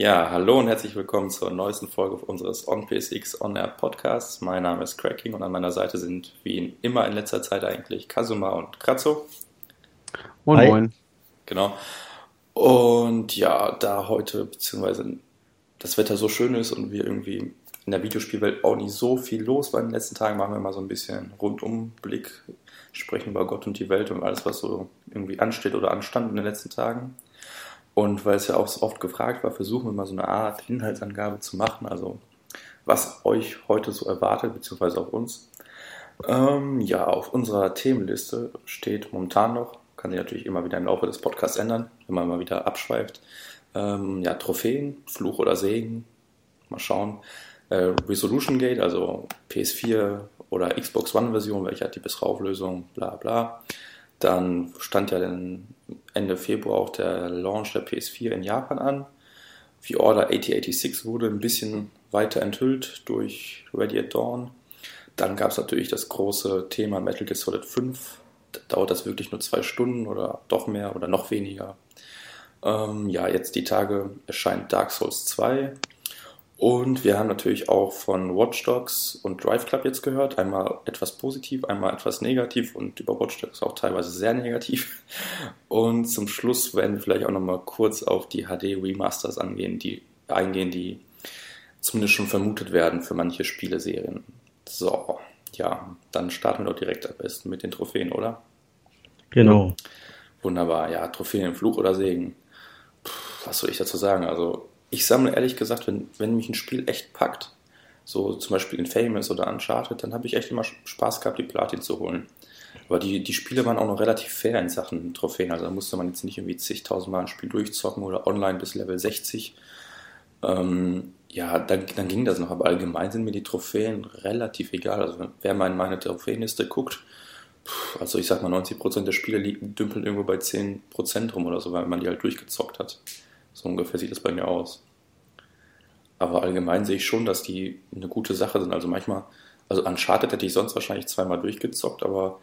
Ja, hallo und herzlich willkommen zur neuesten Folge unseres OnPSX On Air Podcasts. Mein Name ist Cracking und an meiner Seite sind wie immer in letzter Zeit eigentlich Kazuma und Kratzo. Moin, Hi. moin. Genau. Und ja, da heute beziehungsweise das Wetter so schön ist und wir irgendwie in der Videospielwelt auch nicht so viel los war in den letzten Tagen, machen wir mal so ein bisschen Rundumblick, sprechen über Gott und die Welt und alles, was so irgendwie ansteht oder anstand in den letzten Tagen. Und weil es ja auch so oft gefragt war, versuchen wir mal so eine Art Inhaltsangabe zu machen, also was euch heute so erwartet, beziehungsweise auch uns. Ähm, ja, auf unserer Themenliste steht momentan noch, kann sich natürlich immer wieder im Laufe des Podcasts ändern, wenn man mal wieder abschweift. Ähm, ja, Trophäen, Fluch oder Segen, mal schauen. Äh, Resolution Gate, also PS4 oder Xbox One Version, welche hat die bessere Auflösung, bla bla. Dann stand ja Ende Februar auch der Launch der PS4 in Japan an. Wie Order 8086 wurde ein bisschen weiter enthüllt durch Ready at Dawn. Dann gab es natürlich das große Thema Metal Gear Solid 5. Da dauert das wirklich nur zwei Stunden oder doch mehr oder noch weniger. Ähm, ja, jetzt die Tage erscheint Dark Souls 2. Und wir haben natürlich auch von Watch Dogs und Drive Club jetzt gehört. Einmal etwas positiv, einmal etwas negativ und über Watch Dogs auch teilweise sehr negativ. Und zum Schluss werden wir vielleicht auch nochmal kurz auf die HD Remasters angehen, die eingehen, die zumindest schon vermutet werden für manche Spieleserien. So, ja, dann starten wir doch direkt am besten mit den Trophäen, oder? Genau. Wunderbar, ja, Trophäen, Fluch oder Segen. Puh, was soll ich dazu sagen? Also, ich sammle ehrlich gesagt, wenn, wenn mich ein Spiel echt packt, so zum Beispiel in Famous oder Uncharted, dann habe ich echt immer Spaß gehabt, die Platin zu holen. Aber die, die Spiele waren auch noch relativ fair in Sachen Trophäen. Also da musste man jetzt nicht irgendwie zigtausend Mal ein Spiel durchzocken oder online bis Level 60. Ähm, ja, dann, dann ging das noch. Aber allgemein sind mir die Trophäen relativ egal. Also wer mal in meine Trophäenliste guckt, also ich sag mal 90% der Spiele dümpeln irgendwo bei 10% rum oder so, weil man die halt durchgezockt hat. So ungefähr sieht das bei mir aus. Aber allgemein sehe ich schon, dass die eine gute Sache sind. Also manchmal, also Uncharted hätte ich sonst wahrscheinlich zweimal durchgezockt, aber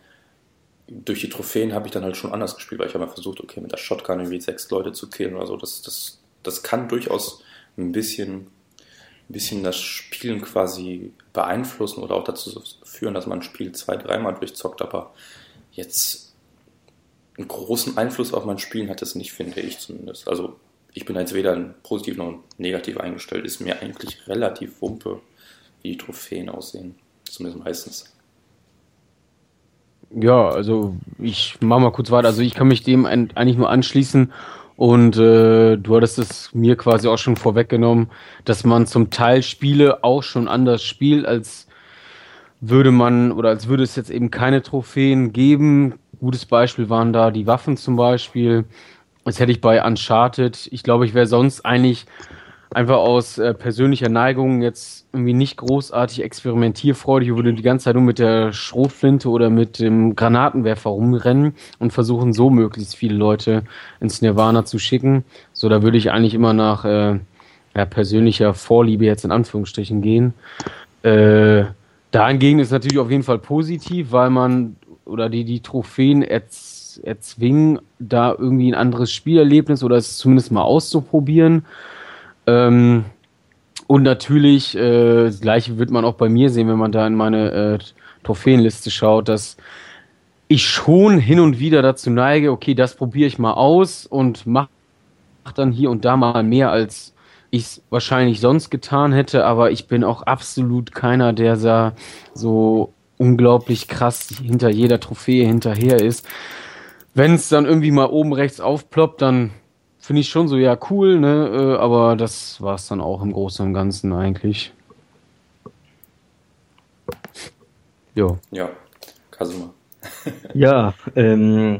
durch die Trophäen habe ich dann halt schon anders gespielt, weil ich habe mal versucht, okay, mit der Shotgun irgendwie sechs Leute zu killen oder so. Das, das, das kann durchaus ein bisschen, ein bisschen das Spielen quasi beeinflussen oder auch dazu führen, dass man ein Spiel zwei, dreimal durchzockt, aber jetzt einen großen Einfluss auf mein Spielen hat es nicht, finde ich zumindest. Also ich bin jetzt weder positiv noch negativ eingestellt. Ist mir eigentlich relativ wumpe, wie die Trophäen aussehen. Zumindest meistens. Ja, also ich mache mal kurz weiter. Also ich kann mich dem eigentlich nur anschließen. Und äh, du hattest es mir quasi auch schon vorweggenommen, dass man zum Teil Spiele auch schon anders spielt, als würde man oder als würde es jetzt eben keine Trophäen geben. Gutes Beispiel waren da die Waffen zum Beispiel. Das hätte ich bei Uncharted. Ich glaube, ich wäre sonst eigentlich einfach aus äh, persönlicher Neigung jetzt irgendwie nicht großartig experimentierfreudig und würde die ganze Zeit nur mit der Schrotflinte oder mit dem Granatenwerfer rumrennen und versuchen so möglichst viele Leute ins Nirvana zu schicken. So, da würde ich eigentlich immer nach äh, ja, persönlicher Vorliebe jetzt in Anführungsstrichen gehen. Äh, dahingegen ist natürlich auf jeden Fall positiv, weil man oder die, die Trophäen erzwingen, da irgendwie ein anderes Spielerlebnis oder es zumindest mal auszuprobieren. Ähm, und natürlich, äh, das gleiche wird man auch bei mir sehen, wenn man da in meine äh, Trophäenliste schaut, dass ich schon hin und wieder dazu neige, okay, das probiere ich mal aus und mache mach dann hier und da mal mehr, als ich es wahrscheinlich sonst getan hätte, aber ich bin auch absolut keiner, der so unglaublich krass hinter jeder Trophäe hinterher ist wenn es dann irgendwie mal oben rechts aufploppt, dann finde ich schon so, ja, cool, ne? Äh, aber das war es dann auch im Großen und Ganzen eigentlich. Jo. Ja, Kasuma. ja, ähm,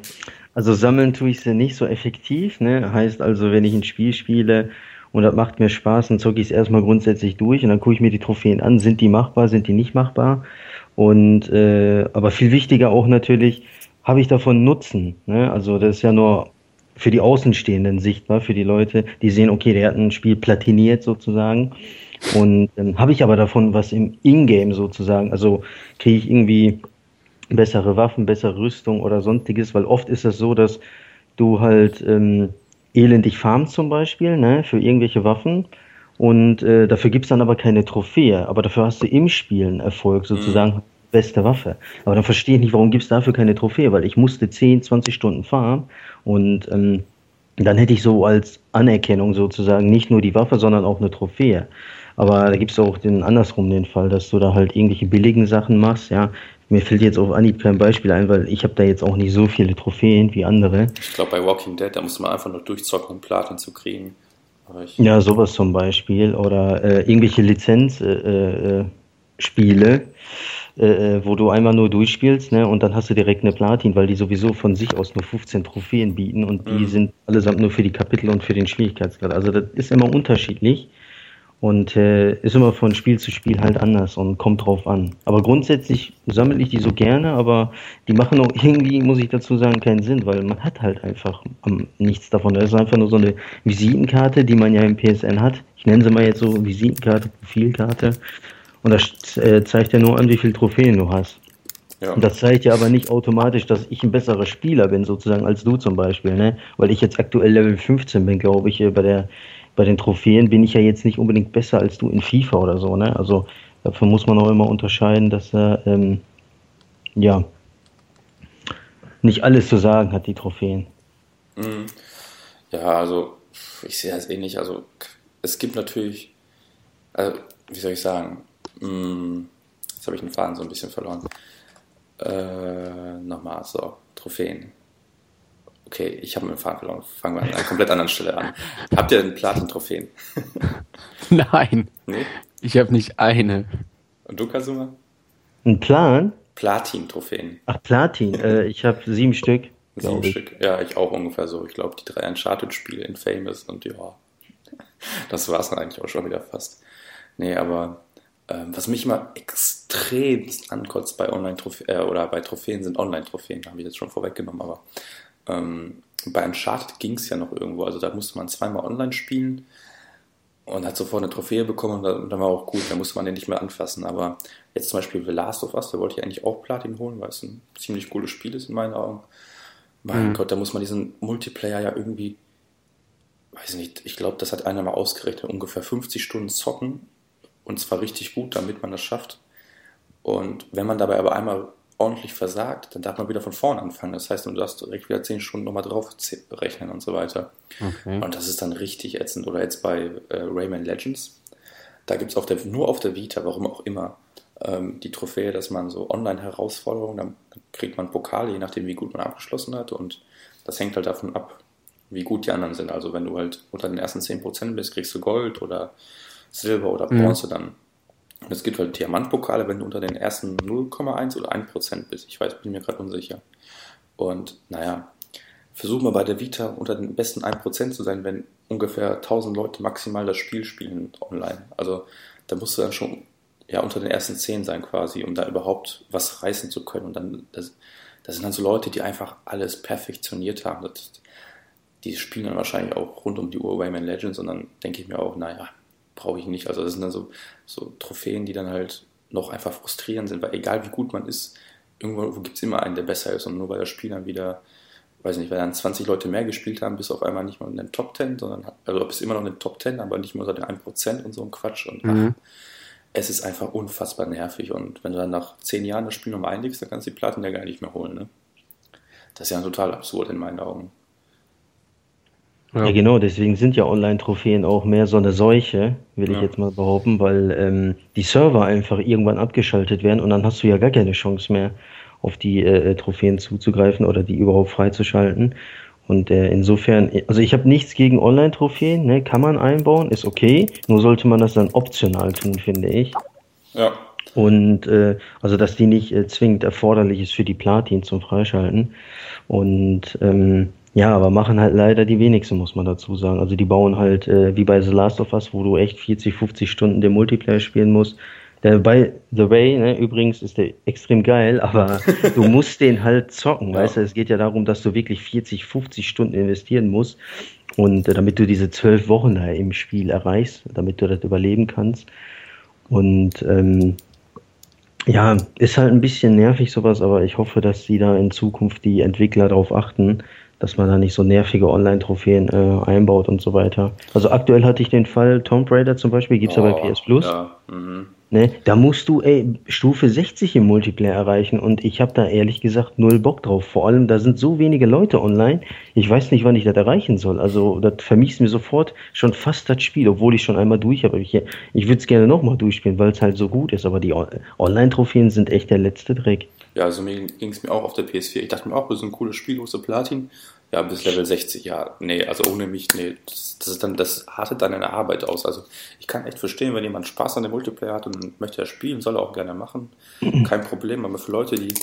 also sammeln tue ich sie nicht so effektiv, ne? Heißt also, wenn ich ein Spiel spiele und das macht mir Spaß, dann zocke ich es erstmal grundsätzlich durch und dann gucke ich mir die Trophäen an, sind die machbar, sind die nicht machbar. Und äh, aber viel wichtiger auch natürlich, habe ich davon Nutzen? Ne? Also das ist ja nur für die Außenstehenden sichtbar, für die Leute, die sehen, okay, der hat ein Spiel platiniert sozusagen. Und dann habe ich aber davon was im Ingame sozusagen. Also kriege ich irgendwie bessere Waffen, bessere Rüstung oder sonstiges, weil oft ist es so, dass du halt ähm, elendig farmt zum Beispiel, ne, für irgendwelche Waffen. Und äh, dafür gibt's dann aber keine Trophäe. Aber dafür hast du im Spiel einen Erfolg, sozusagen mhm. Beste Waffe. Aber dann verstehe ich nicht, warum gibt's dafür keine Trophäe, weil ich musste 10, 20 Stunden farmen und ähm, dann hätte ich so als Anerkennung sozusagen nicht nur die Waffe, sondern auch eine Trophäe. Aber da gibt's auch den andersrum den Fall, dass du da halt irgendwelche billigen Sachen machst, ja. Mir fällt jetzt auf Anhieb kein Beispiel ein, weil ich habe da jetzt auch nicht so viele Trophäen wie andere. Ich glaube, bei Walking Dead, da musste man einfach nur durchzocken, um Platin zu kriegen. ja, sowas zum Beispiel. Oder äh, irgendwelche Lizenzspiele, äh, äh, äh, wo du einmal nur durchspielst ne, und dann hast du direkt eine Platin, weil die sowieso von sich aus nur 15 Trophäen bieten und die mhm. sind allesamt nur für die Kapitel und für den Schwierigkeitsgrad. Also das ist immer unterschiedlich. Und äh, ist immer von Spiel zu Spiel halt anders und kommt drauf an. Aber grundsätzlich sammle ich die so gerne, aber die machen auch irgendwie, muss ich dazu sagen, keinen Sinn, weil man hat halt einfach um, nichts davon. Das ist einfach nur so eine Visitenkarte, die man ja im PSN hat. Ich nenne sie mal jetzt so Visitenkarte, Profilkarte. Und das äh, zeigt ja nur an, wie viele Trophäen du hast. Ja. Und das zeigt ja aber nicht automatisch, dass ich ein besserer Spieler bin, sozusagen, als du zum Beispiel, ne? Weil ich jetzt aktuell Level 15 bin, glaube ich, bei der bei den Trophäen bin ich ja jetzt nicht unbedingt besser als du in FIFA oder so, ne? Also dafür muss man auch immer unterscheiden, dass er ähm, ja nicht alles zu sagen hat, die Trophäen. Mhm. Ja, also ich sehe das ähnlich. Also es gibt natürlich, also, wie soll ich sagen, hm, jetzt habe ich den Faden so ein bisschen verloren. Äh, nochmal, so, Trophäen. Okay, ich habe einen Faden verloren. Fangen wir an einer komplett anderen Stelle an. Habt ihr denn Platin-Trophäen? Nein. Nee? Ich habe nicht eine. Und du, Kasuma? Ein Plan? Platin-Trophäen. Ach, Platin. äh, ich habe sieben Stück. Sieben ich. Stück. Ja, ich auch ungefähr so. Ich glaube, die drei Uncharted-Spiele in Famous und ja, das war es dann eigentlich auch schon wieder fast. Nee, aber was mich immer extrem ankotzt bei Online-Trophäen äh, oder bei Trophäen sind Online-Trophäen, habe ich jetzt schon vorweggenommen, aber ähm, bei Uncharted ging es ja noch irgendwo, also da musste man zweimal online spielen und hat sofort eine Trophäe bekommen und dann war auch gut, da musste man den nicht mehr anfassen. Aber jetzt zum Beispiel The Last of Us, da wollte ich eigentlich auch Platin holen, weil es ein ziemlich cooles Spiel ist in meinen Augen. Mein mhm. Gott, da muss man diesen Multiplayer ja irgendwie, weiß nicht, ich glaube, das hat einer mal ausgerechnet, ungefähr 50 Stunden zocken und zwar richtig gut, damit man das schafft. Und wenn man dabei aber einmal ordentlich versagt, dann darf man wieder von vorne anfangen. Das heißt, du darfst direkt wieder zehn Stunden nochmal drauf rechnen und so weiter. Okay. Und das ist dann richtig ätzend. Oder jetzt bei äh, Rayman Legends, da gibt es auf der, nur auf der Vita, warum auch immer, ähm, die Trophäe, dass man so Online-Herausforderungen, dann kriegt man Pokale, je nachdem, wie gut man abgeschlossen hat. Und das hängt halt davon ab, wie gut die anderen sind. Also wenn du halt unter den ersten 10% bist, kriegst du Gold oder Silber oder. Bronze mhm. dann. Und es gibt halt Diamantpokale, wenn du unter den ersten 0,1 oder 1% bist. Ich weiß, bin mir gerade unsicher. Und naja, versuch mal bei der Vita unter den besten 1% zu sein, wenn ungefähr 1000 Leute maximal das Spiel spielen online. Also da musst du dann schon ja unter den ersten 10 sein quasi, um da überhaupt was reißen zu können. Und dann, das, das sind dann so Leute, die einfach alles perfektioniert haben. Das, die spielen dann wahrscheinlich auch rund um die Uhr Rayman Legends und dann denke ich mir auch, naja, brauche ich nicht. Also das sind dann so, so Trophäen, die dann halt noch einfach frustrierend sind, weil egal wie gut man ist, irgendwo gibt es immer einen, der besser ist und nur weil das Spiel dann wieder, weiß nicht, weil dann 20 Leute mehr gespielt haben, bis auf einmal nicht mal in den Top 10, sondern, also bist immer noch in den Top 10, aber nicht mehr unter den 1% und so ein Quatsch und mhm. ach, es ist einfach unfassbar nervig und wenn du dann nach 10 Jahren das Spiel nochmal einlegst, dann kannst du die Platten ja gar nicht mehr holen, ne? Das ist ja total absurd in meinen Augen. Ja. ja, genau, deswegen sind ja Online-Trophäen auch mehr so eine Seuche, will ja. ich jetzt mal behaupten, weil ähm, die Server einfach irgendwann abgeschaltet werden und dann hast du ja gar keine Chance mehr, auf die äh, äh Trophäen zuzugreifen oder die überhaupt freizuschalten. Und äh, insofern, also ich habe nichts gegen Online-Trophäen, ne, kann man einbauen, ist okay, nur sollte man das dann optional tun, finde ich. Ja. Und äh, also dass die nicht äh, zwingend erforderlich ist für die Platin zum Freischalten. Und ähm, ja, aber machen halt leider die wenigsten, muss man dazu sagen. Also die bauen halt, äh, wie bei The Last of Us, wo du echt 40, 50 Stunden den Multiplayer spielen musst. Der bei The Way, ne, übrigens ist der extrem geil, aber du musst den halt zocken, ja. weißt du? Es geht ja darum, dass du wirklich 40, 50 Stunden investieren musst. Und äh, damit du diese zwölf Wochen da im Spiel erreichst, damit du das überleben kannst. Und ähm, ja, ist halt ein bisschen nervig sowas, aber ich hoffe, dass die da in Zukunft die Entwickler darauf achten, dass man da nicht so nervige Online-Trophäen äh, einbaut und so weiter. Also aktuell hatte ich den Fall Tomb Raider zum Beispiel, gibt's oh, ja bei PS Plus. Ja. Mhm. Ne, da musst du ey, Stufe 60 im Multiplayer erreichen und ich habe da ehrlich gesagt null Bock drauf. Vor allem, da sind so wenige Leute online. Ich weiß nicht, wann ich das erreichen soll. Also das vermisst mir sofort schon fast das Spiel, obwohl ich schon einmal durch habe. Ich, ich würde es gerne nochmal durchspielen, weil es halt so gut ist. Aber die Online-Trophäen sind echt der letzte Dreck. Ja, also mir ging es mir auch auf der PS4. Ich dachte mir auch, das ist ein cooles Spiel, große Platin. Ja, bis Level 60, ja. Nee, also ohne mich, nee. Das, das, ist dann, das artet dann eine Arbeit aus. Also ich kann echt verstehen, wenn jemand Spaß an dem Multiplayer hat und möchte ja spielen, soll er auch gerne machen. Kein Problem. Aber für Leute, die,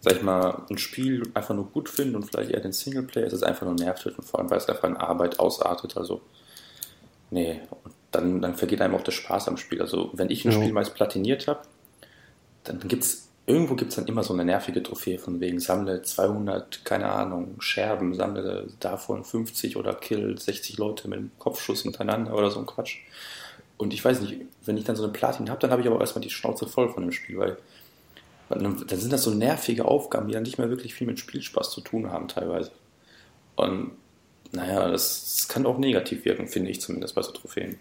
sag ich mal, ein Spiel einfach nur gut finden und vielleicht eher den Singleplayer, ist es einfach nur nervtötend, vor allem weil es einfach in Arbeit ausartet. Also, nee. Und dann, dann vergeht einem auch der Spaß am Spiel. Also wenn ich ein ja. Spiel meist platiniert habe, dann gibt es irgendwo gibt es dann immer so eine nervige Trophäe von wegen sammle 200, keine Ahnung, Scherben, sammle davon 50 oder kill 60 Leute mit einem Kopfschuss hintereinander oder so ein Quatsch. Und ich weiß nicht, wenn ich dann so eine Platin habe, dann habe ich aber erstmal die Schnauze voll von dem Spiel, weil dann sind das so nervige Aufgaben, die dann nicht mehr wirklich viel mit Spielspaß zu tun haben teilweise. Und naja, das, das kann auch negativ wirken, finde ich zumindest bei so Trophäen.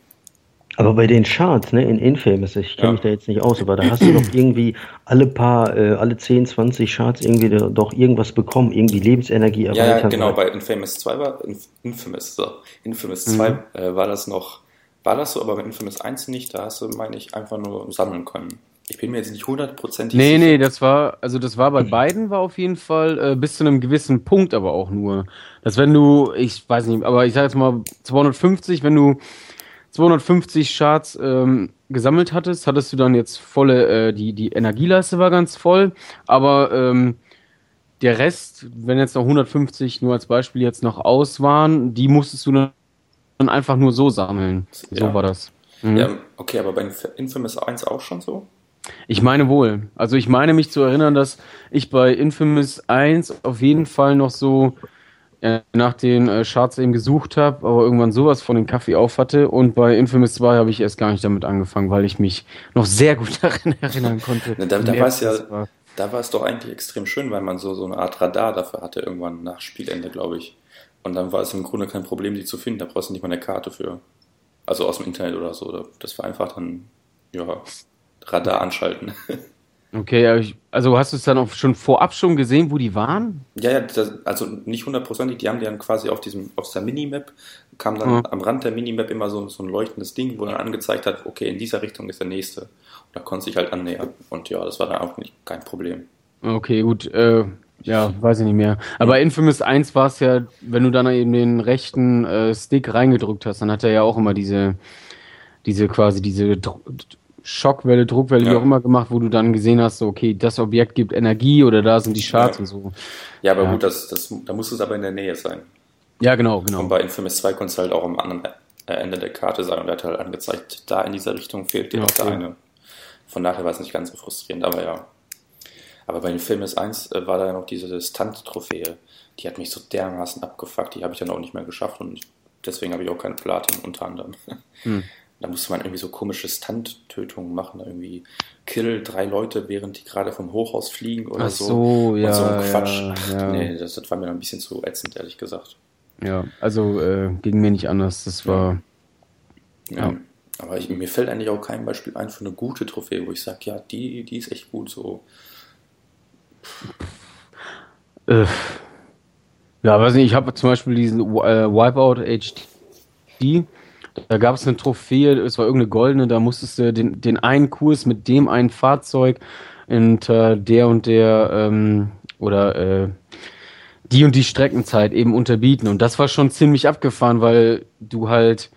Aber bei den Charts, ne, in Infamous, ich kenne ja. mich da jetzt nicht aus, aber da hast du doch irgendwie alle paar, äh, alle 10, 20 Charts irgendwie doch irgendwas bekommen, irgendwie Lebensenergie erweitert. Ja, genau, bei Infamous 2 war, Infamous, so, Infamous 2 mhm. äh, war das noch, war das so, aber bei Infamous 1 nicht, da hast du, meine ich, einfach nur sammeln können. Ich bin mir jetzt nicht hundertprozentig Nee, sicher. nee, das war, also das war bei beiden war auf jeden Fall äh, bis zu einem gewissen Punkt aber auch nur. Dass wenn du, ich weiß nicht, aber ich sag jetzt mal 250, wenn du 250 Charts ähm, gesammelt hattest, hattest du dann jetzt volle, äh, die, die Energieleiste war ganz voll, aber ähm, der Rest, wenn jetzt noch 150 nur als Beispiel jetzt noch aus waren, die musstest du dann einfach nur so sammeln. So ja. war das. Mhm. Ja, okay, aber bei Infamous 1 auch schon so? Ich meine wohl. Also ich meine mich zu erinnern, dass ich bei Infamous 1 auf jeden Fall noch so äh, nach den äh, Charts eben gesucht habe, aber irgendwann sowas von den Kaffee auf hatte. Und bei Infamous 2 habe ich erst gar nicht damit angefangen, weil ich mich noch sehr gut daran erinnern konnte. Na, da, da war es ja, war. da war es doch eigentlich extrem schön, weil man so, so eine Art Radar dafür hatte, irgendwann nach Spielende, glaube ich. Und dann war es im Grunde kein Problem, die zu finden. Da brauchst du nicht mal eine Karte für. Also aus dem Internet oder so. Das war einfach dann, ja, Radar anschalten. Okay, also hast du es dann auch schon vorab schon gesehen, wo die waren? Ja, ja, das, also nicht hundertprozentig. Die haben die dann quasi auf diesem, auf der Minimap, kam dann mhm. am Rand der Minimap immer so, so ein leuchtendes Ding, wo dann angezeigt hat, okay, in dieser Richtung ist der nächste. Und da konnte sich halt annähern. Und ja, das war dann auch nicht kein Problem. Okay, gut. Äh, ja, weiß ich nicht mehr. Aber bei Infamous 1 war es ja, wenn du dann eben den rechten äh, Stick reingedrückt hast, dann hat er ja auch immer diese, diese quasi diese Schockwelle, Druckwelle, ja. wie auch immer gemacht, wo du dann gesehen hast, so, okay, das Objekt gibt Energie oder da sind die Charts ja. und so. Ja, aber ja. gut, das, das, da muss es aber in der Nähe sein. Ja, genau, genau. Und bei Infamous 2 konntest du halt auch am anderen Ende der Karte sein und er hat halt angezeigt, da in dieser Richtung fehlt dir noch okay. der eine. Von daher war es nicht ganz so frustrierend, aber ja. Aber bei Infamous 1 äh, war da ja noch diese Stunt-Trophäe. Die hat mich so dermaßen abgefuckt, die habe ich dann auch nicht mehr geschafft und deswegen habe ich auch keine Platin unter anderem. Hm. Da musste man irgendwie so komische Stunt-Tötungen machen, irgendwie kill drei Leute, während die gerade vom Hochhaus fliegen oder Ach so. so. ja, und so ein Quatsch. Ja, ja. Nee, das, das, war mir ein bisschen zu ätzend, ehrlich gesagt. Ja, also äh, ging mir nicht anders. Das war. Ja. ja. Aber ich, mir fällt eigentlich auch kein Beispiel ein für eine gute Trophäe, wo ich sage, ja, die, die ist echt gut so. Äh, ja, weiß nicht, ich habe zum Beispiel diesen äh, Wipeout HD da gab es eine Trophäe, es war irgendeine goldene, da musstest du den, den einen Kurs mit dem einen Fahrzeug unter der und der ähm, oder äh, die und die Streckenzeit eben unterbieten. Und das war schon ziemlich abgefahren, weil du halt,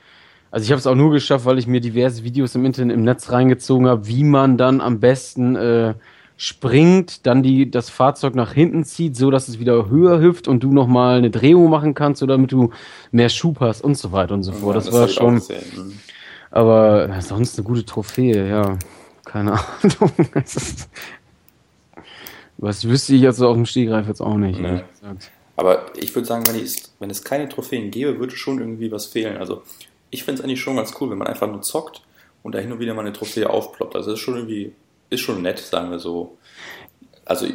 also ich habe es auch nur geschafft, weil ich mir diverse Videos im Internet im Netz reingezogen habe, wie man dann am besten äh, springt, dann die, das Fahrzeug nach hinten zieht, so dass es wieder höher hüpft und du nochmal eine Drehung machen kannst, oder damit du mehr Schub hast und so weiter und so fort. Ja, das, das war schon. Mhm. Aber sonst eine gute Trophäe, ja. Keine Ahnung. Was wüsste ich jetzt auf dem Stegreif jetzt auch nicht. Nee. Aber ich würde sagen, wenn, ich, wenn es keine Trophäen gäbe, würde schon irgendwie was fehlen. Also ich finde es eigentlich schon ganz cool, wenn man einfach nur zockt und da hin und wieder mal eine Trophäe aufploppt. Also das ist schon irgendwie ist schon nett, sagen wir so. Also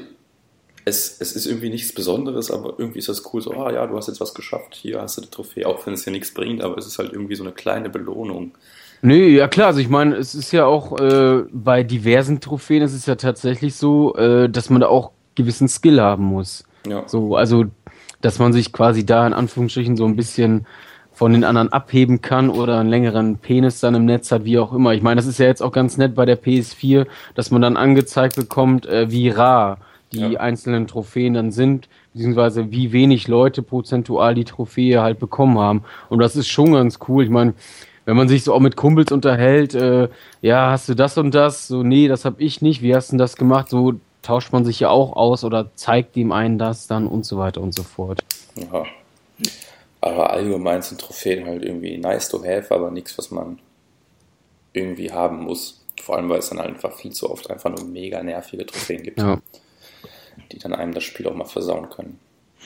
es, es ist irgendwie nichts Besonderes, aber irgendwie ist das cool, so, ah ja, du hast jetzt was geschafft, hier hast du die Trophäe, auch wenn es ja nichts bringt, aber es ist halt irgendwie so eine kleine Belohnung. Nee, ja klar, also ich meine, es ist ja auch äh, bei diversen Trophäen, es ist ja tatsächlich so, äh, dass man da auch gewissen Skill haben muss. Ja. So, also, dass man sich quasi da in Anführungsstrichen so ein bisschen von den anderen abheben kann oder einen längeren Penis dann im Netz hat, wie auch immer. Ich meine, das ist ja jetzt auch ganz nett bei der PS4, dass man dann angezeigt bekommt, äh, wie rar die ja. einzelnen Trophäen dann sind, beziehungsweise wie wenig Leute prozentual die Trophäe halt bekommen haben. Und das ist schon ganz cool. Ich meine, wenn man sich so auch mit Kumpels unterhält, äh, ja, hast du das und das? So, nee, das hab ich nicht. Wie hast du das gemacht? So tauscht man sich ja auch aus oder zeigt ihm einen das dann und so weiter und so fort. Ja. Aber allgemein sind Trophäen halt irgendwie nice to have, aber nichts, was man irgendwie haben muss. Vor allem, weil es dann einfach viel zu oft einfach nur mega nervige Trophäen gibt. Ja die dann einem das Spiel auch mal versauen können.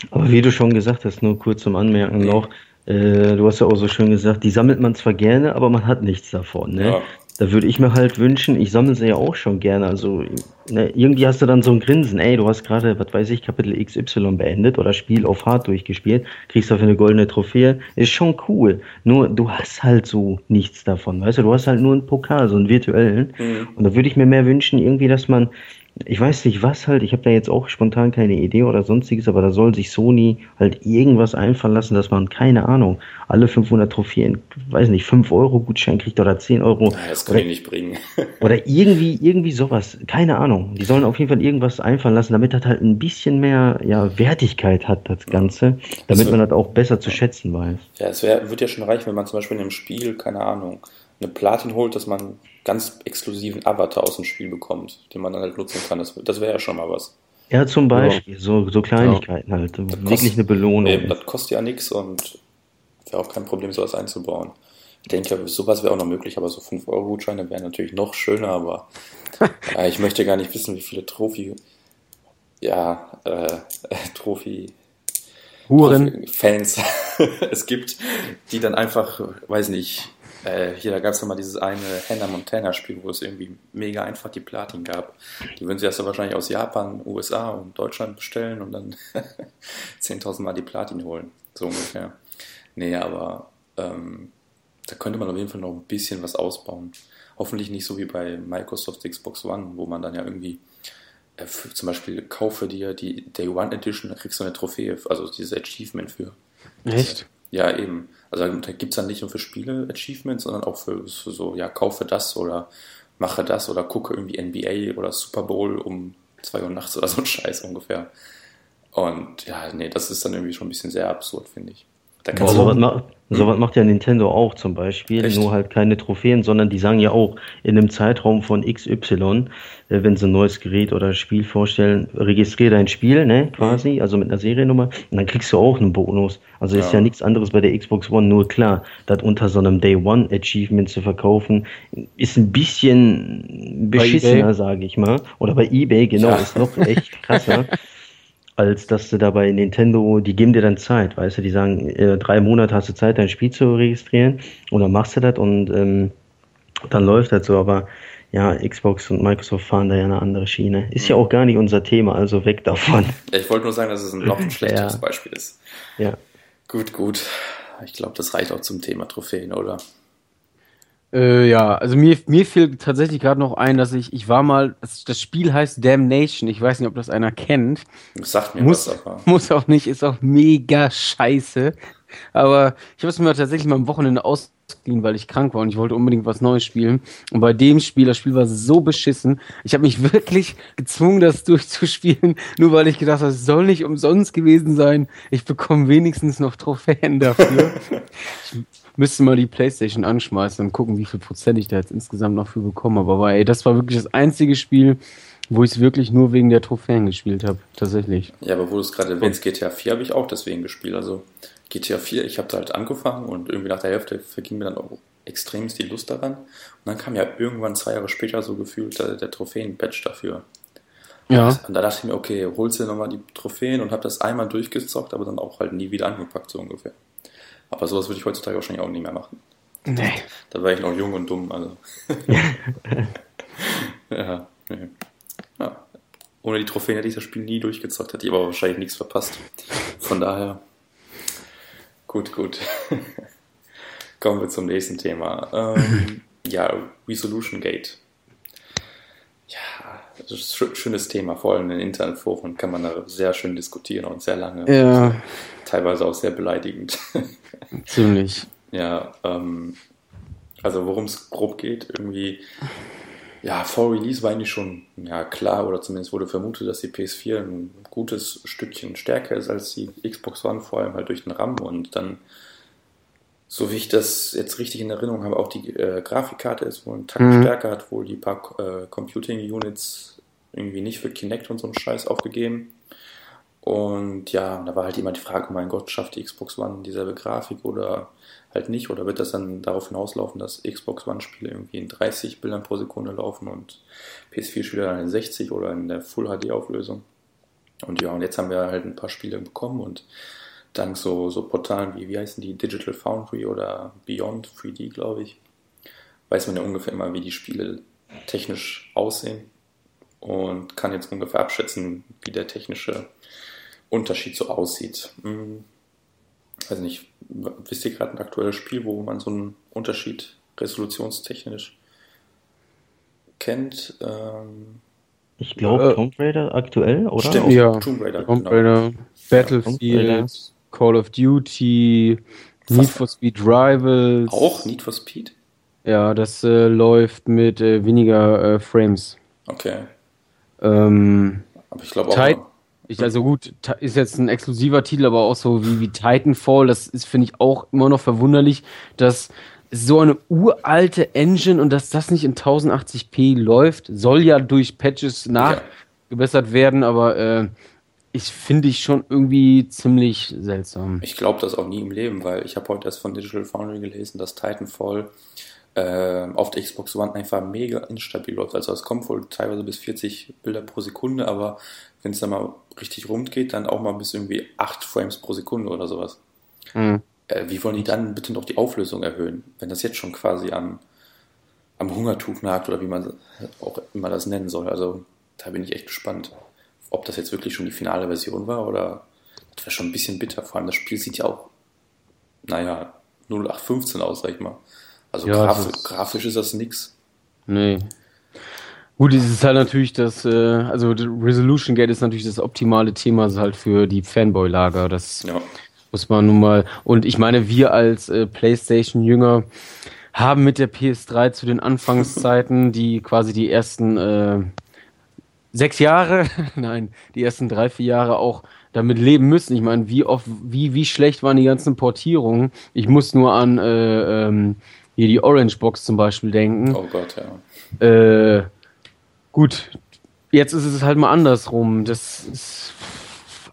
Aber wie du schon gesagt hast, nur kurz zum Anmerken okay. noch, äh, du hast ja auch so schön gesagt, die sammelt man zwar gerne, aber man hat nichts davon. Ne? Ja. Da würde ich mir halt wünschen, ich sammle sie ja auch schon gerne. Also ne, irgendwie hast du dann so ein Grinsen, ey, du hast gerade, was weiß ich, Kapitel XY beendet oder Spiel auf Hard durchgespielt, kriegst dafür eine goldene Trophäe. Ist schon cool. Nur du hast halt so nichts davon, weißt du, du hast halt nur einen Pokal, so einen virtuellen. Mhm. Und da würde ich mir mehr wünschen, irgendwie, dass man ich weiß nicht was halt, ich habe da jetzt auch spontan keine Idee oder sonstiges, aber da soll sich Sony halt irgendwas einfallen lassen, dass man, keine Ahnung, alle 500 Trophäen, weiß nicht, 5 Euro Gutschein kriegt oder 10 Euro. Das kann ich nicht bringen. oder irgendwie, irgendwie sowas, keine Ahnung. Die sollen auf jeden Fall irgendwas einfallen lassen, damit das halt ein bisschen mehr ja, Wertigkeit hat, das Ganze, damit das man das auch besser zu schätzen weiß. Ja, es wär, wird ja schon reichen, wenn man zum Beispiel in einem Spiel, keine Ahnung, eine Platin holt, dass man ganz exklusiven Avatar aus dem Spiel bekommt, den man dann halt nutzen kann. Das, das wäre ja schon mal was. Ja, zum Beispiel, ja. So, so Kleinigkeiten ja. halt. Das Wirklich kostet, eine Belohnung. Eben, das kostet ja nichts und wäre auch kein Problem, sowas einzubauen. Ich denke, sowas wäre auch noch möglich, aber so 5-Euro-Gutscheine wären natürlich noch schöner, aber äh, ich möchte gar nicht wissen, wie viele Trophy, ja, äh, Trophy, Huren. Fans es gibt, die dann einfach, weiß nicht, äh, hier, da gab es ja mal dieses eine Hannah Montana Spiel, wo es irgendwie mega einfach die Platin gab. Die würden sie erst wahrscheinlich aus Japan, USA und Deutschland bestellen und dann 10.000 Mal die Platin holen. So ungefähr. Nee, aber ähm, da könnte man auf jeden Fall noch ein bisschen was ausbauen. Hoffentlich nicht so wie bei Microsoft Xbox One, wo man dann ja irgendwie äh, für, zum Beispiel kaufe dir die Day One Edition, da kriegst du eine Trophäe, also dieses Achievement für. Echt? Ja, eben. Also da gibt es dann nicht nur für Spiele Achievements, sondern auch für, für, so, ja, kaufe das oder mache das oder gucke irgendwie NBA oder Super Bowl um 2 Uhr nachts oder so ein Scheiß ungefähr. Und ja, nee, das ist dann irgendwie schon ein bisschen sehr absurd, finde ich. Da kannst Boah, du, Sowas macht ja Nintendo auch zum Beispiel, Echt? nur halt keine Trophäen, sondern die sagen ja auch, in einem Zeitraum von XY, äh, wenn sie ein neues Gerät oder Spiel vorstellen, registriere dein Spiel, ne, quasi, mhm. also mit einer Seriennummer, und dann kriegst du auch einen Bonus. Also ja. ist ja nichts anderes bei der Xbox One, nur klar, das unter so einem Day One Achievement zu verkaufen, ist ein bisschen beschissener, sage ich mal. Oder bei eBay, genau, ja. ist noch echt krasser. als dass du dabei Nintendo, die geben dir dann Zeit, weißt du, die sagen, äh, drei Monate hast du Zeit, dein Spiel zu registrieren und dann machst du das und ähm, dann läuft das so, aber ja, Xbox und Microsoft fahren da ja eine andere Schiene. Ist ja auch gar nicht unser Thema, also weg davon. Ich wollte nur sagen, dass es ein noch ein schlechteres ja. Beispiel ist. Ja. Gut, gut. Ich glaube, das reicht auch zum Thema Trophäen, oder? Äh, ja, also mir, mir fiel tatsächlich gerade noch ein, dass ich, ich war mal, das, das, Spiel heißt Damnation, ich weiß nicht, ob das einer kennt. Sagt mir muss, was, aber. Muss auch nicht, ist auch mega scheiße. Aber ich habe es mir tatsächlich mal am Wochenende ausgeliehen, weil ich krank war und ich wollte unbedingt was Neues spielen. Und bei dem Spiel, das Spiel war so beschissen, ich habe mich wirklich gezwungen, das durchzuspielen, nur weil ich gedacht habe, es soll nicht umsonst gewesen sein. Ich bekomme wenigstens noch Trophäen dafür. müsste mal die Playstation anschmeißen und gucken, wie viel Prozent ich da jetzt insgesamt noch für bekommen habe. Aber ey, das war wirklich das einzige Spiel, wo ich es wirklich nur wegen der Trophäen gespielt habe, tatsächlich. Ja, aber wo du es gerade erwähnst, GTA 4 habe ich auch deswegen gespielt. Also GTA 4, ich habe da halt angefangen und irgendwie nach der Hälfte verging mir dann auch extremst die Lust daran. Und dann kam ja irgendwann zwei Jahre später so gefühlt der, der Trophäen-Badge dafür. Ja. Und da dachte ich mir, okay, holst du nochmal die Trophäen und habe das einmal durchgezockt, aber dann auch halt nie wieder angepackt, so ungefähr. Aber sowas würde ich heutzutage wahrscheinlich auch nicht mehr machen. Nee. Da war ich noch jung und dumm, also. ja, nee. ja. ohne die Trophäen hätte ich das Spiel nie durchgezockt, hätte ich aber wahrscheinlich nichts verpasst. Von daher, gut, gut. Kommen wir zum nächsten Thema. Ähm, ja, Resolution Gate. Ja, das ist ein schönes Thema. Vor allem in den Internetforen kann man da sehr schön diskutieren und sehr lange. Ja. Teilweise auch sehr beleidigend. Ziemlich. Ja, ähm, also worum es grob geht, irgendwie, ja, vor Release war eigentlich schon ja, klar oder zumindest wurde vermutet, dass die PS4 ein gutes Stückchen stärker ist als die Xbox One, vor allem halt durch den RAM und dann, so wie ich das jetzt richtig in Erinnerung habe, auch die äh, Grafikkarte ist wohl ein Takt mhm. stärker, hat wohl die paar äh, Computing Units irgendwie nicht für Kinect und so einen Scheiß aufgegeben. Und ja, da war halt immer die Frage, oh mein Gott, schafft die Xbox One dieselbe Grafik oder halt nicht? Oder wird das dann darauf hinauslaufen, dass Xbox One-Spiele irgendwie in 30 Bildern pro Sekunde laufen und PS4-Spiele dann in 60 oder in der Full HD-Auflösung? Und ja, und jetzt haben wir halt ein paar Spiele bekommen und dank so, so Portalen wie, wie heißen die, Digital Foundry oder Beyond 3D, glaube ich, weiß man ja ungefähr immer, wie die Spiele technisch aussehen und kann jetzt ungefähr abschätzen, wie der technische Unterschied so aussieht. Hm, weiß nicht, wisst ihr gerade ein aktuelles Spiel, wo man so einen Unterschied resolutionstechnisch kennt? Ähm, ich glaube, äh, Tomb Raider aktuell, oder? Stimmt, ja. Tomb Raider. Tomb genau. Raider, genau. Battlefield, ja, Call of Duty, Need for Speed Rivals. Auch Need for Speed? Ja, das äh, läuft mit äh, weniger äh, Frames. Okay. Ähm, Aber ich glaube auch. Ich, also gut, ist jetzt ein exklusiver Titel, aber auch so wie, wie Titanfall, das ist, finde ich, auch immer noch verwunderlich, dass so eine uralte Engine und dass das nicht in 1080p läuft, soll ja durch Patches nachgebessert ja. werden, aber äh, ich finde ich schon irgendwie ziemlich seltsam. Ich glaube das auch nie im Leben, weil ich habe heute erst von Digital Foundry gelesen, dass Titanfall äh, auf der Xbox One einfach mega instabil läuft. Also es kommt wohl teilweise bis 40 Bilder pro Sekunde, aber wenn es dann mal richtig rund geht, dann auch mal bis irgendwie 8 Frames pro Sekunde oder sowas. Mhm. Äh, wie wollen die dann bitte noch die Auflösung erhöhen, wenn das jetzt schon quasi am, am Hungertuch nagt oder wie man auch immer das nennen soll. Also da bin ich echt gespannt, ob das jetzt wirklich schon die finale Version war oder das wäre schon ein bisschen bitter. Vor allem das Spiel sieht ja auch, naja, 0815 aus, sag ich mal. Also ja, graf ist grafisch ist das nix. Nee. Gut, es ist halt natürlich das, äh, also Resolution Gate ist natürlich das optimale Thema halt für die Fanboy-Lager. Das ja. muss man nun mal. Und ich meine, wir als äh, PlayStation-Jünger haben mit der PS3 zu den Anfangszeiten, die quasi die ersten äh, sechs Jahre, nein, die ersten drei, vier Jahre auch damit leben müssen. Ich meine, wie oft, wie, wie schlecht waren die ganzen Portierungen? Ich muss nur an äh, ähm, hier die Orange Box zum Beispiel denken. Oh Gott, ja. Äh, gut, jetzt ist es halt mal andersrum. Das ist,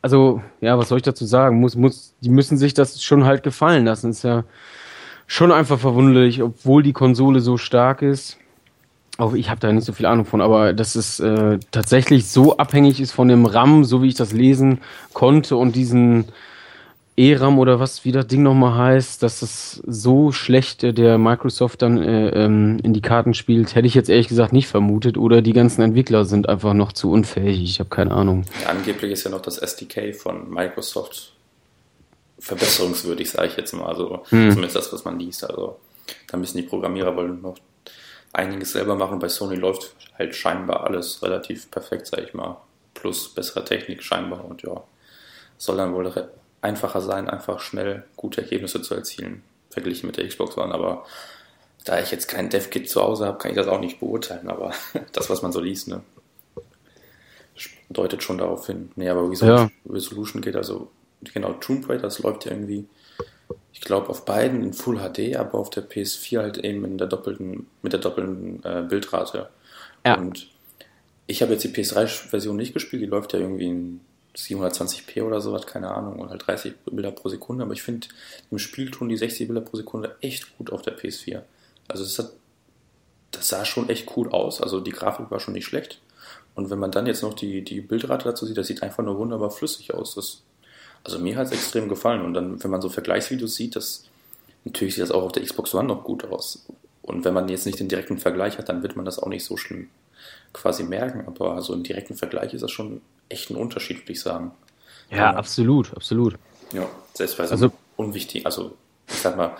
also, ja, was soll ich dazu sagen? Muss, muss, die müssen sich das schon halt gefallen lassen. Ist ja schon einfach verwunderlich, obwohl die Konsole so stark ist. Auch ich habe da nicht so viel Ahnung von, aber dass es äh, tatsächlich so abhängig ist von dem RAM, so wie ich das lesen konnte und diesen ERAM oder was, wie das Ding nochmal heißt, dass es so schlecht äh, der Microsoft dann äh, ähm, in die Karten spielt, hätte ich jetzt ehrlich gesagt nicht vermutet. Oder die ganzen Entwickler sind einfach noch zu unfähig. Ich habe keine Ahnung. Angeblich ist ja noch das SDK von Microsoft verbesserungswürdig, sage ich jetzt mal. Also hm. zumindest das, was man liest. Also da müssen die Programmierer wohl noch einiges selber machen. Bei Sony läuft halt scheinbar alles relativ perfekt, sage ich mal. Plus bessere Technik scheinbar und ja, soll dann wohl einfacher sein, einfach schnell gute Ergebnisse zu erzielen, verglichen mit der Xbox One. Aber da ich jetzt kein Dev-Kit zu Hause habe, kann ich das auch nicht beurteilen. Aber das, was man so liest, ne, deutet schon darauf hin. Nee, aber Resolution, ja. Resolution geht also, genau, Tomb Raider, das läuft ja irgendwie, ich glaube, auf beiden in Full HD, aber auf der PS4 halt eben in der doppelten, mit der doppelten äh, Bildrate. Ja. Und ich habe jetzt die PS3-Version nicht gespielt, die läuft ja irgendwie in 720p oder sowas, keine Ahnung, und halt 30 Bilder pro Sekunde, aber ich finde, im Spiel tun die 60 Bilder pro Sekunde echt gut auf der PS4. Also das, hat, das sah schon echt cool aus, also die Grafik war schon nicht schlecht. Und wenn man dann jetzt noch die, die Bildrate dazu sieht, das sieht einfach nur wunderbar flüssig aus. Das, also mir hat es extrem gefallen. Und dann, wenn man so Vergleichsvideos sieht, das, natürlich sieht das auch auf der Xbox One noch gut aus. Und wenn man jetzt nicht den direkten Vergleich hat, dann wird man das auch nicht so schlimm quasi merken, aber so im direkten Vergleich ist das schon echt ein Unterschied, würde ich sagen. Ja, ja. absolut, absolut. Ja, selbst bei so also, unwichtig, also ich sag mal,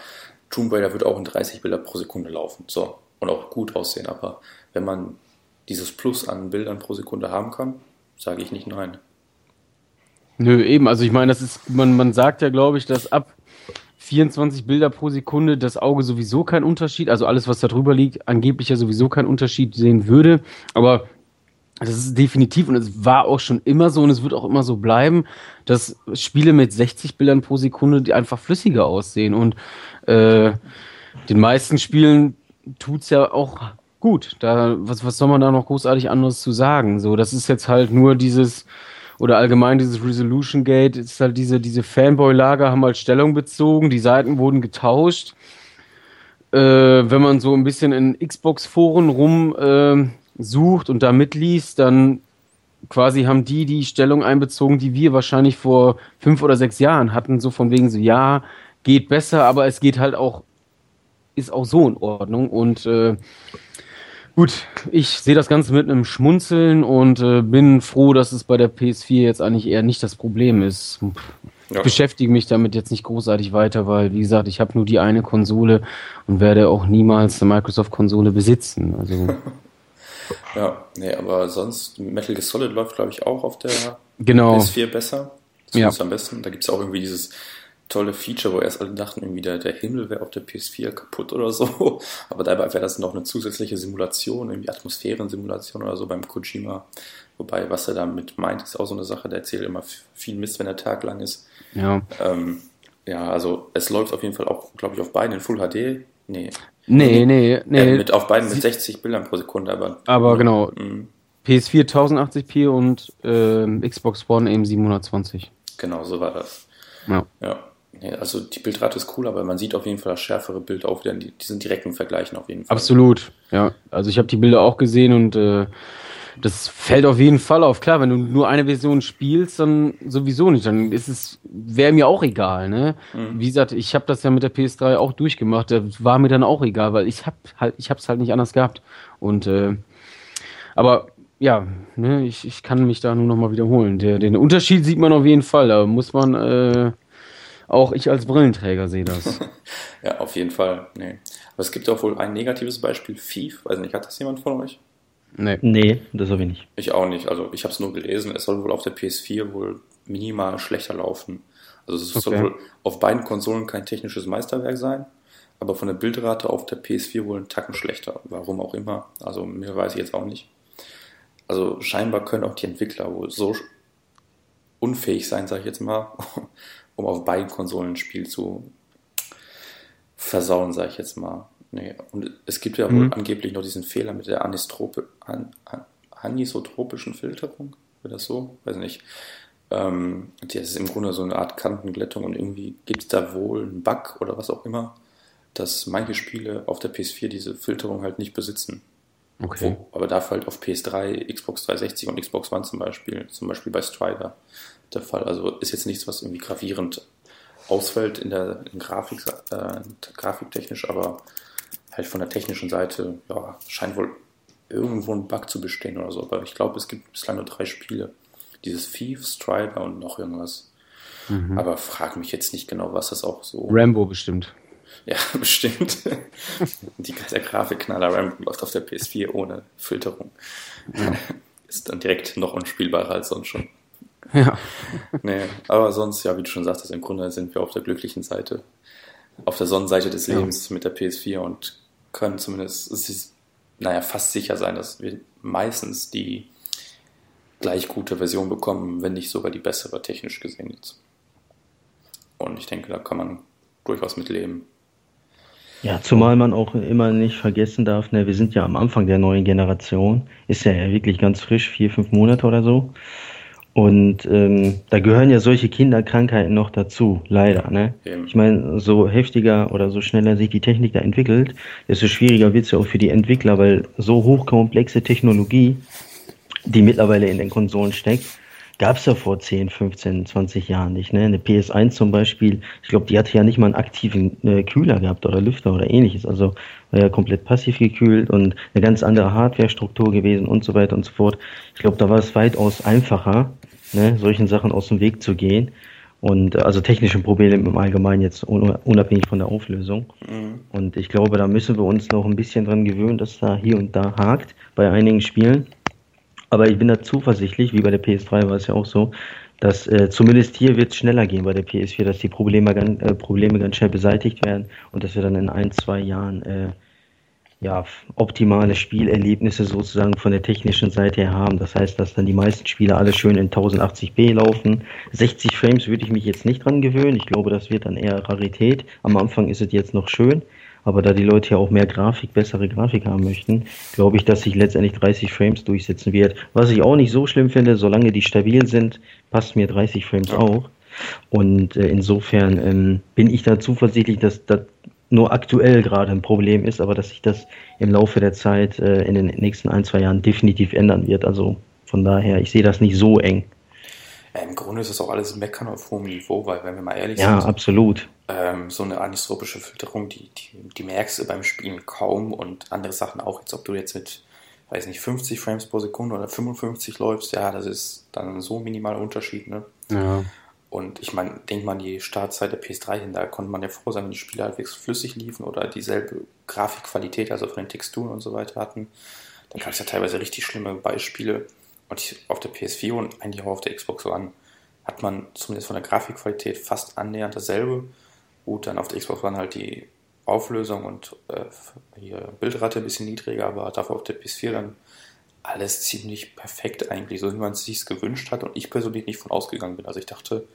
Tomb Raider wird auch in 30 Bilder pro Sekunde laufen, so, und auch gut aussehen, aber wenn man dieses Plus an Bildern pro Sekunde haben kann, sage ich nicht nein. Nö, eben, also ich meine, das ist, man, man sagt ja, glaube ich, dass ab 24 Bilder pro Sekunde das Auge sowieso keinen Unterschied, also alles, was da drüber liegt, angeblich ja sowieso keinen Unterschied sehen würde. Aber das ist definitiv und es war auch schon immer so und es wird auch immer so bleiben, dass Spiele mit 60 Bildern pro Sekunde die einfach flüssiger aussehen und äh, den meisten Spielen tut es ja auch gut. Da, was, was soll man da noch großartig anderes zu sagen? So, das ist jetzt halt nur dieses, oder allgemein dieses Resolution Gate, ist halt diese, diese Fanboy-Lager haben halt Stellung bezogen, die Seiten wurden getauscht. Äh, wenn man so ein bisschen in Xbox-Foren rum äh, und da mitliest, dann quasi haben die die Stellung einbezogen, die wir wahrscheinlich vor fünf oder sechs Jahren hatten, so von wegen so, ja, geht besser, aber es geht halt auch, ist auch so in Ordnung und äh, Gut, ich sehe das Ganze mit einem Schmunzeln und äh, bin froh, dass es bei der PS4 jetzt eigentlich eher nicht das Problem ist. Ja. Beschäftige mich damit jetzt nicht großartig weiter, weil, wie gesagt, ich habe nur die eine Konsole und werde auch niemals eine Microsoft-Konsole besitzen. Also. ja, nee, aber sonst, Metal Gear Solid läuft, glaube ich, auch auf der genau. PS4 besser. Zumindest ja. am besten. Da gibt es auch irgendwie dieses tolle Feature, wo erst alle dachten, irgendwie der, der Himmel wäre auf der PS4 kaputt oder so. Aber dabei wäre das noch eine zusätzliche Simulation, irgendwie Atmosphärensimulation oder so beim Kojima. Wobei, was er damit meint, ist auch so eine Sache, der erzählt immer viel Mist, wenn der Tag lang ist. Ja. Ähm, ja, also es läuft auf jeden Fall auch, glaube ich, auf beiden in Full HD. Nee. Nee, nee, nee. Äh, mit, auf beiden mit 60 Bildern pro Sekunde, aber. Aber ne, genau. Mh. PS4 1080p und äh, Xbox One eben 720. Genau, so war das. Ja. ja. Also die Bildrate ist cool, aber man sieht auf jeden Fall das schärfere Bild auch wieder in diesen direkten Vergleichen auf jeden Fall. Absolut, ja. Also ich habe die Bilder auch gesehen und äh, das fällt auf jeden Fall auf. Klar, wenn du nur eine Version spielst, dann sowieso nicht. Dann ist es, wäre mir auch egal, ne? Mhm. Wie gesagt, ich habe das ja mit der PS3 auch durchgemacht. Das war mir dann auch egal, weil ich hab halt, ich hab's halt nicht anders gehabt. Und äh, aber ja, ne, ich, ich kann mich da nur noch mal wiederholen. Der, den Unterschied sieht man auf jeden Fall. Da muss man äh, auch ich als Brillenträger sehe das. ja, auf jeden Fall. Nee. Aber es gibt auch wohl ein negatives Beispiel, Thief. Weiß nicht, hat das jemand von euch? Nee. Nee, das habe ich nicht. Ich auch nicht. Also ich habe es nur gelesen. Es soll wohl auf der PS4 wohl minimal schlechter laufen. Also es okay. soll wohl auf beiden Konsolen kein technisches Meisterwerk sein, aber von der Bildrate auf der PS4 wohl ein Tacken schlechter. Warum auch immer. Also mir weiß ich jetzt auch nicht. Also scheinbar können auch die Entwickler wohl so unfähig sein, sage ich jetzt mal, um auf beiden Konsolen ein Spiel zu versauen, sage ich jetzt mal. Nee. Und es gibt ja mhm. wohl angeblich noch diesen Fehler mit der Anistrope, an, an, anisotropischen Filterung, wird das so? Weiß nicht. Ähm, das ist im Grunde so eine Art Kantenglättung und irgendwie gibt es da wohl einen Bug oder was auch immer, dass manche Spiele auf der PS4 diese Filterung halt nicht besitzen. Okay. Wo, aber dafür halt auf PS3, Xbox 360 und Xbox One zum Beispiel, zum Beispiel bei Strider der Fall. Also ist jetzt nichts, was irgendwie gravierend ausfällt in der in Grafik, äh, grafiktechnisch, aber halt von der technischen Seite, ja, scheint wohl irgendwo ein Bug zu bestehen oder so. Aber ich glaube, es gibt bislang nur drei Spiele. Dieses Thief, Strider und noch irgendwas. Mhm. Aber frag mich jetzt nicht genau, was das auch so. Rambo bestimmt. Ja, bestimmt. Die, der Grafikknaller Rambo läuft auf der PS4 ohne Filterung. Ja. Ist dann direkt noch unspielbarer als sonst schon. Ja. nee, aber sonst, ja, wie du schon sagtest, im Grunde sind wir auf der glücklichen Seite, auf der Sonnenseite des Lebens ja. mit der PS4 und können zumindest, es ist, naja, fast sicher sein, dass wir meistens die gleich gute Version bekommen, wenn nicht sogar die bessere technisch gesehen jetzt. Und ich denke, da kann man durchaus mit leben. Ja, zumal man auch immer nicht vergessen darf, ne, wir sind ja am Anfang der neuen Generation, ist ja wirklich ganz frisch, vier, fünf Monate oder so. Und ähm, da gehören ja solche Kinderkrankheiten noch dazu, leider. Ne? Ich meine, so heftiger oder so schneller sich die Technik da entwickelt, desto schwieriger wird es ja auch für die Entwickler, weil so hochkomplexe Technologie, die mittlerweile in den Konsolen steckt, gab es ja vor 10, 15, 20 Jahren nicht. Ne? Eine PS1 zum Beispiel, ich glaube, die hatte ja nicht mal einen aktiven äh, Kühler gehabt oder Lüfter oder ähnliches. Also war ja komplett passiv gekühlt und eine ganz andere Hardware-Struktur gewesen und so weiter und so fort. Ich glaube, da war es weitaus einfacher, ne, solchen Sachen aus dem Weg zu gehen. Und äh, also technischen Problemen im Allgemeinen jetzt unabhängig von der Auflösung. Mhm. Und ich glaube, da müssen wir uns noch ein bisschen dran gewöhnen, dass da hier und da hakt bei einigen Spielen. Aber ich bin da zuversichtlich, wie bei der PS3 war es ja auch so, dass äh, zumindest hier wird es schneller gehen bei der PS4, dass die Probleme, ganz, äh, Probleme ganz schnell beseitigt werden und dass wir dann in ein, zwei Jahren äh, ja, optimale Spielerlebnisse sozusagen von der technischen Seite her haben. Das heißt, dass dann die meisten Spiele alle schön in 1080p laufen. 60 Frames würde ich mich jetzt nicht dran gewöhnen. Ich glaube, das wird dann eher Rarität. Am Anfang ist es jetzt noch schön. Aber da die Leute ja auch mehr Grafik, bessere Grafik haben möchten, glaube ich, dass sich letztendlich 30 Frames durchsetzen wird. Was ich auch nicht so schlimm finde, solange die stabil sind, passt mir 30 Frames auch. Und äh, insofern ähm, bin ich da zuversichtlich, dass das nur aktuell gerade ein Problem ist, aber dass sich das im Laufe der Zeit äh, in den nächsten ein, zwei Jahren definitiv ändern wird. Also von daher, ich sehe das nicht so eng. Ja, Im Grunde ist das auch alles Meckern auf hohem Niveau, weil wenn wir mal ehrlich ja, sind, ja, absolut. Ähm, so eine anisotropische Filterung, die, die, die, merkst du beim Spielen kaum und andere Sachen auch. Jetzt, ob du jetzt mit, weiß nicht, 50 Frames pro Sekunde oder 55 läufst, ja, das ist dann so ein minimaler Unterschied, ne? Ja. Und ich meine, denkt man die Startzeit der PS3 hin, da konnte man ja froh sein, wenn die Spiele halbwegs flüssig liefen oder dieselbe Grafikqualität, also von den Texturen und so weiter hatten. Dann gab es ja teilweise richtig schlimme Beispiele. Und auf der PS4 und eigentlich auch auf der Xbox One hat man zumindest von der Grafikqualität fast annähernd dasselbe. Gut, dann auf der Xbox One halt die Auflösung und äh, Bildrate ein bisschen niedriger, aber dafür auf der PS4 dann alles ziemlich perfekt eigentlich, so wie man es sich gewünscht hat und ich persönlich nicht von ausgegangen bin. Also ich dachte,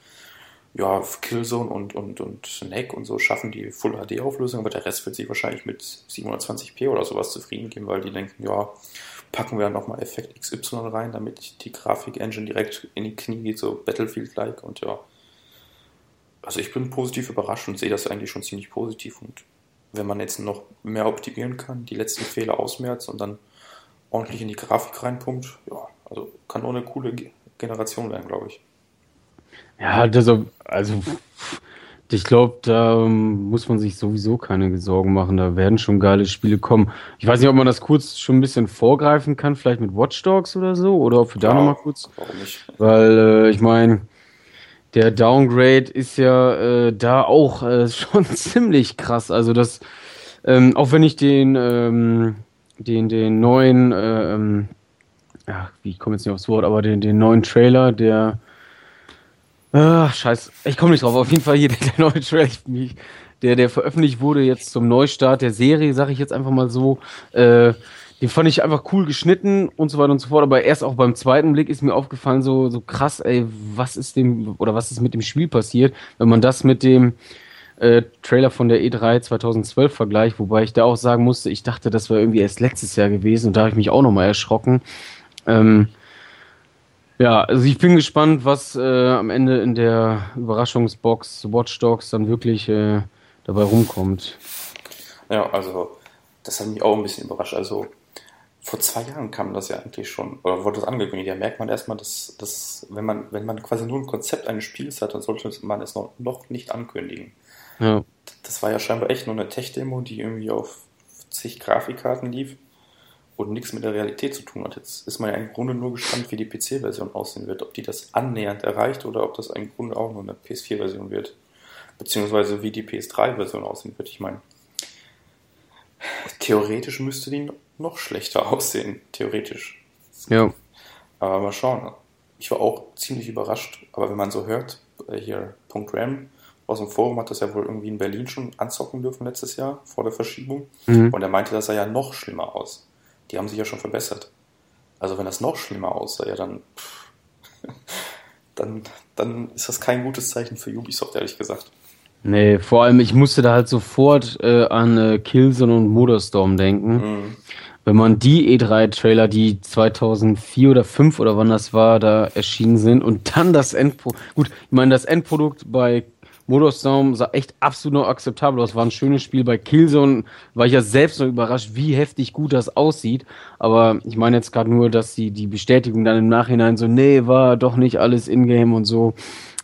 ja, Killzone und, und, und Snake und so schaffen die Full HD Auflösung, aber der Rest wird sich wahrscheinlich mit 720p oder sowas zufrieden geben, weil die denken, ja, packen wir nochmal Effekt XY rein, damit die Grafik-Engine direkt in die Knie geht, so Battlefield-like und ja. Also ich bin positiv überrascht und sehe das eigentlich schon ziemlich positiv und wenn man jetzt noch mehr optimieren kann, die letzten Fehler ausmerzt und dann ordentlich in die Grafik reinpumpt, ja, also kann nur eine coole Generation werden, glaube ich. Ja, das, also ich glaube, da muss man sich sowieso keine Sorgen machen. Da werden schon geile Spiele kommen. Ich weiß nicht, ob man das kurz schon ein bisschen vorgreifen kann, vielleicht mit Watch Dogs oder so, oder ob wir ja, da nochmal kurz. Warum nicht? Weil äh, ich meine, der Downgrade ist ja äh, da auch äh, schon ziemlich krass. Also das, ähm, auch wenn ich den ähm, den, den neuen, äh, ähm, ja, ich komme jetzt nicht aufs Wort, aber den, den neuen Trailer, der, ah, scheiß, ich komme nicht drauf, auf jeden Fall hier der, der neue Trailer, ich, der, der veröffentlicht wurde jetzt zum Neustart der Serie, sage ich jetzt einfach mal so, äh, den fand ich einfach cool geschnitten und so weiter und so fort, aber erst auch beim zweiten Blick ist mir aufgefallen, so, so krass, ey, was ist dem, oder was ist mit dem Spiel passiert, wenn man das mit dem, äh, Trailer von der E3 2012 vergleicht, wobei ich da auch sagen musste, ich dachte, das war irgendwie erst letztes Jahr gewesen und da habe ich mich auch nochmal erschrocken. Ähm, ja, also ich bin gespannt, was äh, am Ende in der Überraschungsbox Watch Dogs dann wirklich äh, dabei rumkommt. Ja, also das hat mich auch ein bisschen überrascht. Also vor zwei Jahren kam das ja eigentlich schon, oder wurde das angekündigt. Da merkt man erstmal, dass, dass wenn man, wenn man quasi nur ein Konzept eines Spiels hat, dann sollte man es noch, noch nicht ankündigen. Ja. Das war ja scheinbar echt nur eine Tech-Demo, die irgendwie auf zig Grafikkarten lief und nichts mit der Realität zu tun hat. Jetzt ist man ja im Grunde nur gespannt, wie die PC-Version aussehen wird, ob die das annähernd erreicht oder ob das im Grunde auch nur eine PS4-Version wird. Beziehungsweise wie die PS3-Version aussehen wird. Ich meine, theoretisch müsste die noch schlechter aussehen. Theoretisch. Ja. Aber mal schauen. Ich war auch ziemlich überrascht, aber wenn man so hört, äh, hier Punkt RAM, aus dem Forum hat das ja wohl irgendwie in Berlin schon anzocken dürfen letztes Jahr vor der Verschiebung. Mhm. Und er meinte, das sah ja noch schlimmer aus. Die haben sich ja schon verbessert. Also wenn das noch schlimmer aussah, ja dann, pff, dann, dann ist das kein gutes Zeichen für Ubisoft, ehrlich gesagt. Nee, vor allem, ich musste da halt sofort äh, an äh, Killzone und Motorstorm denken. Mhm. Wenn man die E3-Trailer, die 2004 oder 2005 oder wann das war, da erschienen sind und dann das Endprodukt, gut, ich meine, das Endprodukt bei Motorstorm sah echt absolut noch akzeptabel aus. War ein schönes Spiel. Bei Killzone war ich ja selbst noch überrascht, wie heftig gut das aussieht. Aber ich meine jetzt gerade nur, dass die, die Bestätigung dann im Nachhinein so, nee, war doch nicht alles Ingame und so.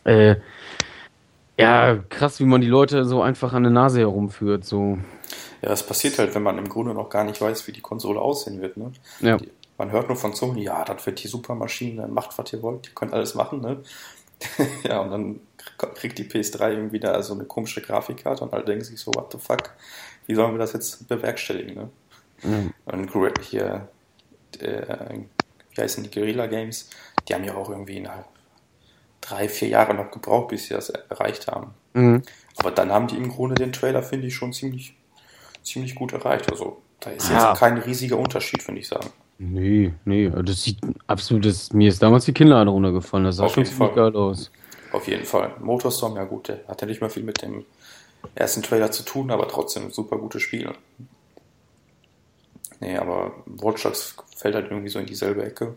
Äh, ja, krass, wie man die Leute so einfach an der Nase herumführt. So. Ja, es passiert halt, wenn man im Grunde noch gar nicht weiß, wie die Konsole aussehen wird. Ne? Ja. Die, man hört nur von Sony, ja, das wird die Supermaschine, macht, was ihr wollt, ihr könnt alles machen. Ne? ja, und dann kriegt die PS3 irgendwie da so eine komische Grafikkarte und alle denken sich so, what the fuck, wie sollen wir das jetzt bewerkstelligen? Ne? Mhm. Und hier, äh, wie heißen die Guerilla Games, die haben ja auch irgendwie nach drei, vier Jahre noch gebraucht, bis sie das erreicht haben. Mhm. Aber dann haben die im Grunde den Trailer, finde ich, schon ziemlich, ziemlich gut erreicht. Also da ist ja. jetzt kein riesiger Unterschied, finde ich sagen. Nee, nee, das sieht absolut, das, mir ist damals die Kinnlade runtergefallen, das sah Auf schon ziemlich geil aus. Auf jeden Fall. Motorstorm, ja gut, der hat ja nicht mehr viel mit dem ersten Trailer zu tun, aber trotzdem super gute Spiele. Nee, aber Watch Dogs fällt halt irgendwie so in dieselbe Ecke.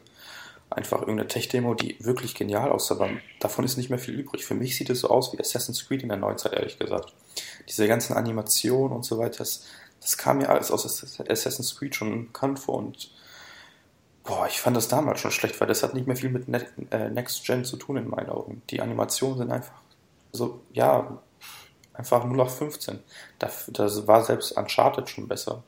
Einfach irgendeine Tech-Demo, die wirklich genial aussah, aber davon ist nicht mehr viel übrig. Für mich sieht es so aus wie Assassin's Creed in der Neuzeit, ehrlich gesagt. Diese ganzen Animationen und so weiter, das, das kam mir alles aus Assassin's Creed schon bekannt vor und Boah, ich fand das damals schon schlecht, weil das hat nicht mehr viel mit äh, Next Gen zu tun in meinen Augen. Die Animationen sind einfach so, ja, einfach 0 auf 15. Das, das war selbst Uncharted schon besser.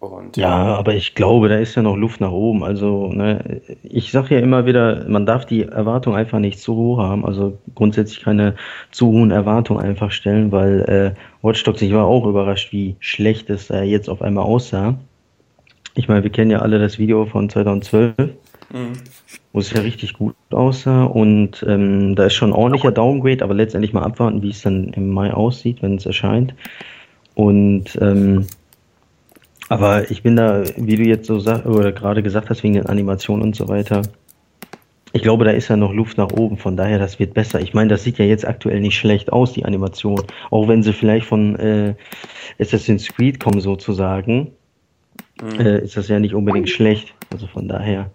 Und, ja, ja, aber ich glaube, da ist ja noch Luft nach oben. Also, ne, ich sage ja immer wieder, man darf die Erwartung einfach nicht zu hoch haben. Also grundsätzlich keine zu hohen Erwartungen einfach stellen, weil äh, Watch Dogs, ich war auch überrascht, wie schlecht es äh, jetzt auf einmal aussah. Ich meine, wir kennen ja alle das Video von 2012, mhm. wo es ja richtig gut aussah und ähm, da ist schon ein ordentlicher Downgrade, aber letztendlich mal abwarten, wie es dann im Mai aussieht, wenn es erscheint. Und ähm, aber ich bin da, wie du jetzt so sag, oder gerade gesagt hast, wegen den Animationen und so weiter. Ich glaube, da ist ja noch Luft nach oben, von daher, das wird besser. Ich meine, das sieht ja jetzt aktuell nicht schlecht aus, die Animation. Auch wenn sie vielleicht von äh, Assassin's Creed kommen, sozusagen mhm. äh, ist das ja nicht unbedingt schlecht. Also von daher,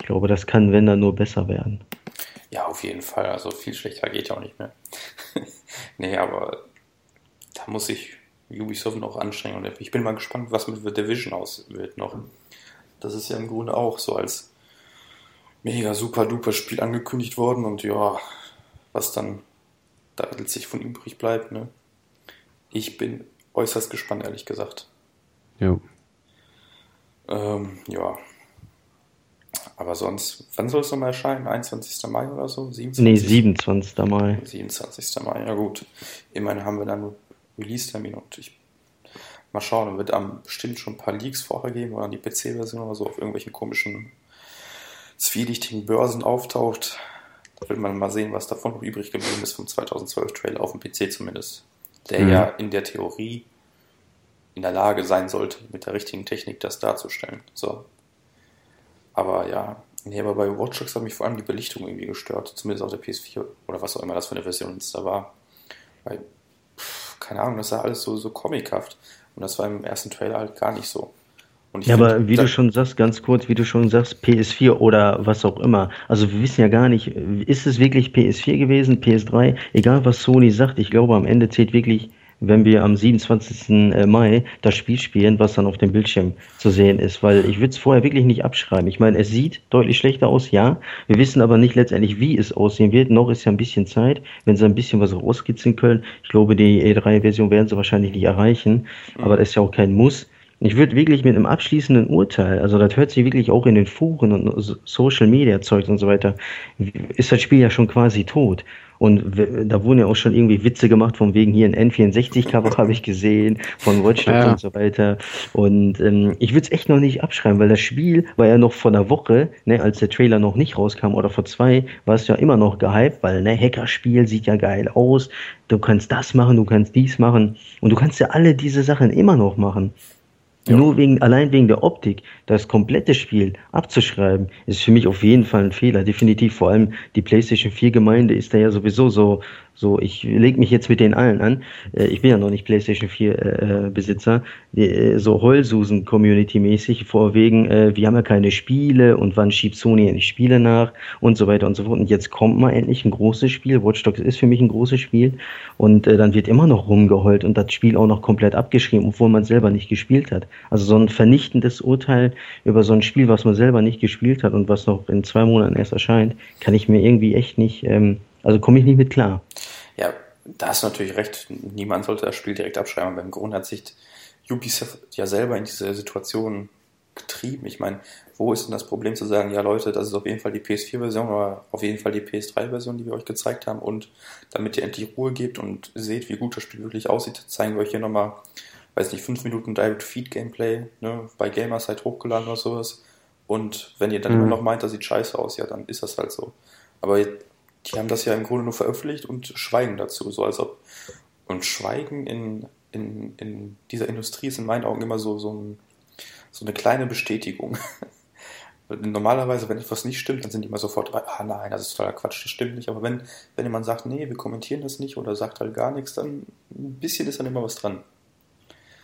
ich glaube, das kann, wenn dann nur besser werden. Ja, auf jeden Fall. Also viel schlechter geht ja auch nicht mehr. nee, aber da muss sich Ubisoft noch anstrengen. Und ich bin mal gespannt, was mit The Division aus wird noch. Das ist ja im Grunde auch so als mega super duper Spiel angekündigt worden und ja, was dann da letztlich von übrig bleibt, ne? Ich bin äußerst gespannt, ehrlich gesagt. Ja. Ähm, ja. Aber sonst, wann soll es nochmal erscheinen? 21. Mai oder so? 27? Nee, 27. Mai. 27. Mai, ja gut. Immerhin haben wir dann Release-Termin und ich mal schauen, dann wird am bestimmt schon ein paar Leaks vorher geben oder die PC-Version oder so auf irgendwelchen komischen zwielichtigen Börsen auftaucht. Da will man mal sehen, was davon noch übrig geblieben ist vom 2012 Trailer auf dem PC zumindest. Der mhm. ja in der Theorie in der Lage sein sollte, mit der richtigen Technik das darzustellen. So. Aber ja, nee, aber bei Watch Dogs hat mich vor allem die Belichtung irgendwie gestört, zumindest auf der PS4 oder was auch immer das für eine Version jetzt da war. Weil, pff, keine Ahnung, das sah alles so, so comichaft. Und das war im ersten Trailer halt gar nicht so. ja, aber wie du schon sagst, ganz kurz, wie du schon sagst, PS4 oder was auch immer. Also wir wissen ja gar nicht, ist es wirklich PS4 gewesen, PS3? Egal was Sony sagt, ich glaube am Ende zählt wirklich wenn wir am 27. Äh, Mai das Spiel spielen, was dann auf dem Bildschirm zu sehen ist, weil ich würde es vorher wirklich nicht abschreiben. Ich meine, es sieht deutlich schlechter aus, ja. Wir wissen aber nicht letztendlich, wie es aussehen wird. Noch ist ja ein bisschen Zeit, wenn sie ein bisschen was rauskitzeln können. Ich glaube, die E3-Version werden sie wahrscheinlich nicht erreichen, aber das ist ja auch kein Muss. Ich würde wirklich mit einem abschließenden Urteil, also das hört sich wirklich auch in den Foren und Social Media Zeugs und so weiter, ist das Spiel ja schon quasi tot. Und da wurden ja auch schon irgendwie Witze gemacht, von wegen hier ein N64-Cover habe ich gesehen, von Watch Dogs ja. und so weiter. Und ähm, ich würde es echt noch nicht abschreiben, weil das Spiel war ja noch vor einer Woche, ne, als der Trailer noch nicht rauskam, oder vor zwei, war es ja immer noch gehypt, weil ne, Hackerspiel sieht ja geil aus, du kannst das machen, du kannst dies machen und du kannst ja alle diese Sachen immer noch machen. Ja. Nur wegen, allein wegen der Optik, das komplette Spiel abzuschreiben, ist für mich auf jeden Fall ein Fehler. Definitiv, vor allem die PlayStation 4 Gemeinde ist da ja sowieso so, so, ich lege mich jetzt mit den allen an. Äh, ich bin ja noch nicht PlayStation 4 äh, Besitzer. Äh, so Heulsusen Community mäßig, vorwegen, äh, wir haben ja keine Spiele und wann schiebt Sony endlich Spiele nach und so weiter und so fort. Und jetzt kommt mal endlich ein großes Spiel. Watch Dogs ist für mich ein großes Spiel und äh, dann wird immer noch rumgeheult und das Spiel auch noch komplett abgeschrieben, obwohl man selber nicht gespielt hat. Also so ein vernichtendes Urteil über so ein Spiel, was man selber nicht gespielt hat und was noch in zwei Monaten erst erscheint, kann ich mir irgendwie echt nicht, ähm, also komme ich nicht mit klar. Ja, da hast du natürlich recht. Niemand sollte das Spiel direkt abschreiben, aber im Grunde hat sich Ubisoft ja selber in diese Situation getrieben. Ich meine, wo ist denn das Problem zu sagen, ja Leute, das ist auf jeden Fall die PS4-Version oder auf jeden Fall die PS3-Version, die wir euch gezeigt haben und damit ihr endlich Ruhe gebt und seht, wie gut das Spiel wirklich aussieht, zeigen wir euch hier nochmal weiß nicht, 5 Minuten Direct-Feed-Gameplay ne, bei Gamerside hochgeladen oder sowas. Und wenn ihr dann mhm. immer noch meint, das sieht scheiße aus, ja, dann ist das halt so. Aber die haben das ja im Grunde nur veröffentlicht und schweigen dazu, so als ob. Und Schweigen in, in, in dieser Industrie ist in meinen Augen immer so, so, ein, so eine kleine Bestätigung. Normalerweise, wenn etwas nicht stimmt, dann sind die immer sofort, ah nein, das ist totaler Quatsch, das stimmt nicht. Aber wenn, wenn jemand sagt, nee, wir kommentieren das nicht oder sagt halt gar nichts, dann ein bisschen ist dann immer was dran.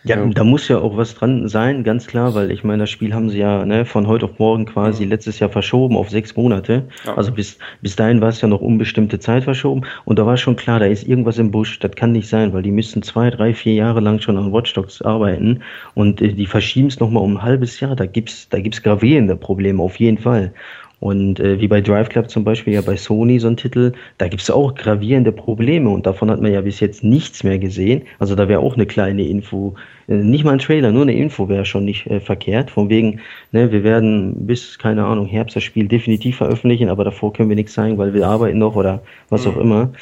Ja, ja, da muss ja auch was dran sein, ganz klar, weil ich meine, das Spiel haben sie ja ne, von heute auf morgen quasi mhm. letztes Jahr verschoben auf sechs Monate. Ja. Also bis, bis dahin war es ja noch unbestimmte Zeit verschoben und da war schon klar, da ist irgendwas im Busch, das kann nicht sein, weil die müssten zwei, drei, vier Jahre lang schon an Watch Dogs arbeiten und äh, die verschieben es nochmal um ein halbes Jahr, da gibt's da gibt's gravierende Probleme, auf jeden Fall. Und äh, wie bei Drive Club zum Beispiel, ja bei Sony so ein Titel, da gibt es auch gravierende Probleme und davon hat man ja bis jetzt nichts mehr gesehen. Also da wäre auch eine kleine Info, äh, nicht mal ein Trailer, nur eine Info wäre schon nicht äh, verkehrt. Von wegen, ne, wir werden bis, keine Ahnung, Herbst das Spiel definitiv veröffentlichen, aber davor können wir nichts zeigen, weil wir arbeiten noch oder was mhm. auch immer.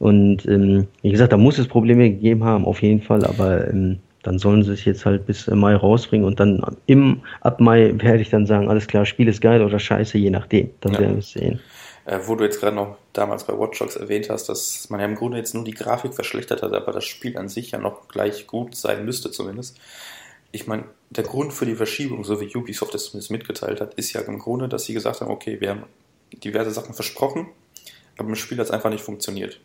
Und ähm, wie gesagt, da muss es Probleme gegeben haben, auf jeden Fall, aber ähm, dann sollen sie es jetzt halt bis Mai rausbringen und dann im, ab Mai werde ich dann sagen, alles klar, Spiel ist geil oder scheiße, je nachdem. Dann ja. werden wir es sehen. Äh, wo du jetzt gerade noch damals bei Watch Dogs erwähnt hast, dass man ja im Grunde jetzt nur die Grafik verschlechtert hat, aber das Spiel an sich ja noch gleich gut sein müsste zumindest. Ich meine, der Grund für die Verschiebung, so wie Ubisoft es zumindest mitgeteilt hat, ist ja im Grunde, dass sie gesagt haben, okay, wir haben diverse Sachen versprochen, aber im Spiel hat es einfach nicht funktioniert.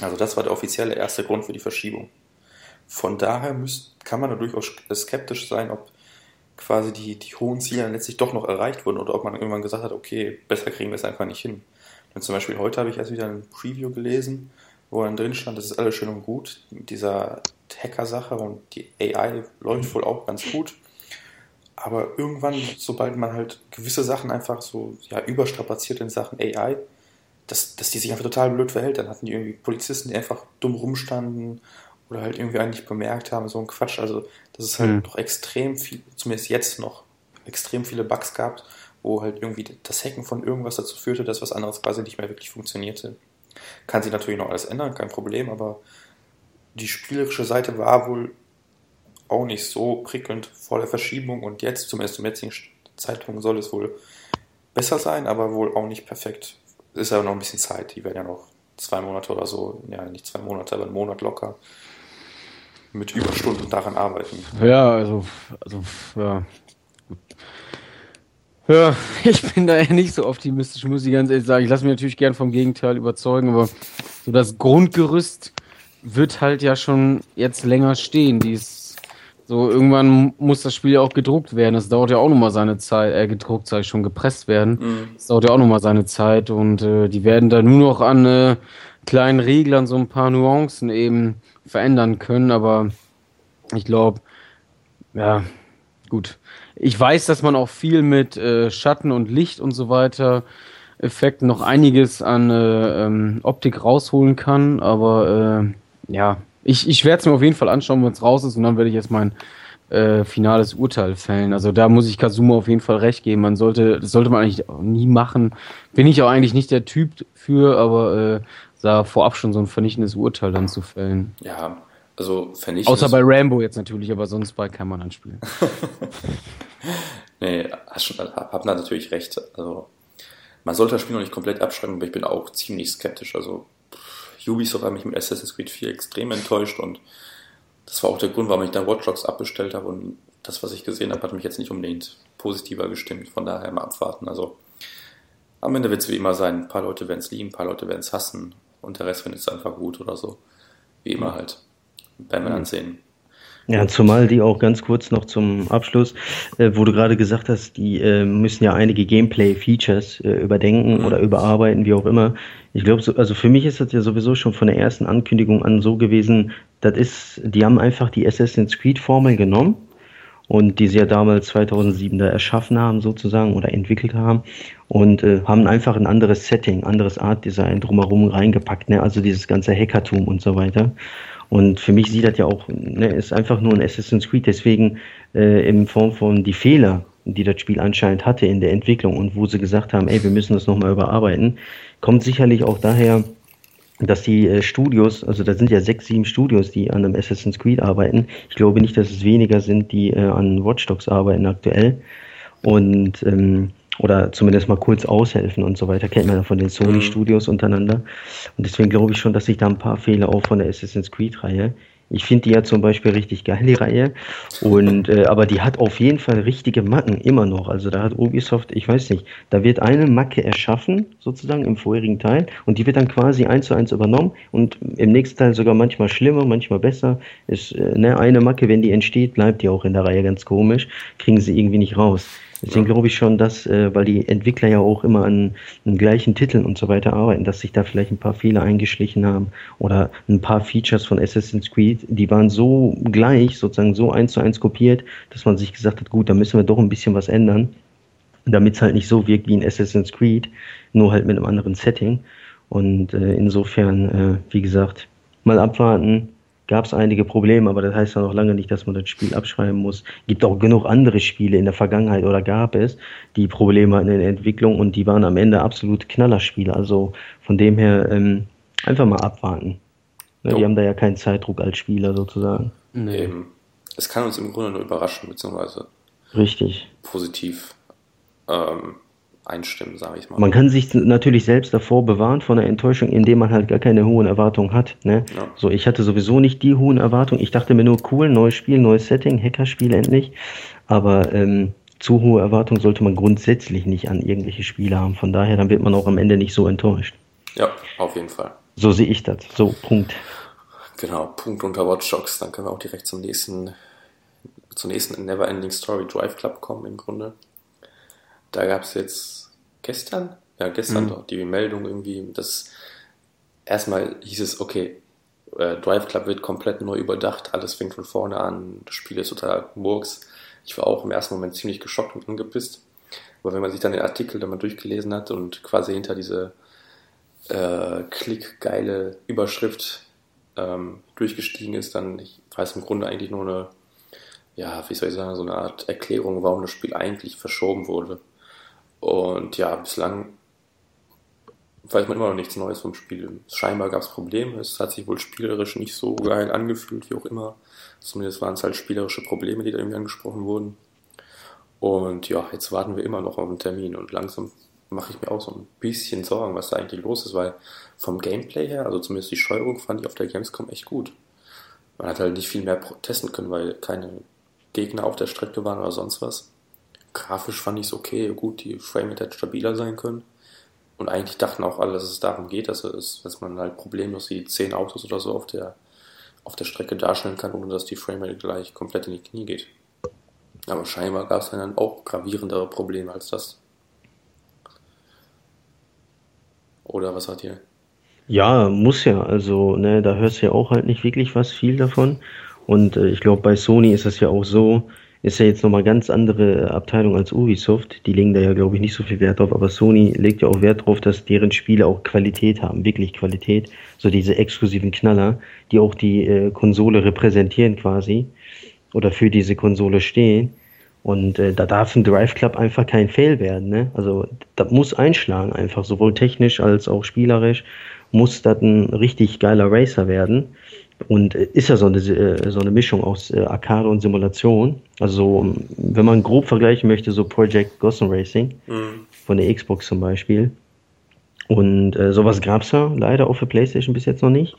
Also das war der offizielle erste Grund für die Verschiebung. Von daher müsst, kann man da durchaus skeptisch sein, ob quasi die, die hohen Ziele letztlich doch noch erreicht wurden oder ob man irgendwann gesagt hat, okay, besser kriegen wir es einfach nicht hin. Denn zum Beispiel heute habe ich erst wieder ein Preview gelesen, wo dann drin stand, das ist alles schön und gut mit dieser Hacker-Sache und die AI läuft wohl auch ganz gut. Aber irgendwann, sobald man halt gewisse Sachen einfach so ja, überstrapaziert in Sachen AI, dass, dass die sich einfach total blöd verhält. Dann hatten die irgendwie Polizisten, die einfach dumm rumstanden oder halt irgendwie eigentlich bemerkt haben, so ein Quatsch. Also, dass es halt mhm. doch extrem viel, zumindest jetzt noch, extrem viele Bugs gab, wo halt irgendwie das Hacken von irgendwas dazu führte, dass was anderes quasi nicht mehr wirklich funktionierte. Kann sich natürlich noch alles ändern, kein Problem, aber die spielerische Seite war wohl auch nicht so prickelnd vor der Verschiebung und jetzt, zumindest zum jetzigen Zeitpunkt, soll es wohl besser sein, aber wohl auch nicht perfekt. Es ist aber noch ein bisschen Zeit, die werden ja noch zwei Monate oder so, ja, nicht zwei Monate, aber einen Monat locker mit Überstunden daran arbeiten. Ja, also, also ja. Ja, ich bin da eher nicht so optimistisch, muss ich ganz ehrlich sagen. Ich lasse mich natürlich gern vom Gegenteil überzeugen, aber so das Grundgerüst wird halt ja schon jetzt länger stehen. Dies, so irgendwann muss das Spiel ja auch gedruckt werden. Das dauert ja auch nochmal seine Zeit, äh, gedruckt, sag ich schon, gepresst werden. Mhm. Das dauert ja auch nochmal seine Zeit und äh, die werden da nur noch an äh, kleinen Reglern so ein paar Nuancen eben verändern können, aber ich glaube, ja, gut. Ich weiß, dass man auch viel mit äh, Schatten und Licht und so weiter Effekten noch einiges an äh, ähm, Optik rausholen kann, aber äh, ja, ich, ich werde es mir auf jeden Fall anschauen, wenn es raus ist und dann werde ich jetzt mein äh, finales Urteil fällen. Also da muss ich Kazuma auf jeden Fall recht geben. Man sollte, das sollte man eigentlich nie machen. Bin ich auch eigentlich nicht der Typ für, aber äh, da vorab schon so ein vernichtendes Urteil dann zu fällen. Ja, also vernichtendes... Außer bei Rambo jetzt natürlich, aber sonst bei kann man anspielen. nee, hast hab natürlich recht. Also man sollte das Spiel noch nicht komplett abschreiben, aber ich bin auch ziemlich skeptisch. Also Ubisoft hat mich mit Assassin's Creed 4 extrem enttäuscht und das war auch der Grund, warum ich dann Watch Dogs abbestellt habe und das, was ich gesehen habe, hat mich jetzt nicht unbedingt positiver gestimmt. Von daher mal abwarten. Also am Ende wird es wie immer sein. Ein paar Leute werden es lieben, ein paar Leute werden es hassen und der Rest findet es einfach gut oder so. Wie immer halt. Werden wir dann sehen. Ja, zumal die auch ganz kurz noch zum Abschluss, äh, wo du gerade gesagt hast, die äh, müssen ja einige Gameplay-Features äh, überdenken oder überarbeiten, wie auch immer. Ich glaube, so, also für mich ist das ja sowieso schon von der ersten Ankündigung an so gewesen, das ist, die haben einfach die Assassin's Creed-Formel genommen und die sie ja damals 2007 da erschaffen haben sozusagen oder entwickelt haben und äh, haben einfach ein anderes Setting, anderes Art Design drumherum reingepackt, ne? also dieses ganze Hackertum und so weiter. Und für mich sieht das ja auch, ne, ist einfach nur ein Assassin's Creed, deswegen äh, in Form von die Fehler, die das Spiel anscheinend hatte in der Entwicklung und wo sie gesagt haben, ey, wir müssen das nochmal überarbeiten, kommt sicherlich auch daher, dass die äh, Studios, also da sind ja sechs, sieben Studios, die an einem Assassin's Creed arbeiten. Ich glaube nicht, dass es weniger sind, die äh, an Watch Dogs arbeiten aktuell. Und ähm, oder zumindest mal kurz aushelfen und so weiter, kennt man ja von den Sony-Studios untereinander. Und deswegen glaube ich schon, dass sich da ein paar Fehler auch von der Assassin's Creed-Reihe. Ich finde die ja zum Beispiel richtig geil, die Reihe. Und, äh, aber die hat auf jeden Fall richtige Macken, immer noch. Also da hat Ubisoft, ich weiß nicht, da wird eine Macke erschaffen, sozusagen im vorherigen Teil, und die wird dann quasi eins zu eins übernommen und im nächsten Teil sogar manchmal schlimmer, manchmal besser. Ist, äh, ne, eine Macke, wenn die entsteht, bleibt die auch in der Reihe ganz komisch, kriegen sie irgendwie nicht raus. Deswegen glaube ich schon, dass, äh, weil die Entwickler ja auch immer an, an gleichen Titeln und so weiter arbeiten, dass sich da vielleicht ein paar Fehler eingeschlichen haben oder ein paar Features von Assassin's Creed, die waren so gleich, sozusagen so eins zu eins kopiert, dass man sich gesagt hat, gut, da müssen wir doch ein bisschen was ändern, damit es halt nicht so wirkt wie in Assassin's Creed, nur halt mit einem anderen Setting. Und äh, insofern, äh, wie gesagt, mal abwarten, gab es einige Probleme, aber das heißt ja noch lange nicht, dass man das Spiel abschreiben muss. Gibt auch genug andere Spiele in der Vergangenheit oder gab es, die Probleme hatten in der Entwicklung und die waren am Ende absolut Knallerspiele. Also von dem her ähm, einfach mal abwarten. Ne, die haben da ja keinen Zeitdruck als Spieler sozusagen. Nee. Es kann uns im Grunde nur überraschen, beziehungsweise Richtig. positiv ähm, einstimmen, sage ich mal. Man kann sich natürlich selbst davor bewahren von der Enttäuschung, indem man halt gar keine hohen Erwartungen hat. Ne? Ja. So, ich hatte sowieso nicht die hohen Erwartungen. Ich dachte mir nur, cool, neues Spiel, neues Setting, Hackerspiel endlich. Aber ähm, zu hohe Erwartungen sollte man grundsätzlich nicht an irgendwelche Spiele haben. Von daher, dann wird man auch am Ende nicht so enttäuscht. Ja, auf jeden Fall. So sehe ich das. So, Punkt. Genau, Punkt unter Watch Dogs. Dann können wir auch direkt zum nächsten, zur nächsten Neverending Story Drive Club kommen im Grunde. Da gab es jetzt gestern, ja gestern Mhm. doch die Meldung irgendwie, dass erstmal hieß es, okay, äh, Drive Club wird komplett neu überdacht, alles fängt von vorne an, das Spiel ist total Murks. Ich war auch im ersten Moment ziemlich geschockt und angepisst. Aber wenn man sich dann den Artikel dann mal durchgelesen hat und quasi hinter diese äh, klickgeile Überschrift ähm, durchgestiegen ist, dann ich weiß im Grunde eigentlich nur eine, ja, wie soll ich sagen, so eine Art Erklärung, warum das Spiel eigentlich verschoben wurde. Und ja, bislang weiß man immer noch nichts Neues vom Spiel. Scheinbar gab es Probleme, es hat sich wohl spielerisch nicht so geil angefühlt, wie auch immer. Zumindest waren es halt spielerische Probleme, die da irgendwie angesprochen wurden. Und ja, jetzt warten wir immer noch auf einen Termin und langsam mache ich mir auch so ein bisschen Sorgen, was da eigentlich los ist, weil vom Gameplay her, also zumindest die Steuerung fand ich auf der Gamescom echt gut. Man hat halt nicht viel mehr testen können, weil keine Gegner auf der Strecke waren oder sonst was. Grafisch fand ich es okay, gut, die Framerate hätte stabiler sein können. Und eigentlich dachten auch alle, dass es darum geht, dass, es, dass man halt problemlos die 10 Autos oder so auf der, auf der Strecke darstellen kann, ohne dass die Framerate gleich komplett in die Knie geht. Aber scheinbar gab es dann auch gravierendere Probleme als das. Oder was hat ihr? Ja, muss ja. Also, ne, da hörst du ja auch halt nicht wirklich was viel davon. Und äh, ich glaube, bei Sony ist das ja auch so, ist ja jetzt nochmal ganz andere Abteilung als Ubisoft. Die legen da ja, glaube ich, nicht so viel Wert drauf. Aber Sony legt ja auch Wert drauf, dass deren Spiele auch Qualität haben, wirklich Qualität. So diese exklusiven Knaller, die auch die äh, Konsole repräsentieren quasi oder für diese Konsole stehen. Und äh, da darf ein Drive Club einfach kein Fail werden. Ne? Also das muss einschlagen, einfach sowohl technisch als auch spielerisch muss das ein richtig geiler Racer werden. Und äh, ist ja so eine, äh, so eine Mischung aus äh, Arcade und Simulation. Also um, wenn man grob vergleichen möchte, so Project Gotham Racing von der Xbox zum Beispiel. Und äh, sowas gab's ja leider auch für PlayStation bis jetzt noch nicht.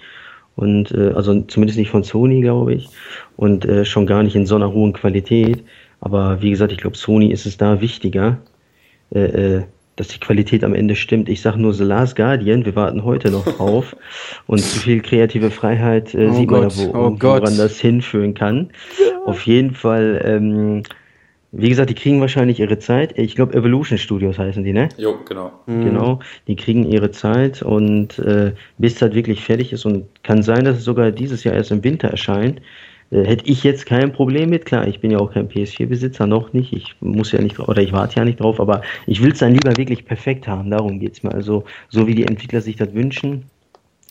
Und äh, also zumindest nicht von Sony, glaube ich. Und äh, schon gar nicht in so einer hohen Qualität. Aber wie gesagt, ich glaube, Sony ist es da wichtiger, äh, äh, dass die Qualität am Ende stimmt. Ich sage nur The Last Guardian, wir warten heute noch drauf. Und zu viel kreative Freiheit äh, oh sieht Gott, man ja, wo, oh woran das hinführen kann. Ja. Auf jeden Fall, ähm, wie gesagt, die kriegen wahrscheinlich ihre Zeit. Ich glaube, Evolution Studios heißen die, ne? Jo, genau. Mhm. Genau, die kriegen ihre Zeit und äh, bis das wirklich fertig ist und kann sein, dass es sogar dieses Jahr erst im Winter erscheint. Äh, hätte ich jetzt kein Problem mit. Klar, ich bin ja auch kein PS4-Besitzer, noch nicht. Ich muss ja nicht, oder ich warte ja nicht drauf, aber ich will es dann lieber wirklich perfekt haben. Darum geht es mir. Also, so wie die Entwickler sich das wünschen,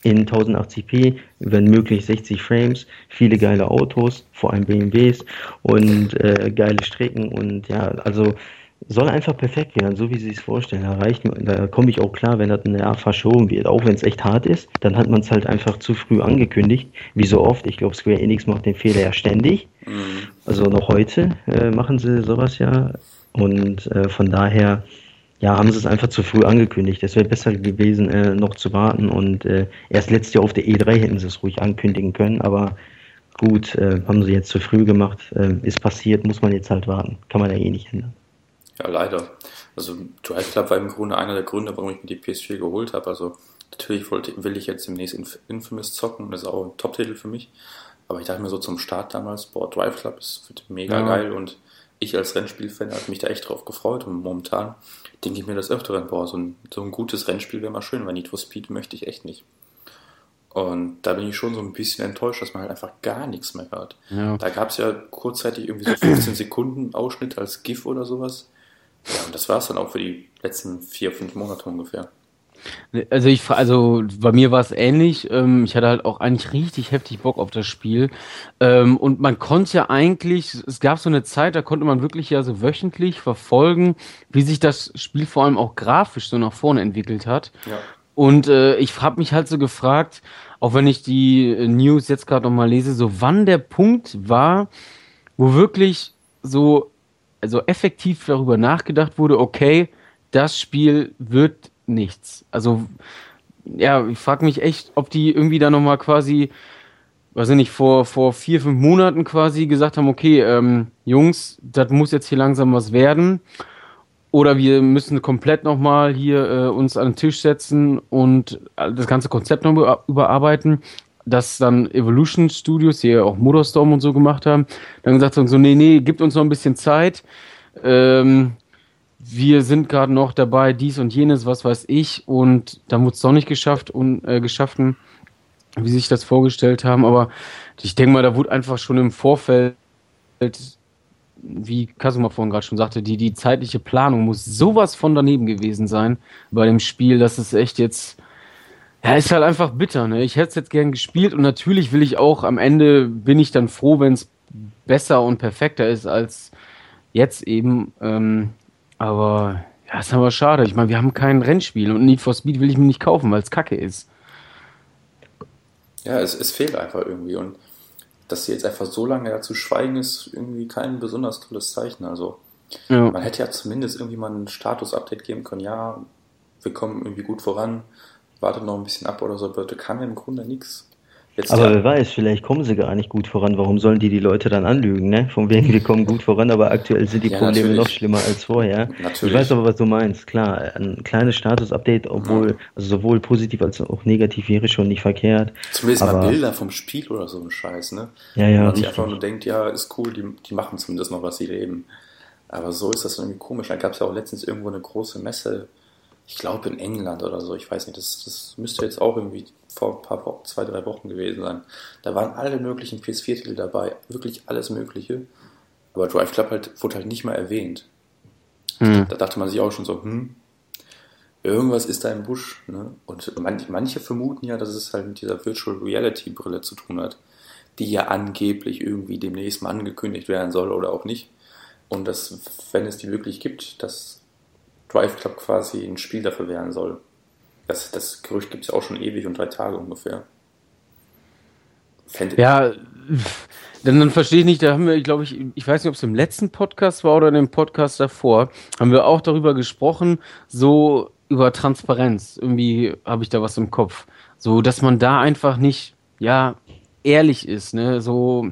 in 1080p, wenn möglich 60 Frames, viele geile Autos, vor allem BMWs und äh, geile Strecken und ja, also soll einfach perfekt werden, so wie sie es vorstellen. Da, reicht, da komme ich auch klar, wenn das eine Art verschoben wird. Auch wenn es echt hart ist, dann hat man es halt einfach zu früh angekündigt. Wie so oft. Ich glaube, Square Enix macht den Fehler ja ständig. Mhm. Also noch heute äh, machen sie sowas ja. Und äh, von daher, ja, haben sie es einfach zu früh angekündigt. Es wäre besser gewesen, äh, noch zu warten. Und äh, erst letztes Jahr auf der E3 hätten sie es ruhig ankündigen können. Aber gut, äh, haben sie jetzt zu früh gemacht. Äh, ist passiert, muss man jetzt halt warten. Kann man ja eh nicht ändern. Ja, leider. Also Drive Club war im Grunde einer der Gründe, warum ich mir die PS4 geholt habe. Also natürlich wollte, will ich jetzt demnächst Infamous zocken, das ist auch ein Top-Titel für mich. Aber ich dachte mir so zum Start damals, boah, Drive Club ist mega ja. geil und ich als Rennspielfan habe mich da echt drauf gefreut und momentan denke ich mir das öfteren, boah, so ein, so ein gutes Rennspiel wäre mal schön, weil Need for Speed möchte ich echt nicht. Und da bin ich schon so ein bisschen enttäuscht, dass man halt einfach gar nichts mehr hört. Ja. Da gab es ja kurzzeitig irgendwie so 15 Sekunden Ausschnitt als GIF oder sowas. Ja, und das war es dann auch für die letzten vier, fünf Monate ungefähr. Also ich also bei mir war es ähnlich. Ähm, ich hatte halt auch eigentlich richtig heftig Bock auf das Spiel. Ähm, und man konnte ja eigentlich, es gab so eine Zeit, da konnte man wirklich ja so wöchentlich verfolgen, wie sich das Spiel vor allem auch grafisch so nach vorne entwickelt hat. Ja. Und äh, ich habe mich halt so gefragt, auch wenn ich die News jetzt gerade nochmal lese, so wann der Punkt war, wo wirklich so also effektiv darüber nachgedacht wurde, okay, das Spiel wird nichts. Also, ja, ich frage mich echt, ob die irgendwie da nochmal quasi, weiß ich nicht, vor, vor vier, fünf Monaten quasi gesagt haben, okay, ähm, Jungs, das muss jetzt hier langsam was werden. Oder wir müssen komplett nochmal hier äh, uns an den Tisch setzen und das ganze Konzept noch überarbeiten dass dann Evolution Studios, die ja auch Motorstorm und so gemacht haben, dann gesagt haben, so, nee, nee, gibt uns noch ein bisschen Zeit. Ähm, wir sind gerade noch dabei, dies und jenes, was weiß ich, und dann wurde es doch nicht geschafft und äh, geschaffen, wie sich das vorgestellt haben. Aber ich denke mal, da wurde einfach schon im Vorfeld, wie Kasuma vorhin gerade schon sagte, die, die zeitliche Planung muss sowas von daneben gewesen sein bei dem Spiel, dass es echt jetzt ja, ist halt einfach bitter, ne? Ich hätte es jetzt gern gespielt und natürlich will ich auch, am Ende bin ich dann froh, wenn es besser und perfekter ist als jetzt eben. Ähm, aber ja, ist aber schade. Ich meine, wir haben kein Rennspiel und Need for Speed will ich mir nicht kaufen, weil es kacke ist. Ja, es, es fehlt einfach irgendwie und dass sie jetzt einfach so lange dazu schweigen, ist irgendwie kein besonders tolles Zeichen. Also ja. man hätte ja zumindest irgendwie mal ein Status-Update geben können. Ja, wir kommen irgendwie gut voran wartet noch ein bisschen ab oder so, da kam ja im Grunde nichts. Jetzt aber wer weiß, vielleicht kommen sie gar nicht gut voran. Warum sollen die die Leute dann anlügen, ne? Von wegen, wir kommen gut voran, aber aktuell sind die ja, Probleme natürlich. noch schlimmer als vorher. Natürlich. Ich weiß aber, was du meinst. Klar, ein kleines Status-Update, obwohl, ja. also sowohl positiv als auch negativ wäre schon nicht verkehrt. Zumindest aber, mal Bilder vom Spiel oder so ein Scheiß, ne? Ja, ja. Und man sich einfach nur denkt, ja, ist cool, die, die machen zumindest noch, was sie leben. Aber so ist das irgendwie komisch. Da gab es ja auch letztens irgendwo eine große Messe ich glaube in England oder so, ich weiß nicht, das, das müsste jetzt auch irgendwie vor ein paar Wochen, zwei, drei Wochen gewesen sein. Da waren alle möglichen PS4-Titel dabei, wirklich alles Mögliche. Aber Drive Club halt, wurde halt nicht mal erwähnt. Hm. Da dachte man sich auch schon so, hm, irgendwas ist da im Busch. Ne? Und manche, manche vermuten ja, dass es halt mit dieser Virtual Reality Brille zu tun hat, die ja angeblich irgendwie demnächst mal angekündigt werden soll oder auch nicht. Und dass, wenn es die wirklich gibt, dass Drive Club quasi ein Spiel dafür werden soll. Das, das Gerücht gibt es auch schon ewig und drei Tage ungefähr. Fände ja, dann, dann verstehe ich nicht, da haben wir, glaube ich, ich weiß nicht, ob es im letzten Podcast war oder in dem Podcast davor, haben wir auch darüber gesprochen, so über Transparenz. Irgendwie habe ich da was im Kopf. So, dass man da einfach nicht ja, ehrlich ist, ne? So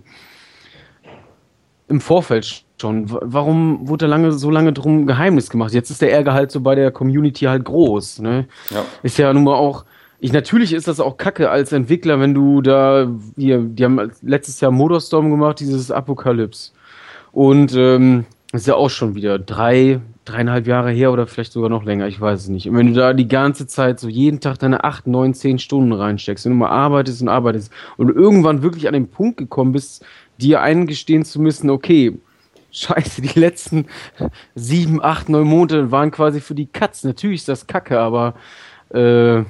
im Vorfeld schon. Warum wurde da lange, so lange drum Geheimnis gemacht? Jetzt ist der Ärger halt so bei der Community halt groß, ne? Ja. Ist ja nun mal auch. Ich, natürlich ist das auch kacke als Entwickler, wenn du da, hier, die haben letztes Jahr Motorstorm gemacht, dieses Apokalypse. Und ähm, das ist ja auch schon wieder drei, dreieinhalb Jahre her oder vielleicht sogar noch länger, ich weiß es nicht. Und wenn du da die ganze Zeit so jeden Tag deine acht, neun, zehn Stunden reinsteckst und immer arbeitest und arbeitest und irgendwann wirklich an den Punkt gekommen bist, dir eingestehen zu müssen, okay, scheiße, die letzten sieben, acht, neun Monate waren quasi für die Katz. Natürlich ist das kacke, aber äh,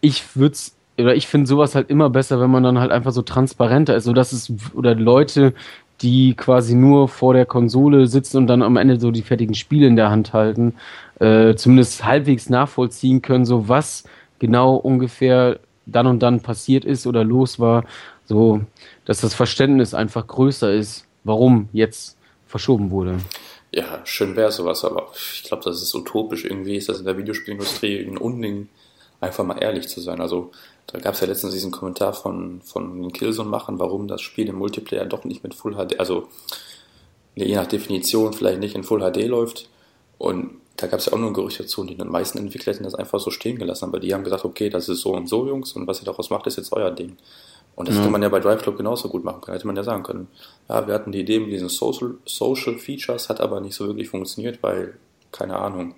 ich würde oder ich finde sowas halt immer besser, wenn man dann halt einfach so transparenter ist, so dass es, oder Leute, die quasi nur vor der Konsole sitzen und dann am Ende so die fertigen Spiele in der Hand halten, äh, zumindest halbwegs nachvollziehen können, so was genau ungefähr dann und dann passiert ist oder los war, so dass das Verständnis einfach größer ist, warum jetzt verschoben wurde. Ja, schön wäre sowas, aber ich glaube, das ist utopisch. Irgendwie ist das in der Videospielindustrie ein Unding, einfach mal ehrlich zu sein. Also da gab es ja letztens diesen Kommentar von, von den Killzone-Machern, warum das Spiel im Multiplayer doch nicht mit Full HD, also je nach Definition vielleicht nicht in Full HD läuft. Und da gab es ja auch nur ein Gerücht dazu und die meisten Entwickler hätten das einfach so stehen gelassen, aber die haben gesagt, okay, das ist so und so, Jungs, und was ihr daraus macht, ist jetzt euer Ding. Und das ja. hätte man ja bei Drive Club genauso gut machen können, hätte man ja sagen können. Ja, wir hatten die Idee mit diesen Social, Social Features, hat aber nicht so wirklich funktioniert, weil, keine Ahnung,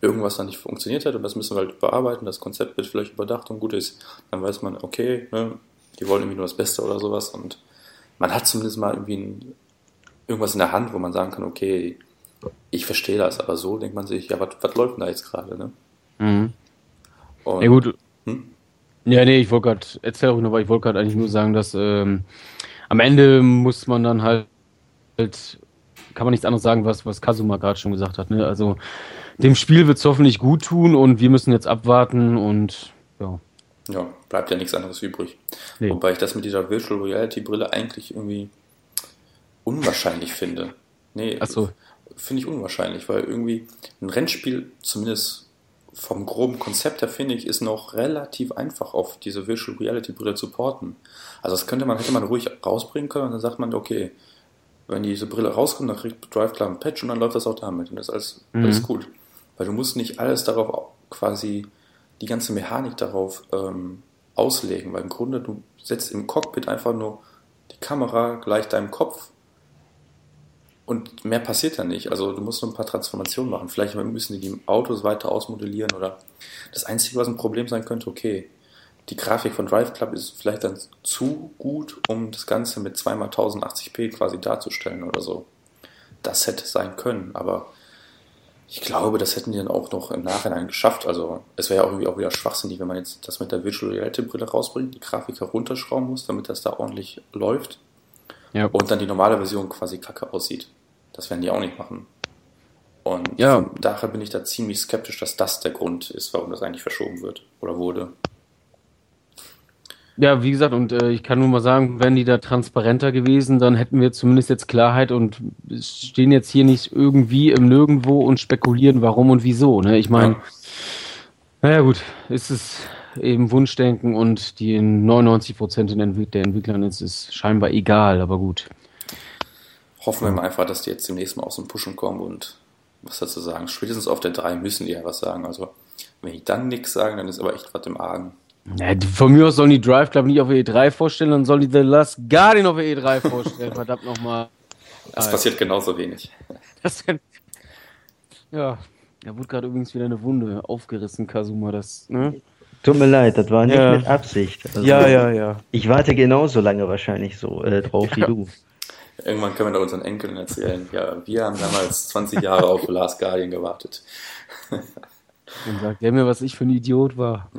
irgendwas da nicht funktioniert hat und das müssen wir halt bearbeiten, das Konzept wird vielleicht überdacht und gut ist, dann weiß man, okay, ne, die wollen irgendwie nur das Beste oder sowas und man hat zumindest mal irgendwie ein, irgendwas in der Hand, wo man sagen kann, okay, ich verstehe das, aber so denkt man sich, ja, was läuft denn da jetzt gerade, ne? Mhm. Und, ja gut. Hm? Ja, nee, ich wollte gerade, erzähl auch noch, weil ich wollte gerade eigentlich nur sagen, dass ähm, am Ende muss man dann halt, halt, kann man nichts anderes sagen, was, was Kazuma gerade schon gesagt hat, ne? Also dem Spiel wird es hoffentlich gut tun und wir müssen jetzt abwarten und ja. Ja, bleibt ja nichts anderes übrig. Nee. Wobei ich das mit dieser Virtual Reality Brille eigentlich irgendwie unwahrscheinlich finde. Nee, so. finde ich unwahrscheinlich, weil irgendwie ein Rennspiel, zumindest vom groben Konzept her, finde ich, ist noch relativ einfach auf diese Virtual Reality Brille zu porten. Also das könnte man, hätte man ruhig rausbringen können und dann sagt man, okay, wenn diese Brille rauskommt, dann kriegt Drive klar ein Patch und dann läuft das auch damit und das ist alles, mhm. alles gut. Weil du musst nicht alles darauf quasi, die ganze Mechanik darauf ähm, auslegen, weil im Grunde du setzt im Cockpit einfach nur die Kamera gleich deinem Kopf und mehr passiert da nicht. Also du musst nur ein paar Transformationen machen. Vielleicht müssen die die Autos weiter ausmodellieren oder das Einzige, was ein Problem sein könnte, okay, die Grafik von Drive Club ist vielleicht dann zu gut, um das Ganze mit 2x1080p quasi darzustellen oder so. Das hätte sein können, aber ich glaube, das hätten die dann auch noch im Nachhinein geschafft. Also es wäre ja auch irgendwie auch wieder schwachsinnig, wenn man jetzt das mit der Virtual Reality Brille rausbringt, die Grafik herunterschrauben muss, damit das da ordentlich läuft. Ja. Und dann die normale Version quasi kacke aussieht. Das werden die auch nicht machen. Und ja. daher bin ich da ziemlich skeptisch, dass das der Grund ist, warum das eigentlich verschoben wird oder wurde. Ja, wie gesagt, und äh, ich kann nur mal sagen, wären die da transparenter gewesen, dann hätten wir zumindest jetzt Klarheit und stehen jetzt hier nicht irgendwie im Nirgendwo und spekulieren, warum und wieso. Ne? Ich meine, ja. naja gut, ist es eben Wunschdenken und die 99 Prozent der Entwicklern ist es scheinbar egal, aber gut. Hoffen wir mal einfach, dass die jetzt demnächst mal aus dem Pushen kommen und was dazu sagen. Spätestens auf der 3 müssen die ja was sagen. Also, wenn die dann nichts sagen, dann ist aber echt was im Argen. Ja, von mir aus sollen die Drive Club nicht auf der E3 vorstellen, dann sollen die The Last Guardian auf der E3 vorstellen. Verdammt nochmal. Das passiert genauso wenig. Das, ja, da wurde gerade übrigens wieder eine Wunde aufgerissen, Kazuma. Das, ne? Tut mir leid, das war nicht ja. mit Absicht. Also, ja, ja, ja. Ich warte genauso lange wahrscheinlich so äh, drauf ja. wie du. Irgendwann können wir da unseren Enkeln erzählen. Ja, wir haben damals 20 Jahre auf Last Guardian gewartet. Und sagt der mir, was ich für ein Idiot war.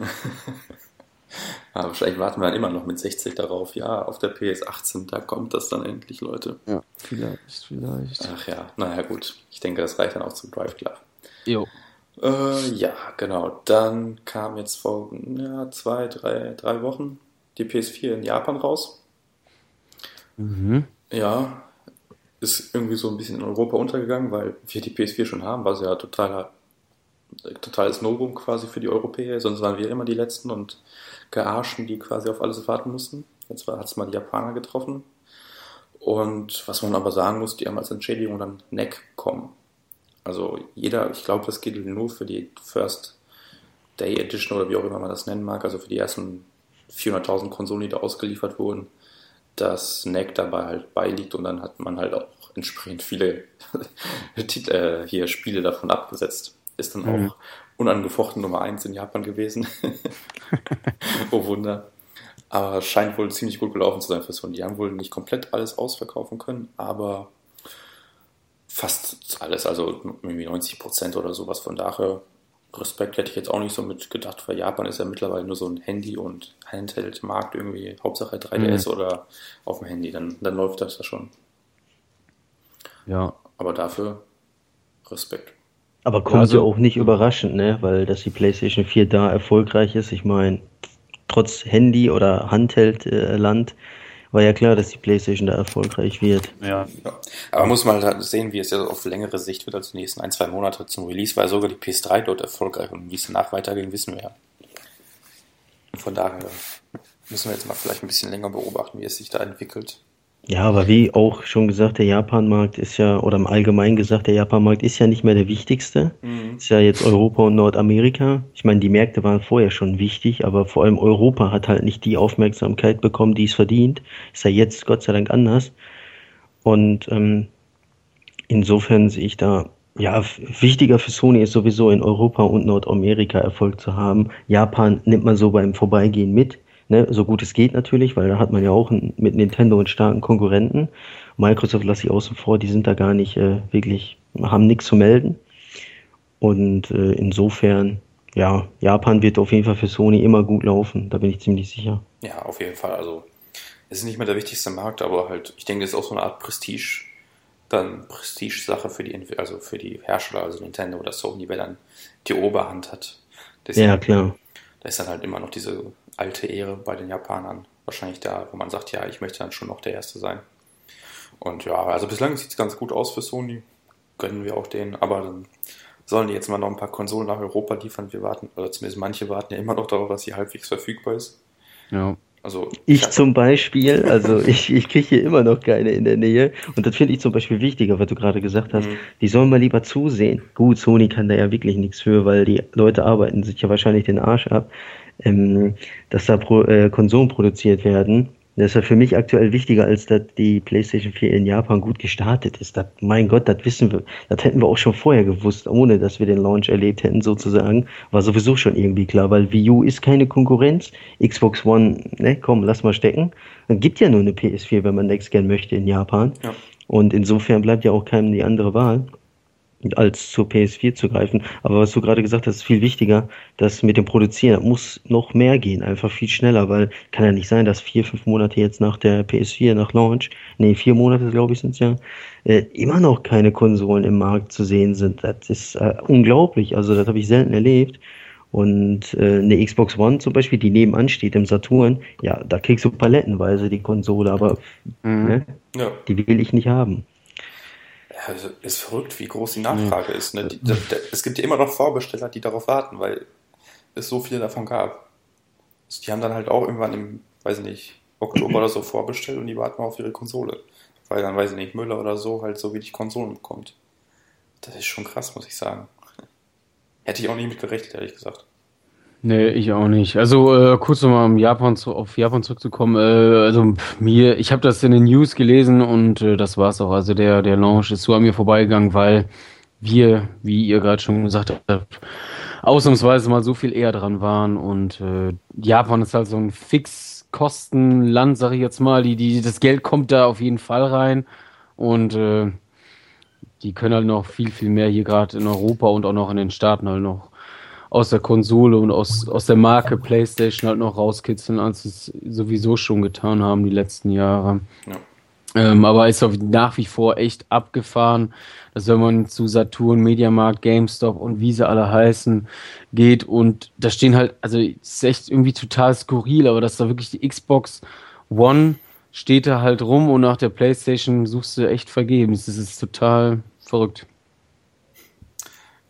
Ja, wahrscheinlich warten wir dann immer noch mit 60 darauf. Ja, auf der PS18, da kommt das dann endlich, Leute. Ja, vielleicht, vielleicht. Ach ja, naja, gut. Ich denke, das reicht dann auch zum Drive Club. Jo. Äh, ja, genau. Dann kam jetzt vor ja, zwei, drei, drei Wochen die PS4 in Japan raus. Mhm. Ja, ist irgendwie so ein bisschen in Europa untergegangen, weil wir die PS4 schon haben, was ja totaler totales Novum quasi für die Europäer, sonst waren wir immer die Letzten und gearschen, die quasi auf alles warten mussten. Jetzt hat es mal die Japaner getroffen. Und was man aber sagen muss, die haben als Entschädigung dann Neck kommen. Also jeder, ich glaube, das gilt nur für die First Day Edition oder wie auch immer man das nennen mag, also für die ersten 400.000 Konsolen, die da ausgeliefert wurden, dass NEC dabei halt beiliegt und dann hat man halt auch entsprechend viele Titel, äh, hier Spiele davon abgesetzt. Ist dann mhm. auch unangefochten Nummer 1 in Japan gewesen. oh Wunder. Aber scheint wohl ziemlich gut gelaufen zu sein für Sony. Die haben wohl nicht komplett alles ausverkaufen können, aber fast alles, also irgendwie 90 Prozent oder sowas. Von daher, Respekt hätte ich jetzt auch nicht so mit gedacht, weil Japan ist ja mittlerweile nur so ein Handy- und Handheld-Markt irgendwie, Hauptsache 3DS mhm. oder auf dem Handy, dann, dann läuft das ja schon. Ja. Aber dafür Respekt. Aber kommt ja also, auch nicht überraschend, ne? Weil dass die PlayStation 4 da erfolgreich ist. Ich meine, trotz Handy oder Handheld-Land äh, war ja klar, dass die PlayStation da erfolgreich wird. Ja. ja. Aber muss man halt sehen, wie es ja auf längere Sicht wird, also die nächsten ein, zwei Monate zum Release, weil sogar die PS3 dort erfolgreich und wie es danach weiterging, wissen wir ja. Von daher müssen wir jetzt mal vielleicht ein bisschen länger beobachten, wie es sich da entwickelt. Ja, aber wie auch schon gesagt, der Japanmarkt ist ja, oder im Allgemeinen gesagt, der Japanmarkt ist ja nicht mehr der wichtigste. Mhm. Ist ja jetzt Europa und Nordamerika. Ich meine, die Märkte waren vorher schon wichtig, aber vor allem Europa hat halt nicht die Aufmerksamkeit bekommen, die es verdient. Ist ja jetzt Gott sei Dank anders. Und ähm, insofern sehe ich da, ja, wichtiger für Sony ist sowieso in Europa und Nordamerika Erfolg zu haben. Japan nimmt man so beim Vorbeigehen mit Ne, so gut es geht natürlich, weil da hat man ja auch mit Nintendo einen starken Konkurrenten. Microsoft lasse ich außen vor, die sind da gar nicht äh, wirklich, haben nichts zu melden. Und äh, insofern, ja, Japan wird auf jeden Fall für Sony immer gut laufen, da bin ich ziemlich sicher. Ja, auf jeden Fall. Also es ist nicht mehr der wichtigste Markt, aber halt, ich denke, das ist auch so eine Art Prestige, dann Prestige-Sache für die, also für die Hersteller, also Nintendo oder Sony, wer dann die Oberhand hat. Deswegen, ja, klar. Da ist dann halt immer noch diese alte Ehre bei den Japanern. Wahrscheinlich da, wo man sagt, ja, ich möchte dann schon noch der Erste sein. Und ja, also bislang sieht es ganz gut aus für Sony. Gönnen wir auch denen. Aber dann sollen die jetzt mal noch ein paar Konsolen nach Europa liefern. Wir warten, oder zumindest manche warten ja immer noch darauf, dass sie halbwegs verfügbar ist. Ja. Also, ich, ich zum Beispiel, also ich, ich kriege hier immer noch keine in der Nähe. Und das finde ich zum Beispiel wichtiger, was du gerade gesagt hast. Mhm. Die sollen mal lieber zusehen. Gut, Sony kann da ja wirklich nichts für, weil die Leute arbeiten sich ja wahrscheinlich den Arsch ab ähm, dass da Pro, äh, Konsolen produziert werden. Das ist ja für mich aktuell wichtiger, als dass die PlayStation 4 in Japan gut gestartet ist. Das, mein Gott, das wissen wir, das hätten wir auch schon vorher gewusst, ohne dass wir den Launch erlebt hätten, sozusagen. War sowieso schon irgendwie klar, weil Wii U ist keine Konkurrenz. Xbox One, ne, komm, lass mal stecken. Dann gibt ja nur eine PS4, wenn man Next Gen möchte in Japan. Ja. Und insofern bleibt ja auch keinem die andere Wahl als zur PS4 zu greifen. Aber was du gerade gesagt hast, ist viel wichtiger, dass mit dem Produzieren muss noch mehr gehen, einfach viel schneller, weil kann ja nicht sein, dass vier, fünf Monate jetzt nach der PS4, nach Launch, nee, vier Monate glaube ich sind es ja, äh, immer noch keine Konsolen im Markt zu sehen sind. Das ist äh, unglaublich, also das habe ich selten erlebt. Und äh, eine Xbox One zum Beispiel, die nebenan steht im Saturn, ja, da kriegst du palettenweise die Konsole, aber mhm. ne, ja. die will ich nicht haben. Also ist verrückt, wie groß die Nachfrage ja. ist. Ne? Die, die, es gibt ja immer noch Vorbesteller, die darauf warten, weil es so viele davon gab. Also die haben dann halt auch irgendwann im, weiß ich nicht, Oktober oder so vorbestellt und die warten auf ihre Konsole. Weil dann, weiß ich nicht, Müller oder so halt so wenig Konsolen bekommt. Das ist schon krass, muss ich sagen. Hätte ich auch nicht mit gerechnet, ehrlich gesagt. Nee, ich auch nicht. Also äh, kurz nochmal um Japan zu, auf Japan zurückzukommen. Äh, also mir, ich habe das in den News gelesen und äh, das war's auch. Also der der Launch ist so an mir vorbeigegangen, weil wir, wie ihr gerade schon gesagt habt, ausnahmsweise mal so viel eher dran waren und äh, Japan ist halt so ein Fixkostenland, sag ich jetzt mal. Die die das Geld kommt da auf jeden Fall rein und äh, die können halt noch viel viel mehr hier gerade in Europa und auch noch in den Staaten halt noch aus der Konsole und aus, aus der Marke PlayStation halt noch rauskitzeln, als sie es sowieso schon getan haben die letzten Jahre. Ja. Ähm, aber ist auch nach wie vor echt abgefahren, dass wenn man zu Saturn, Mediamarkt, GameStop und wie sie alle heißen geht und da stehen halt, also es ist echt irgendwie total skurril, aber dass da wirklich die Xbox One steht da halt rum und nach der Playstation suchst du echt vergebens. Das ist total verrückt.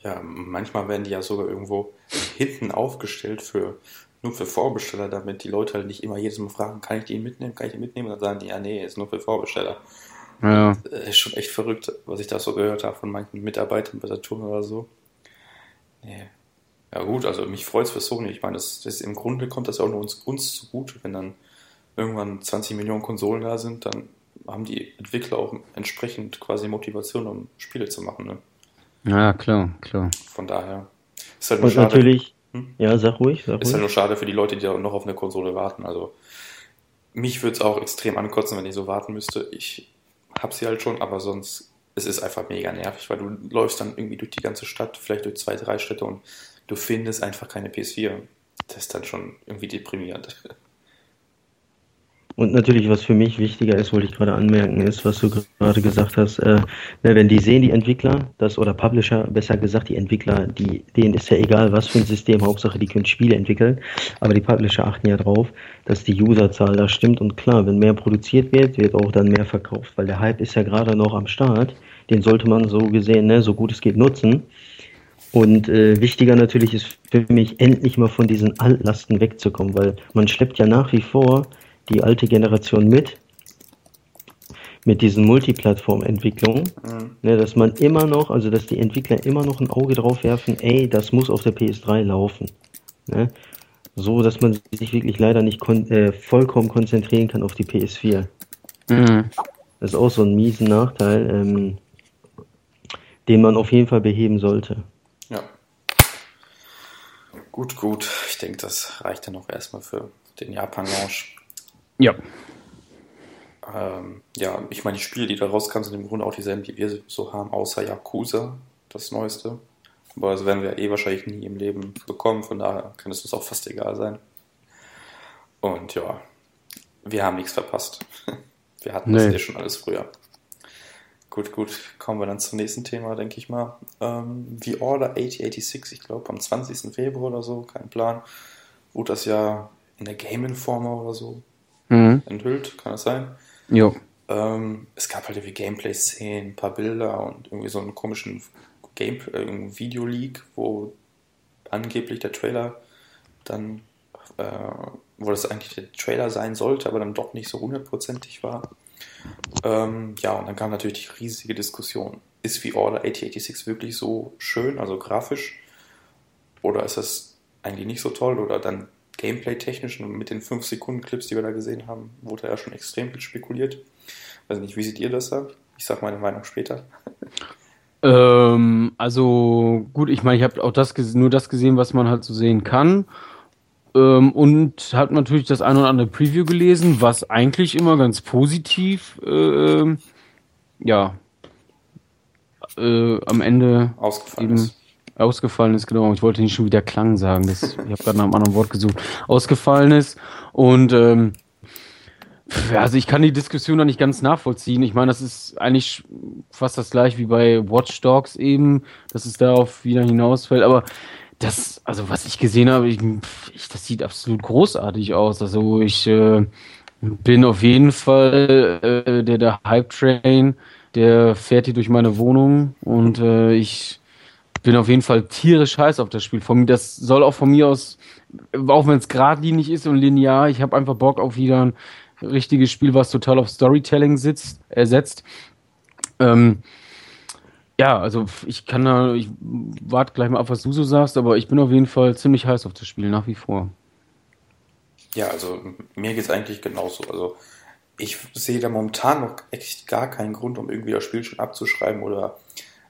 Ja, manchmal werden die ja sogar irgendwo hinten aufgestellt für nur für Vorbesteller, damit die Leute halt nicht immer jedes Mal fragen, kann ich die mitnehmen, kann ich die mitnehmen? Und dann sagen die, ja, nee, ist nur für Vorbesteller. Ja. Äh, ist schon echt verrückt, was ich da so gehört habe von manchen Mitarbeitern bei Saturn oder so. Nee. Ja gut, also mich freut es für Sony. Ich meine, das, das, im Grunde kommt das auch nur uns, uns zugute, wenn dann irgendwann 20 Millionen Konsolen da sind, dann haben die Entwickler auch entsprechend quasi Motivation, um Spiele zu machen. Ne? Ja, klar, klar. Von daher. Ist halt nur Und schade. natürlich, hm? ja, sag ruhig. Sag ist halt ruhig. halt nur schade für die Leute, die da noch auf eine Konsole warten. Also mich würde es auch extrem ankotzen, wenn ich so warten müsste. Ich hab sie halt schon, aber sonst, es ist einfach mega nervig, weil du läufst dann irgendwie durch die ganze Stadt, vielleicht durch zwei, drei Städte und du findest einfach keine PS4. Das ist dann schon irgendwie deprimierend. Und natürlich, was für mich wichtiger ist, wollte ich gerade anmerken, ist, was du gerade gesagt hast, äh, ne, wenn die sehen, die Entwickler, das oder Publisher, besser gesagt, die Entwickler, die, denen ist ja egal, was für ein System, Hauptsache, die können Spiele entwickeln, aber die Publisher achten ja drauf, dass die Userzahl da stimmt und klar, wenn mehr produziert wird, wird auch dann mehr verkauft, weil der Hype ist ja gerade noch am Start, den sollte man so gesehen, ne, so gut es geht nutzen. Und äh, wichtiger natürlich ist für mich, endlich mal von diesen Altlasten wegzukommen, weil man schleppt ja nach wie vor die alte Generation mit, mit diesen Multiplattform-Entwicklungen, mhm. ne, dass man immer noch, also dass die Entwickler immer noch ein Auge drauf werfen, ey, das muss auf der PS3 laufen. Ne? So, dass man sich wirklich leider nicht kon äh, vollkommen konzentrieren kann auf die PS4. Mhm. Das ist auch so ein miesen Nachteil, ähm, den man auf jeden Fall beheben sollte. Ja. Gut, gut. Ich denke, das reicht dann auch erstmal für den Japan-Launch. Ja. Ähm, ja, ich meine, die Spiele, die da rauskamen, sind im Grunde auch dieselben, die wir so haben, außer Yakuza, das Neueste. Aber das werden wir eh wahrscheinlich nie im Leben bekommen, von daher kann es uns auch fast egal sein. Und ja, wir haben nichts verpasst. Wir hatten nee. das eh schon alles früher. Gut, gut, kommen wir dann zum nächsten Thema, denke ich mal. Ähm, The Order 8086, ich glaube am 20. Februar oder so, kein Plan, wurde das ja in der Game Informer oder so mhm. enthüllt, kann das sein? Jo. Ähm, es gab halt irgendwie Gameplay-Szenen, ein paar Bilder und irgendwie so einen komischen Game äh, Video-Leak, wo angeblich der Trailer dann, äh, wo das eigentlich der Trailer sein sollte, aber dann doch nicht so hundertprozentig war. Ähm, ja, und dann kam natürlich die riesige Diskussion. Ist wie Order 8086 wirklich so schön, also grafisch? Oder ist das eigentlich nicht so toll? Oder dann Gameplay-technisch und mit den 5-Sekunden-Clips, die wir da gesehen haben, wurde ja schon extrem viel spekuliert. Weiß nicht, wie seht ihr das da? Ich sag meine Meinung später. Ähm, also gut, ich meine, ich habe auch das nur das gesehen, was man halt so sehen kann. Ähm, und habe natürlich das ein oder andere Preview gelesen, was eigentlich immer ganz positiv, äh, ja, äh, am Ende ausgefallen ist ausgefallen ist, genau. Ich wollte nicht schon wieder Klang sagen. Das, ich habe gerade nach einem anderen Wort gesucht. Ausgefallen ist. Und ähm, also ich kann die Diskussion da nicht ganz nachvollziehen. Ich meine, das ist eigentlich fast das gleiche wie bei Watch Dogs eben, dass es darauf wieder hinausfällt. Aber das, also was ich gesehen habe, ich, ich, das sieht absolut großartig aus. Also ich äh, bin auf jeden Fall äh, der, der Hype Train, der fährt hier durch meine Wohnung und äh, ich bin auf jeden Fall tierisch heiß auf das Spiel. Von, das soll auch von mir aus, auch wenn es geradlinig ist und linear, ich habe einfach Bock auf wieder ein richtiges Spiel, was total auf Storytelling sitzt, ersetzt. Ähm, ja, also ich kann da, ich warte gleich mal ab, was du so sagst, aber ich bin auf jeden Fall ziemlich heiß auf das Spiel, nach wie vor. Ja, also mir geht es eigentlich genauso. Also ich sehe da momentan noch echt gar keinen Grund, um irgendwie das Spiel schon abzuschreiben oder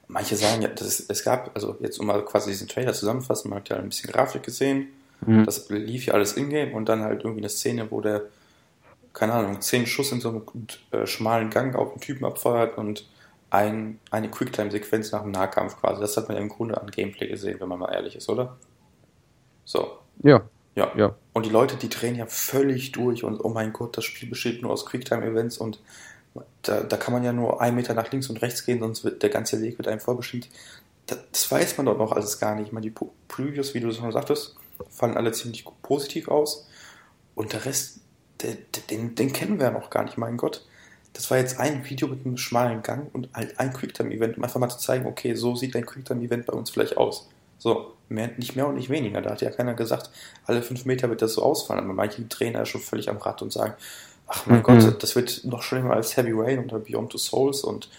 manche sagen ja, das es gab, also jetzt um mal quasi diesen Trailer zusammenfassen, man hat ja ein bisschen Grafik gesehen, mhm. das lief ja alles in-game und dann halt irgendwie eine Szene, wo der, keine Ahnung, zehn Schuss in so einem äh, schmalen Gang auf einen Typen abfeuert und ein, eine Quicktime-Sequenz nach dem Nahkampf quasi. Das hat man ja im Grunde an Gameplay gesehen, wenn man mal ehrlich ist, oder? So. Ja. Ja. ja. Und die Leute, die drehen ja völlig durch und oh mein Gott, das Spiel besteht nur aus Quicktime-Events und da, da kann man ja nur einen Meter nach links und rechts gehen, sonst wird der ganze Weg mit einem vorbestimmt. Das, das weiß man doch noch alles gar nicht. Ich meine, die Previews, wie du schon sagtest, fallen alle ziemlich positiv aus. Und der Rest, der, den, den kennen wir ja noch gar nicht, mein Gott. das war jetzt ein Video mit einem schmalen Gang und halt ein Quicktime-Event, um einfach mal zu zeigen, okay, so sieht ein Quicktime-Event bei uns vielleicht aus. So, mehr, nicht mehr und nicht weniger. Da hat ja keiner gesagt, alle fünf Meter wird das so ausfallen. Aber manche Trainer ist schon völlig am Rad und sagen, ach mein mhm. Gott, das wird noch schlimmer als Heavy Rain oder Beyond the Souls und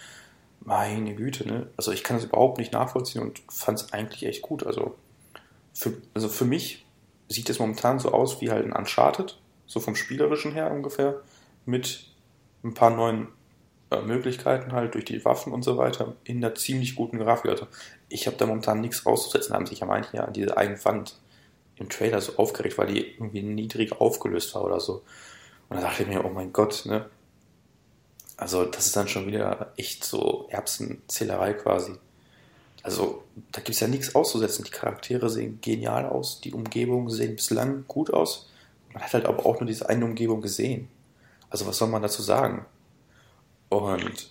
meine Güte, ne? Also ich kann das überhaupt nicht nachvollziehen und fand es eigentlich echt gut. Also für, also für mich sieht es momentan so aus wie halt ein Uncharted, so vom Spielerischen her ungefähr, mit ein paar neuen äh, Möglichkeiten halt durch die Waffen und so weiter in einer ziemlich guten Grafik. Also ich habe da momentan nichts auszusetzen, haben sich ja manche ja an diese eine Wand im Trailer so aufgeregt, weil die irgendwie niedrig aufgelöst war oder so. Und da dachte ich mir, oh mein Gott, ne? Also das ist dann schon wieder echt so Erbsenzählerei quasi. Also da gibt es ja nichts auszusetzen. Die Charaktere sehen genial aus, die Umgebungen sehen bislang gut aus. Man hat halt aber auch nur diese eine Umgebung gesehen. Also was soll man dazu sagen? Und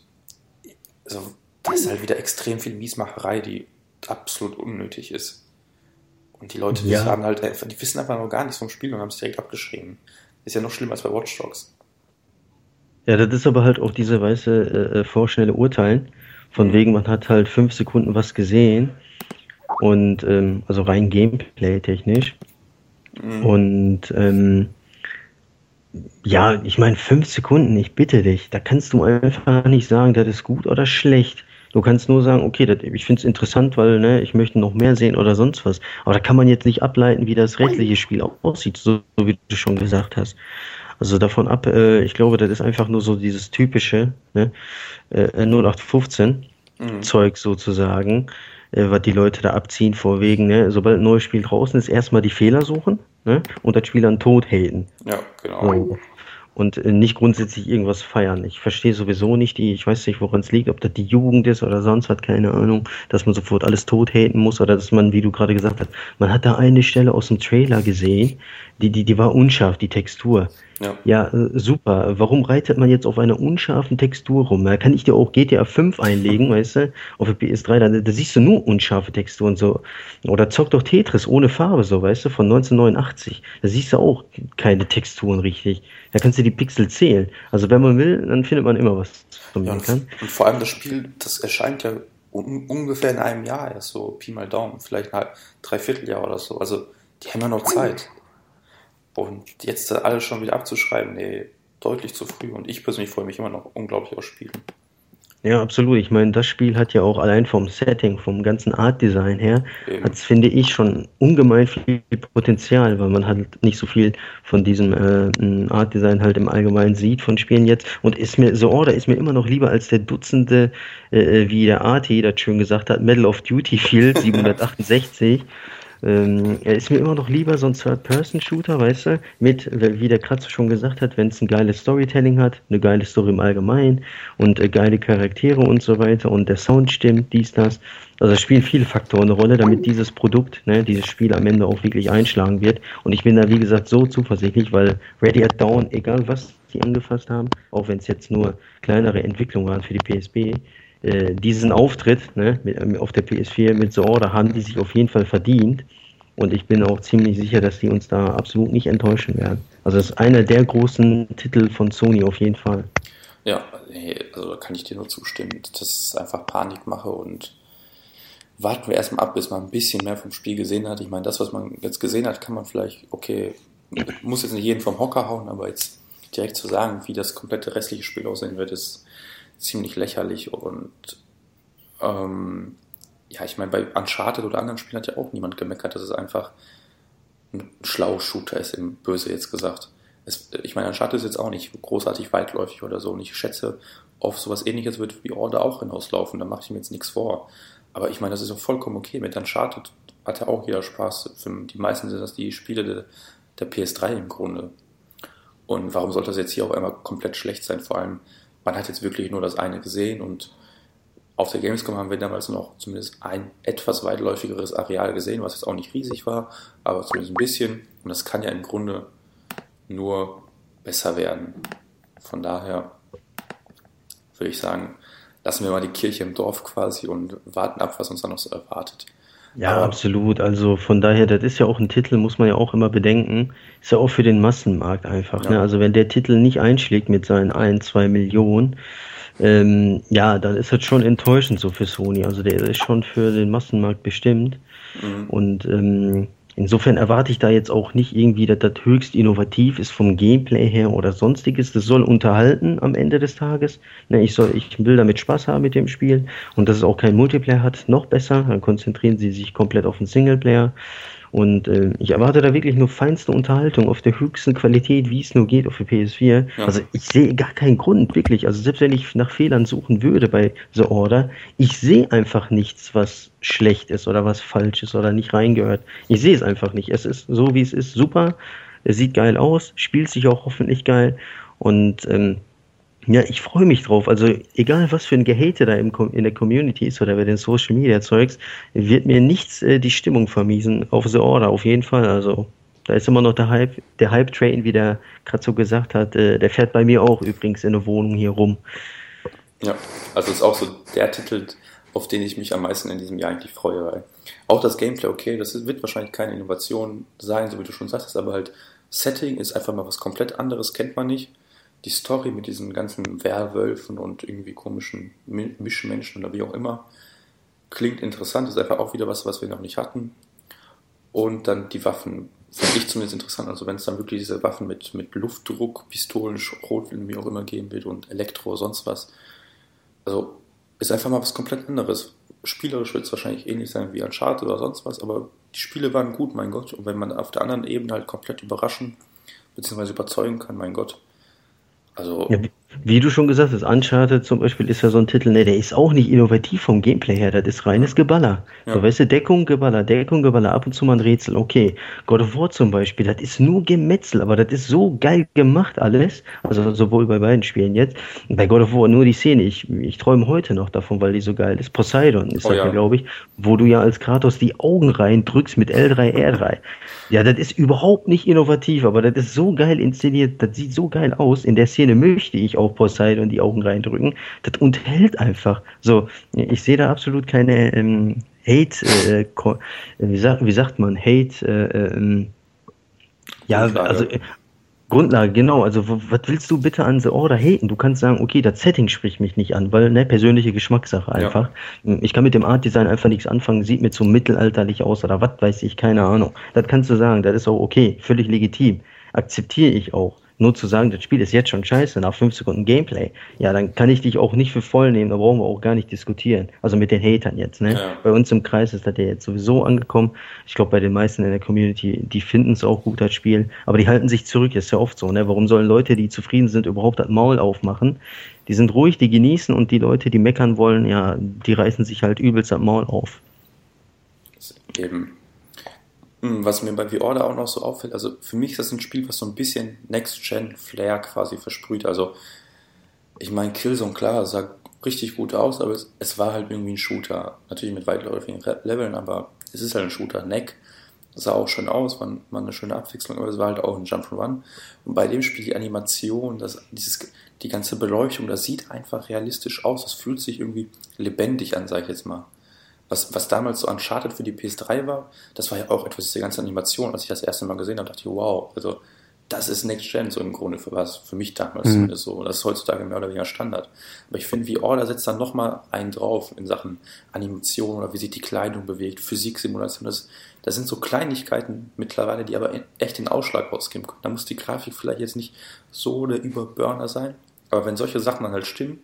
also, da ist halt wieder extrem viel Miesmacherei, die absolut unnötig ist. Und die Leute, die ja. haben halt einfach, die wissen einfach noch gar nichts vom Spiel und haben es direkt abgeschrieben. Ist ja noch schlimmer als bei Watch Dogs. Ja, das ist aber halt auch diese weiße äh, äh, vorschnelle Urteilen. Von wegen, man hat halt fünf Sekunden was gesehen. Und ähm, also rein Gameplay-technisch. Mhm. Und ähm, ja, ich meine, fünf Sekunden, ich bitte dich, da kannst du einfach nicht sagen, das ist gut oder schlecht. Du kannst nur sagen, okay, das, ich finde es interessant, weil ne, ich möchte noch mehr sehen oder sonst was. Aber da kann man jetzt nicht ableiten, wie das restliche Spiel aussieht, so, so wie du schon gesagt hast. Also davon ab, äh, ich glaube, das ist einfach nur so dieses typische ne, äh, 0815 mhm. Zeug sozusagen, äh, was die Leute da abziehen vorwegen. Ne? Sobald ein neues Spiel draußen ist, erstmal die Fehler suchen ne? und das Spiel dann tot haten. Ja, genau. So und äh, nicht grundsätzlich irgendwas feiern. Ich verstehe sowieso nicht die, ich weiß nicht, woran es liegt, ob das die Jugend ist oder sonst was, keine Ahnung, dass man sofort alles tot haten muss oder dass man, wie du gerade gesagt hast, man hat da eine Stelle aus dem Trailer gesehen, die, die, die war unscharf, die Textur. Ja. ja, äh, super. Warum reitet man jetzt auf einer unscharfen Textur rum? Da kann ich dir auch GTA 5 einlegen, weißt du, auf der PS3, da, da siehst du nur unscharfe Texturen so. Oder zock doch Tetris ohne Farbe, so, weißt du, von 1989. Da siehst du auch keine Texturen richtig. Da kannst du die Pixel zählen. Also wenn man will, dann findet man immer was, man ja, kann. Und vor allem das Spiel, das erscheint ja un ungefähr in einem Jahr erst so, Pi mal Daumen, vielleicht ein Dreivierteljahr oder so. Also die haben ja noch Zeit. Und jetzt alles schon wieder abzuschreiben, nee, deutlich zu früh. Und ich persönlich freue mich immer noch unglaublich aufs Spielen. Ja, absolut. Ich meine, das Spiel hat ja auch allein vom Setting, vom ganzen Art-Design her, hat finde ich, schon ungemein viel Potenzial, weil man halt nicht so viel von diesem äh, Art-Design halt im Allgemeinen sieht von Spielen jetzt. Und ist mir, so Order ist mir immer noch lieber als der Dutzende, äh, äh wie der Arti das schön gesagt hat, Medal of Duty Field 768. Ähm, er ist mir immer noch lieber so ein Third-Person-Shooter, weißt du, mit, wie der Kratzer schon gesagt hat, wenn es ein geiles Storytelling hat, eine geile Story im Allgemeinen und äh, geile Charaktere und so weiter und der Sound stimmt, dies, das. Also es spielen viele Faktoren eine Rolle, damit dieses Produkt, ne, dieses Spiel am Ende auch wirklich einschlagen wird. Und ich bin da, wie gesagt, so zuversichtlich, weil Ready at Dawn, egal was sie angefasst haben, auch wenn es jetzt nur kleinere Entwicklungen waren für die PSP, äh, diesen Auftritt ne, mit, ähm, auf der PS4 mit Order haben die sich auf jeden Fall verdient. Und ich bin auch ziemlich sicher, dass die uns da absolut nicht enttäuschen werden. Also das ist einer der großen Titel von Sony auf jeden Fall. Ja, also da kann ich dir nur zustimmen. Das ist einfach Panikmache und warten wir erstmal ab, bis man ein bisschen mehr vom Spiel gesehen hat. Ich meine, das, was man jetzt gesehen hat, kann man vielleicht, okay, muss jetzt nicht jeden vom Hocker hauen, aber jetzt direkt zu sagen, wie das komplette restliche Spiel aussehen wird, ist ziemlich lächerlich und ähm, ja, ich meine, bei Uncharted oder anderen Spielen hat ja auch niemand gemeckert, dass es einfach ein schlau Shooter ist, im Böse jetzt gesagt. Es, ich meine, Uncharted ist jetzt auch nicht großartig weitläufig oder so und ich schätze, auf sowas ähnliches wird wie Order auch hinauslaufen, da mache ich mir jetzt nichts vor. Aber ich meine, das ist auch vollkommen okay. Mit Uncharted hat ja auch jeder Spaß. Für die meisten sind das die Spiele der, der PS3 im Grunde. Und warum sollte das jetzt hier auf einmal komplett schlecht sein? Vor allem, man hat jetzt wirklich nur das eine gesehen und auf der Gamescom haben wir damals noch zumindest ein etwas weitläufigeres Areal gesehen, was jetzt auch nicht riesig war, aber zumindest ein bisschen. Und das kann ja im Grunde nur besser werden. Von daher würde ich sagen, lassen wir mal die Kirche im Dorf quasi und warten ab, was uns da noch so erwartet. Ja, Aber absolut. Also von daher, das ist ja auch ein Titel, muss man ja auch immer bedenken. Ist ja auch für den Massenmarkt einfach. Ja. Ne? Also wenn der Titel nicht einschlägt mit seinen ein, zwei Millionen, ähm, ja, dann ist das schon enttäuschend so für Sony. Also der ist schon für den Massenmarkt bestimmt. Mhm. Und ähm, insofern erwarte ich da jetzt auch nicht irgendwie, dass das höchst innovativ ist vom Gameplay her oder sonstiges. Das soll unterhalten am Ende des Tages. Ne, ich, soll, ich will damit Spaß haben mit dem Spiel und dass es auch kein Multiplayer hat, noch besser. Dann konzentrieren sie sich komplett auf den Singleplayer. Und äh, ich erwarte da wirklich nur feinste Unterhaltung auf der höchsten Qualität, wie es nur geht auf der PS4. Ja. Also ich sehe gar keinen Grund, wirklich. Also selbst wenn ich nach Fehlern suchen würde bei The Order, ich sehe einfach nichts, was schlecht ist oder was falsch ist oder nicht reingehört. Ich sehe es einfach nicht. Es ist so, wie es ist, super. Es sieht geil aus, spielt sich auch hoffentlich geil. Und ähm, ja, ich freue mich drauf. Also egal, was für ein Gehate da im, in der Community ist oder bei den Social Media Zeugs, wird mir nichts äh, die Stimmung vermiesen. Auf The Order, auf jeden Fall. Also da ist immer noch der Hype, der Hype-Train, wie der gerade so gesagt hat, äh, der fährt bei mir auch übrigens in der Wohnung hier rum. Ja, also ist auch so der Titel, auf den ich mich am meisten in diesem Jahr eigentlich freue. Weil auch das Gameplay, okay, das wird wahrscheinlich keine Innovation sein, so wie du schon sagst, aber halt Setting ist einfach mal was komplett anderes, kennt man nicht die Story mit diesen ganzen Werwölfen und irgendwie komischen Mischmenschen oder wie auch immer klingt interessant, ist einfach auch wieder was, was wir noch nicht hatten. Und dann die Waffen, finde ich zumindest interessant. Also wenn es dann wirklich diese Waffen mit, mit Luftdruck, Pistolen, Schrotwinden, wie auch immer geben wird und Elektro, sonst was. Also ist einfach mal was komplett anderes. Spielerisch wird es wahrscheinlich ähnlich sein wie Uncharted oder sonst was, aber die Spiele waren gut, mein Gott. Und wenn man auf der anderen Ebene halt komplett überraschen bzw. überzeugen kann, mein Gott, also. Ja, wie du schon gesagt hast, Uncharted zum Beispiel ist ja so ein Titel, ne, der ist auch nicht innovativ vom Gameplay her, das ist reines Geballer. Ja. So, weißt du, Deckung, Geballer, Deckung, Geballer, ab und zu mal ein Rätsel, okay. God of War zum Beispiel, das ist nur Gemetzel, aber das ist so geil gemacht alles, also sowohl bei beiden Spielen jetzt. Bei God of War nur die Szene, ich, ich träume heute noch davon, weil die so geil ist. Poseidon ist oh, das ja, glaube ich, wo du ja als Kratos die Augen reindrückst mit L3, R3. Ja, das ist überhaupt nicht innovativ, aber das ist so geil inszeniert, das sieht so geil aus. In der Szene möchte ich auch Poseidon die Augen reindrücken. Das unterhält einfach. So, ich sehe da absolut keine ähm, Hate, äh, wie, sagt, wie sagt man, Hate, äh, ähm, ja, also Grundlage, genau. Also, was willst du bitte an The Order haten? Du kannst sagen, okay, das Setting spricht mich nicht an, weil, ne, persönliche Geschmackssache einfach. Ja. Ich kann mit dem Art Design einfach nichts anfangen, sieht mir zu mittelalterlich aus oder was weiß ich, keine Ahnung. Das kannst du sagen, das ist auch okay, völlig legitim. Akzeptiere ich auch nur zu sagen, das Spiel ist jetzt schon scheiße, nach fünf Sekunden Gameplay, ja, dann kann ich dich auch nicht für voll nehmen, da brauchen wir auch gar nicht diskutieren. Also mit den Hatern jetzt, ne? Ja. Bei uns im Kreis ist das ja jetzt sowieso angekommen. Ich glaube, bei den meisten in der Community, die finden es auch gut, das Spiel, aber die halten sich zurück, ist ja oft so, ne? Warum sollen Leute, die zufrieden sind, überhaupt das Maul aufmachen? Die sind ruhig, die genießen und die Leute, die meckern wollen, ja, die reißen sich halt übelst das Maul auf. Eben. Hm, was mir bei The Order auch noch so auffällt, also für mich ist das ein Spiel, was so ein bisschen Next-Gen-Flair quasi versprüht. Also, ich meine, Killzone, klar, sah richtig gut aus, aber es, es, war halt irgendwie ein Shooter. Natürlich mit weitläufigen Leveln, aber es ist halt ein Shooter. Neck sah auch schön aus, war, war eine schöne Abwechslung, aber es war halt auch ein Jump'n'Run. Und bei dem Spiel die Animation, das, dieses, die ganze Beleuchtung, das sieht einfach realistisch aus. Das fühlt sich irgendwie lebendig an, sag ich jetzt mal was, was damals so Uncharted für die PS3 war, das war ja auch etwas, diese ganze Animation, als ich das erste Mal gesehen habe, dachte ich, wow, also das ist Next Gen so im Grunde für was, für mich damals mhm. so. Das ist heutzutage mehr oder weniger Standard. Aber ich finde, VR, setzt dann nochmal einen drauf in Sachen Animation oder wie sich die Kleidung bewegt, Physiksimulation. Das, das sind so Kleinigkeiten mittlerweile, die aber echt den Ausschlag ausgeben können. Da muss die Grafik vielleicht jetzt nicht so der Überburner sein. Aber wenn solche Sachen dann halt stimmen,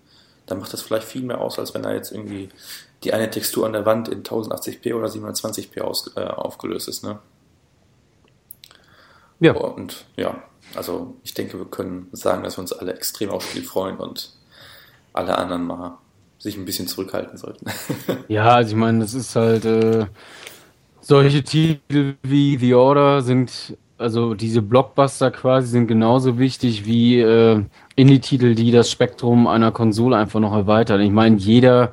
dann macht das vielleicht viel mehr aus, als wenn da jetzt irgendwie die eine Textur an der Wand in 1080p oder 720p aus, äh, aufgelöst ist. Ne? Ja. Und ja, also ich denke, wir können sagen, dass wir uns alle extrem aufs Spiel freuen und alle anderen mal sich ein bisschen zurückhalten sollten. ja, also ich meine, das ist halt äh, solche Titel wie The Order sind, also diese Blockbuster quasi sind genauso wichtig wie äh, Indie-Titel, die das Spektrum einer Konsole einfach noch erweitern. Ich meine, jeder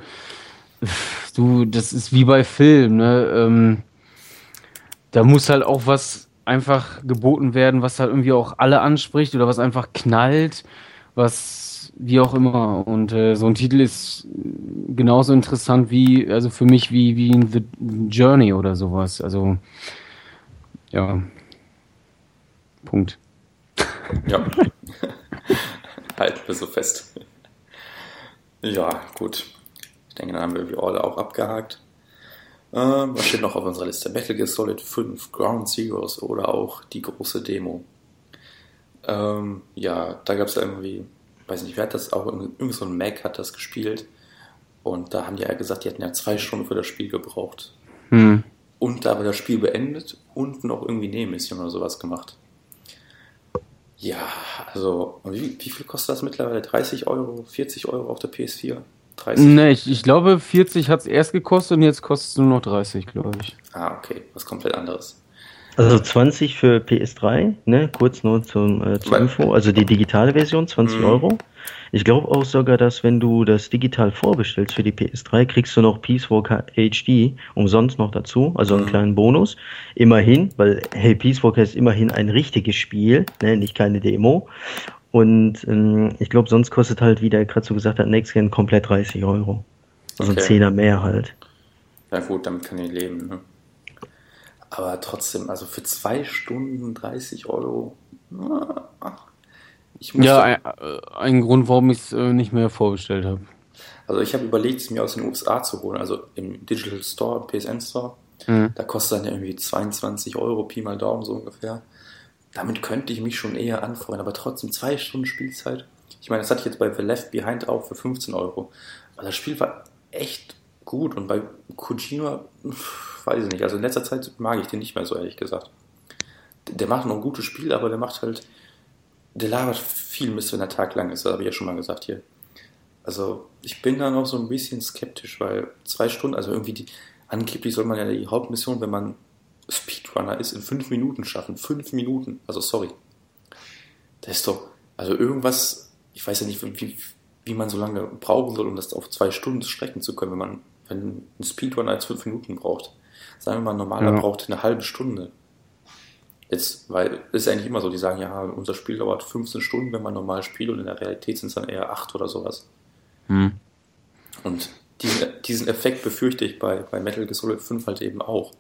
du, das ist wie bei Film, ne? Ähm, da muss halt auch was einfach geboten werden, was halt irgendwie auch alle anspricht oder was einfach knallt, was wie auch immer. Und äh, so ein Titel ist genauso interessant wie, also für mich wie, wie ein The Journey oder sowas. Also, ja. Punkt. Ja. Halten wir so fest. Ja, gut. Denke, dann haben wir wie alle auch abgehakt. Ähm, was steht noch auf unserer Liste? Metal Gear Solid 5, Ground Zeroes oder auch die große Demo. Ähm, ja, da gab es irgendwie, weiß nicht, wer hat das auch, irgend so ein Mac hat das gespielt. Und da haben die ja gesagt, die hätten ja zwei Stunden für das Spiel gebraucht. Hm. Und da war das Spiel beendet und noch irgendwie Nebenmission oder sowas gemacht. Ja, also, wie, wie viel kostet das mittlerweile? 30 Euro, 40 Euro auf der PS4? 30? Nee, ich, ich glaube 40 hat es erst gekostet und jetzt kostet es nur noch 30, glaube ich. Ah, okay, was komplett anderes. Also 20 für PS3, ne? kurz nur zum, äh, zur Info, also die digitale Version, 20 mhm. Euro. Ich glaube auch sogar, dass wenn du das digital vorbestellst für die PS3, kriegst du noch Peace Walker HD umsonst noch dazu, also einen mhm. kleinen Bonus. Immerhin, weil hey, Peace Walker ist immerhin ein richtiges Spiel, ne? nicht keine Demo. Und ähm, ich glaube, sonst kostet halt, wie der gerade so gesagt hat, Next Gen komplett 30 Euro. Also okay. ein Zehner mehr halt. Ja gut, damit kann ich leben. Ne? Aber trotzdem, also für zwei Stunden 30 Euro. Ich ja, ein, äh, ein, Grund, warum ich es äh, nicht mehr vorbestellt habe. Also ich habe überlegt, es mir aus den USA zu holen, also im Digital Store, PSN Store. Mhm. Da kostet dann ja irgendwie 22 Euro, Pi mal Daumen so ungefähr. Damit könnte ich mich schon eher anfreuen, aber trotzdem zwei Stunden Spielzeit. Ich meine, das hatte ich jetzt bei The Left Behind auch für 15 Euro. Aber das Spiel war echt gut und bei Kojima, weiß ich nicht, also in letzter Zeit mag ich den nicht mehr so, ehrlich gesagt. Der macht noch ein gutes Spiel, aber der macht halt, der labert viel Mist, wenn der Tag lang ist, das habe ich ja schon mal gesagt hier. Also ich bin da noch so ein bisschen skeptisch, weil zwei Stunden, also irgendwie die, angeblich soll man ja die Hauptmission, wenn man Speedrunner ist, in fünf Minuten schaffen. Fünf Minuten, also sorry. Das ist doch, also irgendwas, ich weiß ja nicht, wie, wie man so lange brauchen soll, um das auf zwei Stunden strecken zu können, wenn man, wenn ein Speedrunner jetzt fünf Minuten braucht. Sagen wir mal, ein normaler ja. braucht eine halbe Stunde. Jetzt, weil es ist eigentlich immer so, die sagen, ja, unser Spiel dauert 15 Stunden, wenn man normal spielt und in der Realität sind es dann eher acht oder sowas. Hm. Und diesen, diesen Effekt befürchte ich bei, bei Metal Gear Solid 5 halt eben auch.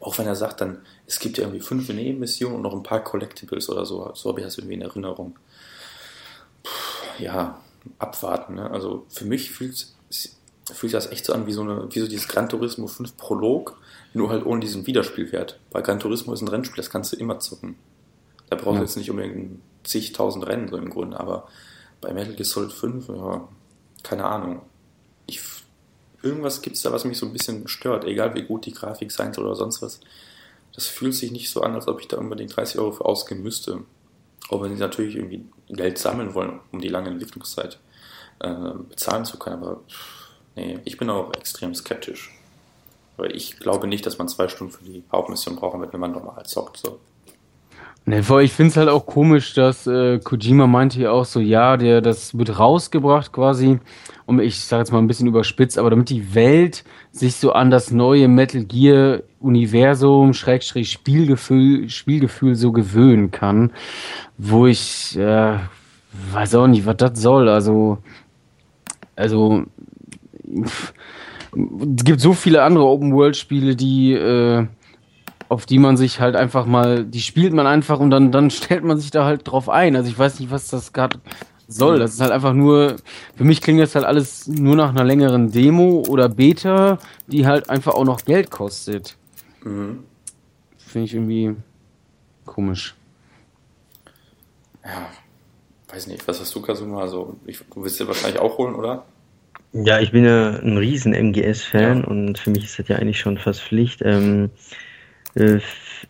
Auch wenn er sagt dann, es gibt ja irgendwie fünf Nebenmissionen und noch ein paar Collectibles oder so. So habe ich das irgendwie in Erinnerung. Puh, ja, abwarten. Ne? Also für mich fühlt, fühlt sich das echt so an wie so, eine, wie so dieses Gran Turismo 5 Prolog, nur halt ohne diesen Wiederspielwert. Weil Gran Turismo ist ein Rennspiel, das kannst du immer zocken. Da brauchst du jetzt nicht unbedingt zigtausend Rennen so im Grunde, aber bei Metal Gear Solid 5, ja, keine Ahnung. Irgendwas gibt es da, was mich so ein bisschen stört, egal wie gut die Grafik sein soll oder sonst was. Das fühlt sich nicht so an, als ob ich da unbedingt 30 Euro für ausgeben müsste. Auch wenn sie natürlich irgendwie Geld sammeln wollen, um die lange Entwicklungszeit äh, bezahlen zu können. Aber nee, ich bin auch extrem skeptisch. Weil ich glaube nicht, dass man zwei Stunden für die Hauptmission brauchen wird, wenn man normal zockt. So. Nee, ich finde es halt auch komisch, dass äh, Kojima meinte ja auch so, ja, der, das wird rausgebracht quasi, um ich sage jetzt mal ein bisschen überspitzt, aber damit die Welt sich so an das neue Metal Gear Universum, Schrägstrich Spielgefühl, Spielgefühl so gewöhnen kann, wo ich äh, weiß auch nicht, was das soll. Also, also pff, es gibt so viele andere Open-World-Spiele, die äh, auf die man sich halt einfach mal, die spielt man einfach und dann, dann stellt man sich da halt drauf ein. Also ich weiß nicht, was das gerade soll. Das ist halt einfach nur, für mich klingt das halt alles nur nach einer längeren Demo oder Beta, die halt einfach auch noch Geld kostet. Mhm. Finde ich irgendwie komisch. Ja, weiß nicht, was hast du, Kasuma? Also, ich, du willst dir wahrscheinlich auch holen, oder? Ja, ich bin ja ein riesen MGS-Fan ja. und für mich ist das ja eigentlich schon fast Pflicht. Ähm, äh,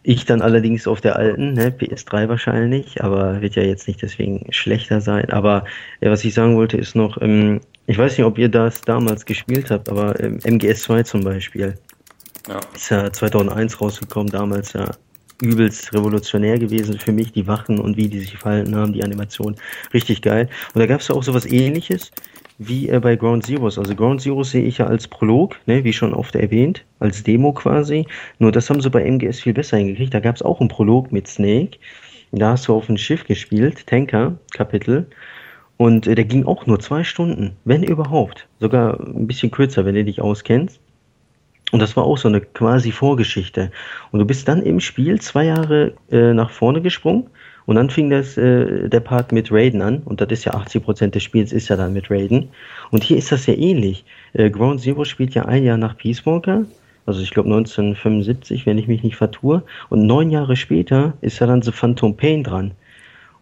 ich dann allerdings auf der alten, ne, PS3 wahrscheinlich, aber wird ja jetzt nicht deswegen schlechter sein. Aber äh, was ich sagen wollte, ist noch, ähm, ich weiß nicht, ob ihr das damals gespielt habt, aber ähm, MGS 2 zum Beispiel. Ja. Ist ja 2001 rausgekommen, damals ja übelst revolutionär gewesen für mich, die Wachen und wie die sich verhalten haben, die Animation. Richtig geil. Und da gab es ja auch sowas ähnliches wie äh, bei Ground Zeroes. Also Ground Zeroes sehe ich ja als Prolog, ne, wie schon oft erwähnt, als Demo quasi. Nur das haben sie bei MGS viel besser hingekriegt. Da gab es auch einen Prolog mit Snake. Da hast du auf ein Schiff gespielt, Tanker, Kapitel. Und äh, der ging auch nur zwei Stunden, wenn überhaupt. Sogar ein bisschen kürzer, wenn du dich auskennst. Und das war auch so eine quasi Vorgeschichte. Und du bist dann im Spiel zwei Jahre äh, nach vorne gesprungen und dann fing das, äh, der Part mit Raiden an. Und das ist ja 80% des Spiels ist ja dann mit Raiden. Und hier ist das ja ähnlich. Äh, Ground Zero spielt ja ein Jahr nach Peace Walker. Also ich glaube 1975, wenn ich mich nicht vertue. Und neun Jahre später ist ja dann The Phantom Pain dran.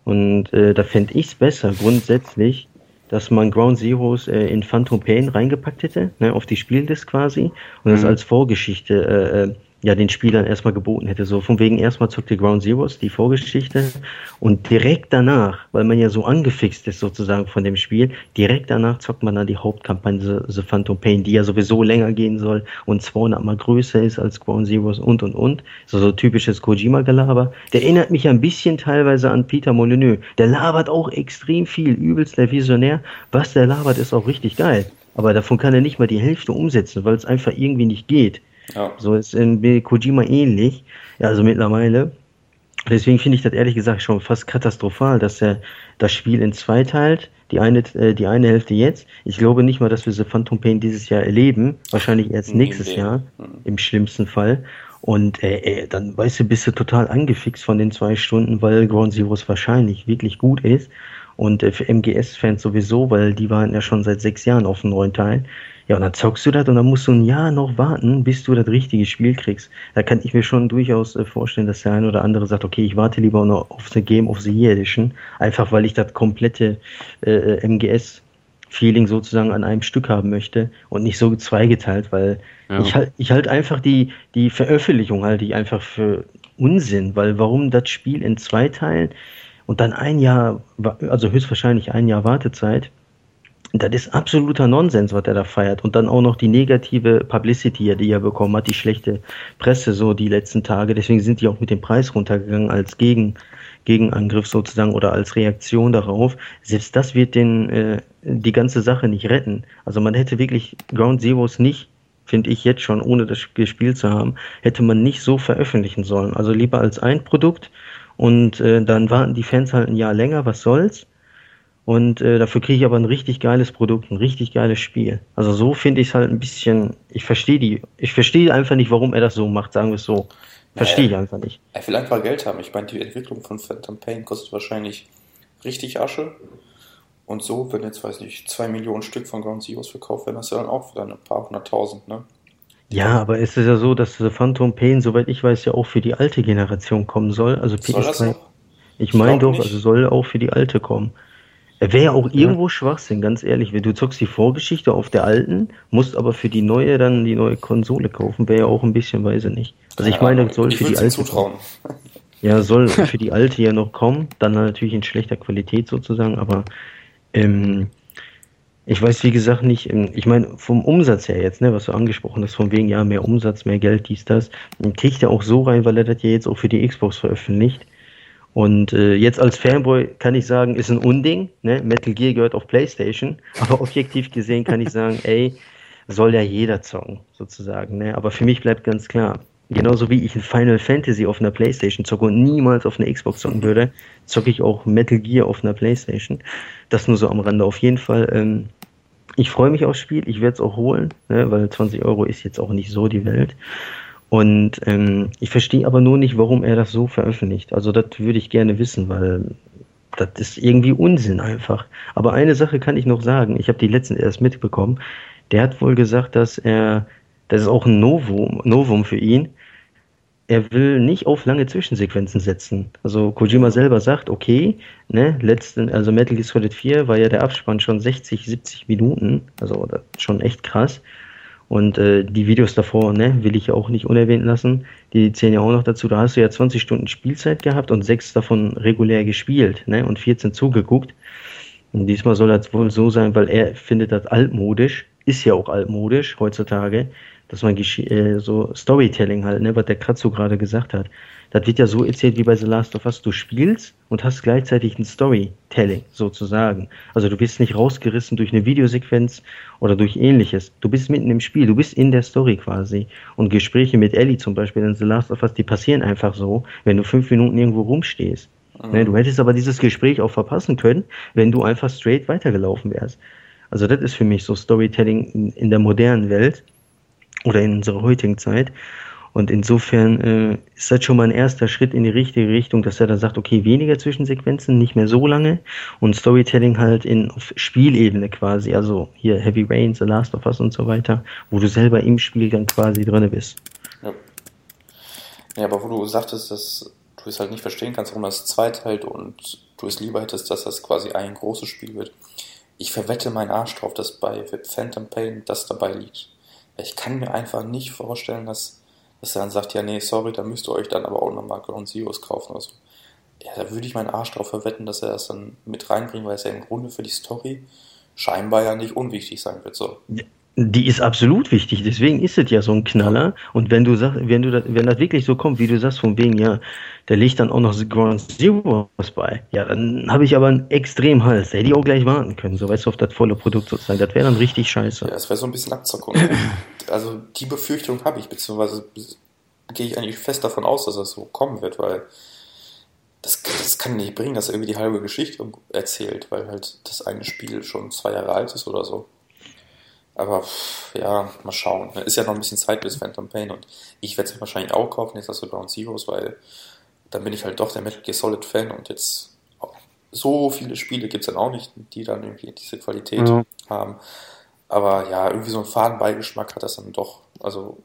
Und äh, da fände ich es besser, grundsätzlich, dass man Ground Zeroes äh, in Phantom Pain reingepackt hätte, ne, auf die Spieldisk quasi, und mhm. das als Vorgeschichte äh, äh ja den Spielern erstmal geboten hätte. So von wegen erstmal zockt ihr Ground Zeroes, die Vorgeschichte, und direkt danach, weil man ja so angefixt ist sozusagen von dem Spiel, direkt danach zockt man dann die Hauptkampagne The, Phantom Pain, die ja sowieso länger gehen soll und 200 mal größer ist als Ground Zeroes und und und. So, so typisches Kojima-Gelaber. Der erinnert mich ein bisschen teilweise an Peter Molyneux. Der labert auch extrem viel, übelst der Visionär. Was der labert, ist auch richtig geil. Aber davon kann er nicht mal die Hälfte umsetzen, weil es einfach irgendwie nicht geht. Ja. So ist in Kojima ähnlich, ja, also mittlerweile. Deswegen finde ich das ehrlich gesagt schon fast katastrophal, dass er das Spiel in zwei teilt. Die eine, äh, die eine Hälfte jetzt. Ich glaube nicht mal, dass wir The Phantom Pain dieses Jahr erleben. Wahrscheinlich erst nächstes nee. Jahr, mhm. im schlimmsten Fall. Und äh, äh, dann, weißt du, bist du total angefixt von den zwei Stunden, weil Ground Zeroes wahrscheinlich wirklich gut ist. Und äh, für MGS-Fans sowieso, weil die waren ja schon seit sechs Jahren auf dem neuen Teil. Ja, und dann zockst du das und dann musst du ein Jahr noch warten, bis du das richtige Spiel kriegst. Da kann ich mir schon durchaus äh, vorstellen, dass der eine oder andere sagt, okay, ich warte lieber noch auf the Game of the Year Edition, einfach weil ich das komplette äh, äh MGS Feeling sozusagen an einem Stück haben möchte und nicht so zweigeteilt, weil ja. ich halt ich halt einfach die die Veröffentlichung halte ich einfach für Unsinn, weil warum das Spiel in zwei Teilen und dann ein Jahr, also höchstwahrscheinlich ein Jahr Wartezeit, das ist absoluter Nonsens, was er da feiert. Und dann auch noch die negative Publicity, die er bekommen hat, die schlechte Presse so die letzten Tage. Deswegen sind die auch mit dem Preis runtergegangen als Gegen, Gegenangriff sozusagen oder als Reaktion darauf. Selbst das wird den, äh, die ganze Sache nicht retten. Also man hätte wirklich Ground Zeroes nicht finde ich jetzt schon, ohne das gespielt zu haben, hätte man nicht so veröffentlichen sollen. Also lieber als ein Produkt und äh, dann warten die Fans halt ein Jahr länger, was soll's. Und äh, dafür kriege ich aber ein richtig geiles Produkt, ein richtig geiles Spiel. Also so finde ich es halt ein bisschen, ich verstehe die, ich verstehe einfach nicht, warum er das so macht, sagen wir es so. Verstehe ich einfach nicht. Er will einfach Geld haben. Ich meine, die Entwicklung von Phantom Pain kostet wahrscheinlich richtig Asche. Und so, wenn jetzt, weiß nicht, zwei Millionen Stück von Ground Zeroes verkauft werden, das ja dann auch wieder ein paar hunderttausend, ne? Ja, aber es ist ja so, dass The Phantom Pain, soweit ich weiß, ja auch für die alte Generation kommen soll. Also PS3. Soll ich meine doch, nicht. also soll auch für die alte kommen. Wäre ja auch irgendwo ja. Schwachsinn, ganz ehrlich. Du zockst die Vorgeschichte auf der alten, musst aber für die neue dann die neue Konsole kaufen, wäre ja auch ein bisschen, ich nicht. Also ich ja, meine, soll für die alte. Zutrauen. Ja, soll für die alte ja noch kommen, dann natürlich in schlechter Qualität sozusagen, aber ähm, ich weiß, wie gesagt, nicht, ähm, ich meine, vom Umsatz her jetzt, ne, was du angesprochen hast, von wegen, ja, mehr Umsatz, mehr Geld, dies, das, kriegt er auch so rein, weil er das ja jetzt auch für die Xbox veröffentlicht. Und äh, jetzt als Fanboy kann ich sagen, ist ein Unding. Ne? Metal Gear gehört auf PlayStation. Aber objektiv gesehen kann ich sagen, ey, soll ja jeder zocken, sozusagen. Ne? Aber für mich bleibt ganz klar, genauso wie ich ein Final Fantasy auf einer PlayStation zocke und niemals auf einer Xbox zocken würde, zocke ich auch Metal Gear auf einer PlayStation. Das nur so am Rande. Auf jeden Fall, ähm, ich freue mich aufs Spiel. Ich werde es auch holen, ne? weil 20 Euro ist jetzt auch nicht so die Welt. Und ähm, ich verstehe aber nur nicht, warum er das so veröffentlicht. Also das würde ich gerne wissen, weil das ist irgendwie Unsinn einfach. Aber eine Sache kann ich noch sagen. Ich habe die letzten erst mitbekommen. Der hat wohl gesagt, dass er, das ist auch ein Novum, Novum für ihn. Er will nicht auf lange Zwischensequenzen setzen. Also Kojima selber sagt, okay, ne, letzten, also Metal Gear Solid 4 war ja der Abspann schon 60, 70 Minuten. Also schon echt krass. Und äh, die Videos davor, ne, will ich auch nicht unerwähnt lassen. Die zählen ja auch noch dazu. Da hast du ja 20 Stunden Spielzeit gehabt und sechs davon regulär gespielt, ne, und 14 zugeguckt. Und diesmal soll das wohl so sein, weil er findet das altmodisch, ist ja auch altmodisch heutzutage, dass man äh, so Storytelling halt, ne, was der Kratzo gerade gesagt hat. Das wird ja so erzählt wie bei The Last of Us. Du spielst und hast gleichzeitig ein Storytelling sozusagen. Also du bist nicht rausgerissen durch eine Videosequenz oder durch ähnliches. Du bist mitten im Spiel, du bist in der Story quasi. Und Gespräche mit Ellie zum Beispiel in The Last of Us, die passieren einfach so, wenn du fünf Minuten irgendwo rumstehst. Mhm. Du hättest aber dieses Gespräch auch verpassen können, wenn du einfach straight weitergelaufen wärst. Also das ist für mich so Storytelling in, in der modernen Welt oder in unserer heutigen Zeit. Und insofern äh, ist das schon mal ein erster Schritt in die richtige Richtung, dass er dann sagt, okay, weniger Zwischensequenzen, nicht mehr so lange und Storytelling halt in auf Spielebene quasi, also hier Heavy Rain, The Last of Us und so weiter, wo du selber im Spiel dann quasi drinne bist. Ja. ja, aber wo du sagtest, dass du es halt nicht verstehen kannst, warum das zweiteilt und du es lieber hättest, dass das quasi ein großes Spiel wird. Ich verwette meinen Arsch drauf, dass bei Phantom Pain das dabei liegt. Ich kann mir einfach nicht vorstellen, dass dass er dann sagt, ja, nee, sorry, da müsst ihr euch dann aber auch nochmal Ground Zeroes kaufen oder so. Ja, da würde ich meinen Arsch drauf verwetten, dass er das dann mit reinbringt, weil es ja im Grunde für die Story scheinbar ja nicht unwichtig sein wird. So. Die ist absolut wichtig, deswegen ist es ja so ein Knaller. Und wenn du sagst, wenn du das, wenn das wirklich so kommt, wie du sagst, von wegen, ja, der legt dann auch noch Ground Zero was bei, ja, dann habe ich aber einen extrem Hals. Da hätte ich auch gleich warten können, so weißt du, auf das volle Produkt sozusagen. Das wäre dann richtig scheiße. Ja, das wäre so ein bisschen Abzockung. also die Befürchtung habe ich, beziehungsweise gehe ich eigentlich fest davon aus, dass das so kommen wird, weil das, das kann nicht bringen, dass er irgendwie die halbe Geschichte erzählt, weil halt das eine Spiel schon zwei Jahre alt ist oder so. Aber ja, mal schauen. Ist ja noch ein bisschen Zeit bis Phantom Pain und ich werde es wahrscheinlich auch kaufen, jetzt du Ground Zeroes, weil dann bin ich halt doch der Metal Gear Solid Fan und jetzt so viele Spiele gibt es dann auch nicht, die dann irgendwie diese Qualität ja. haben. Aber ja, irgendwie so einen Fadenbeigeschmack hat das dann doch. Also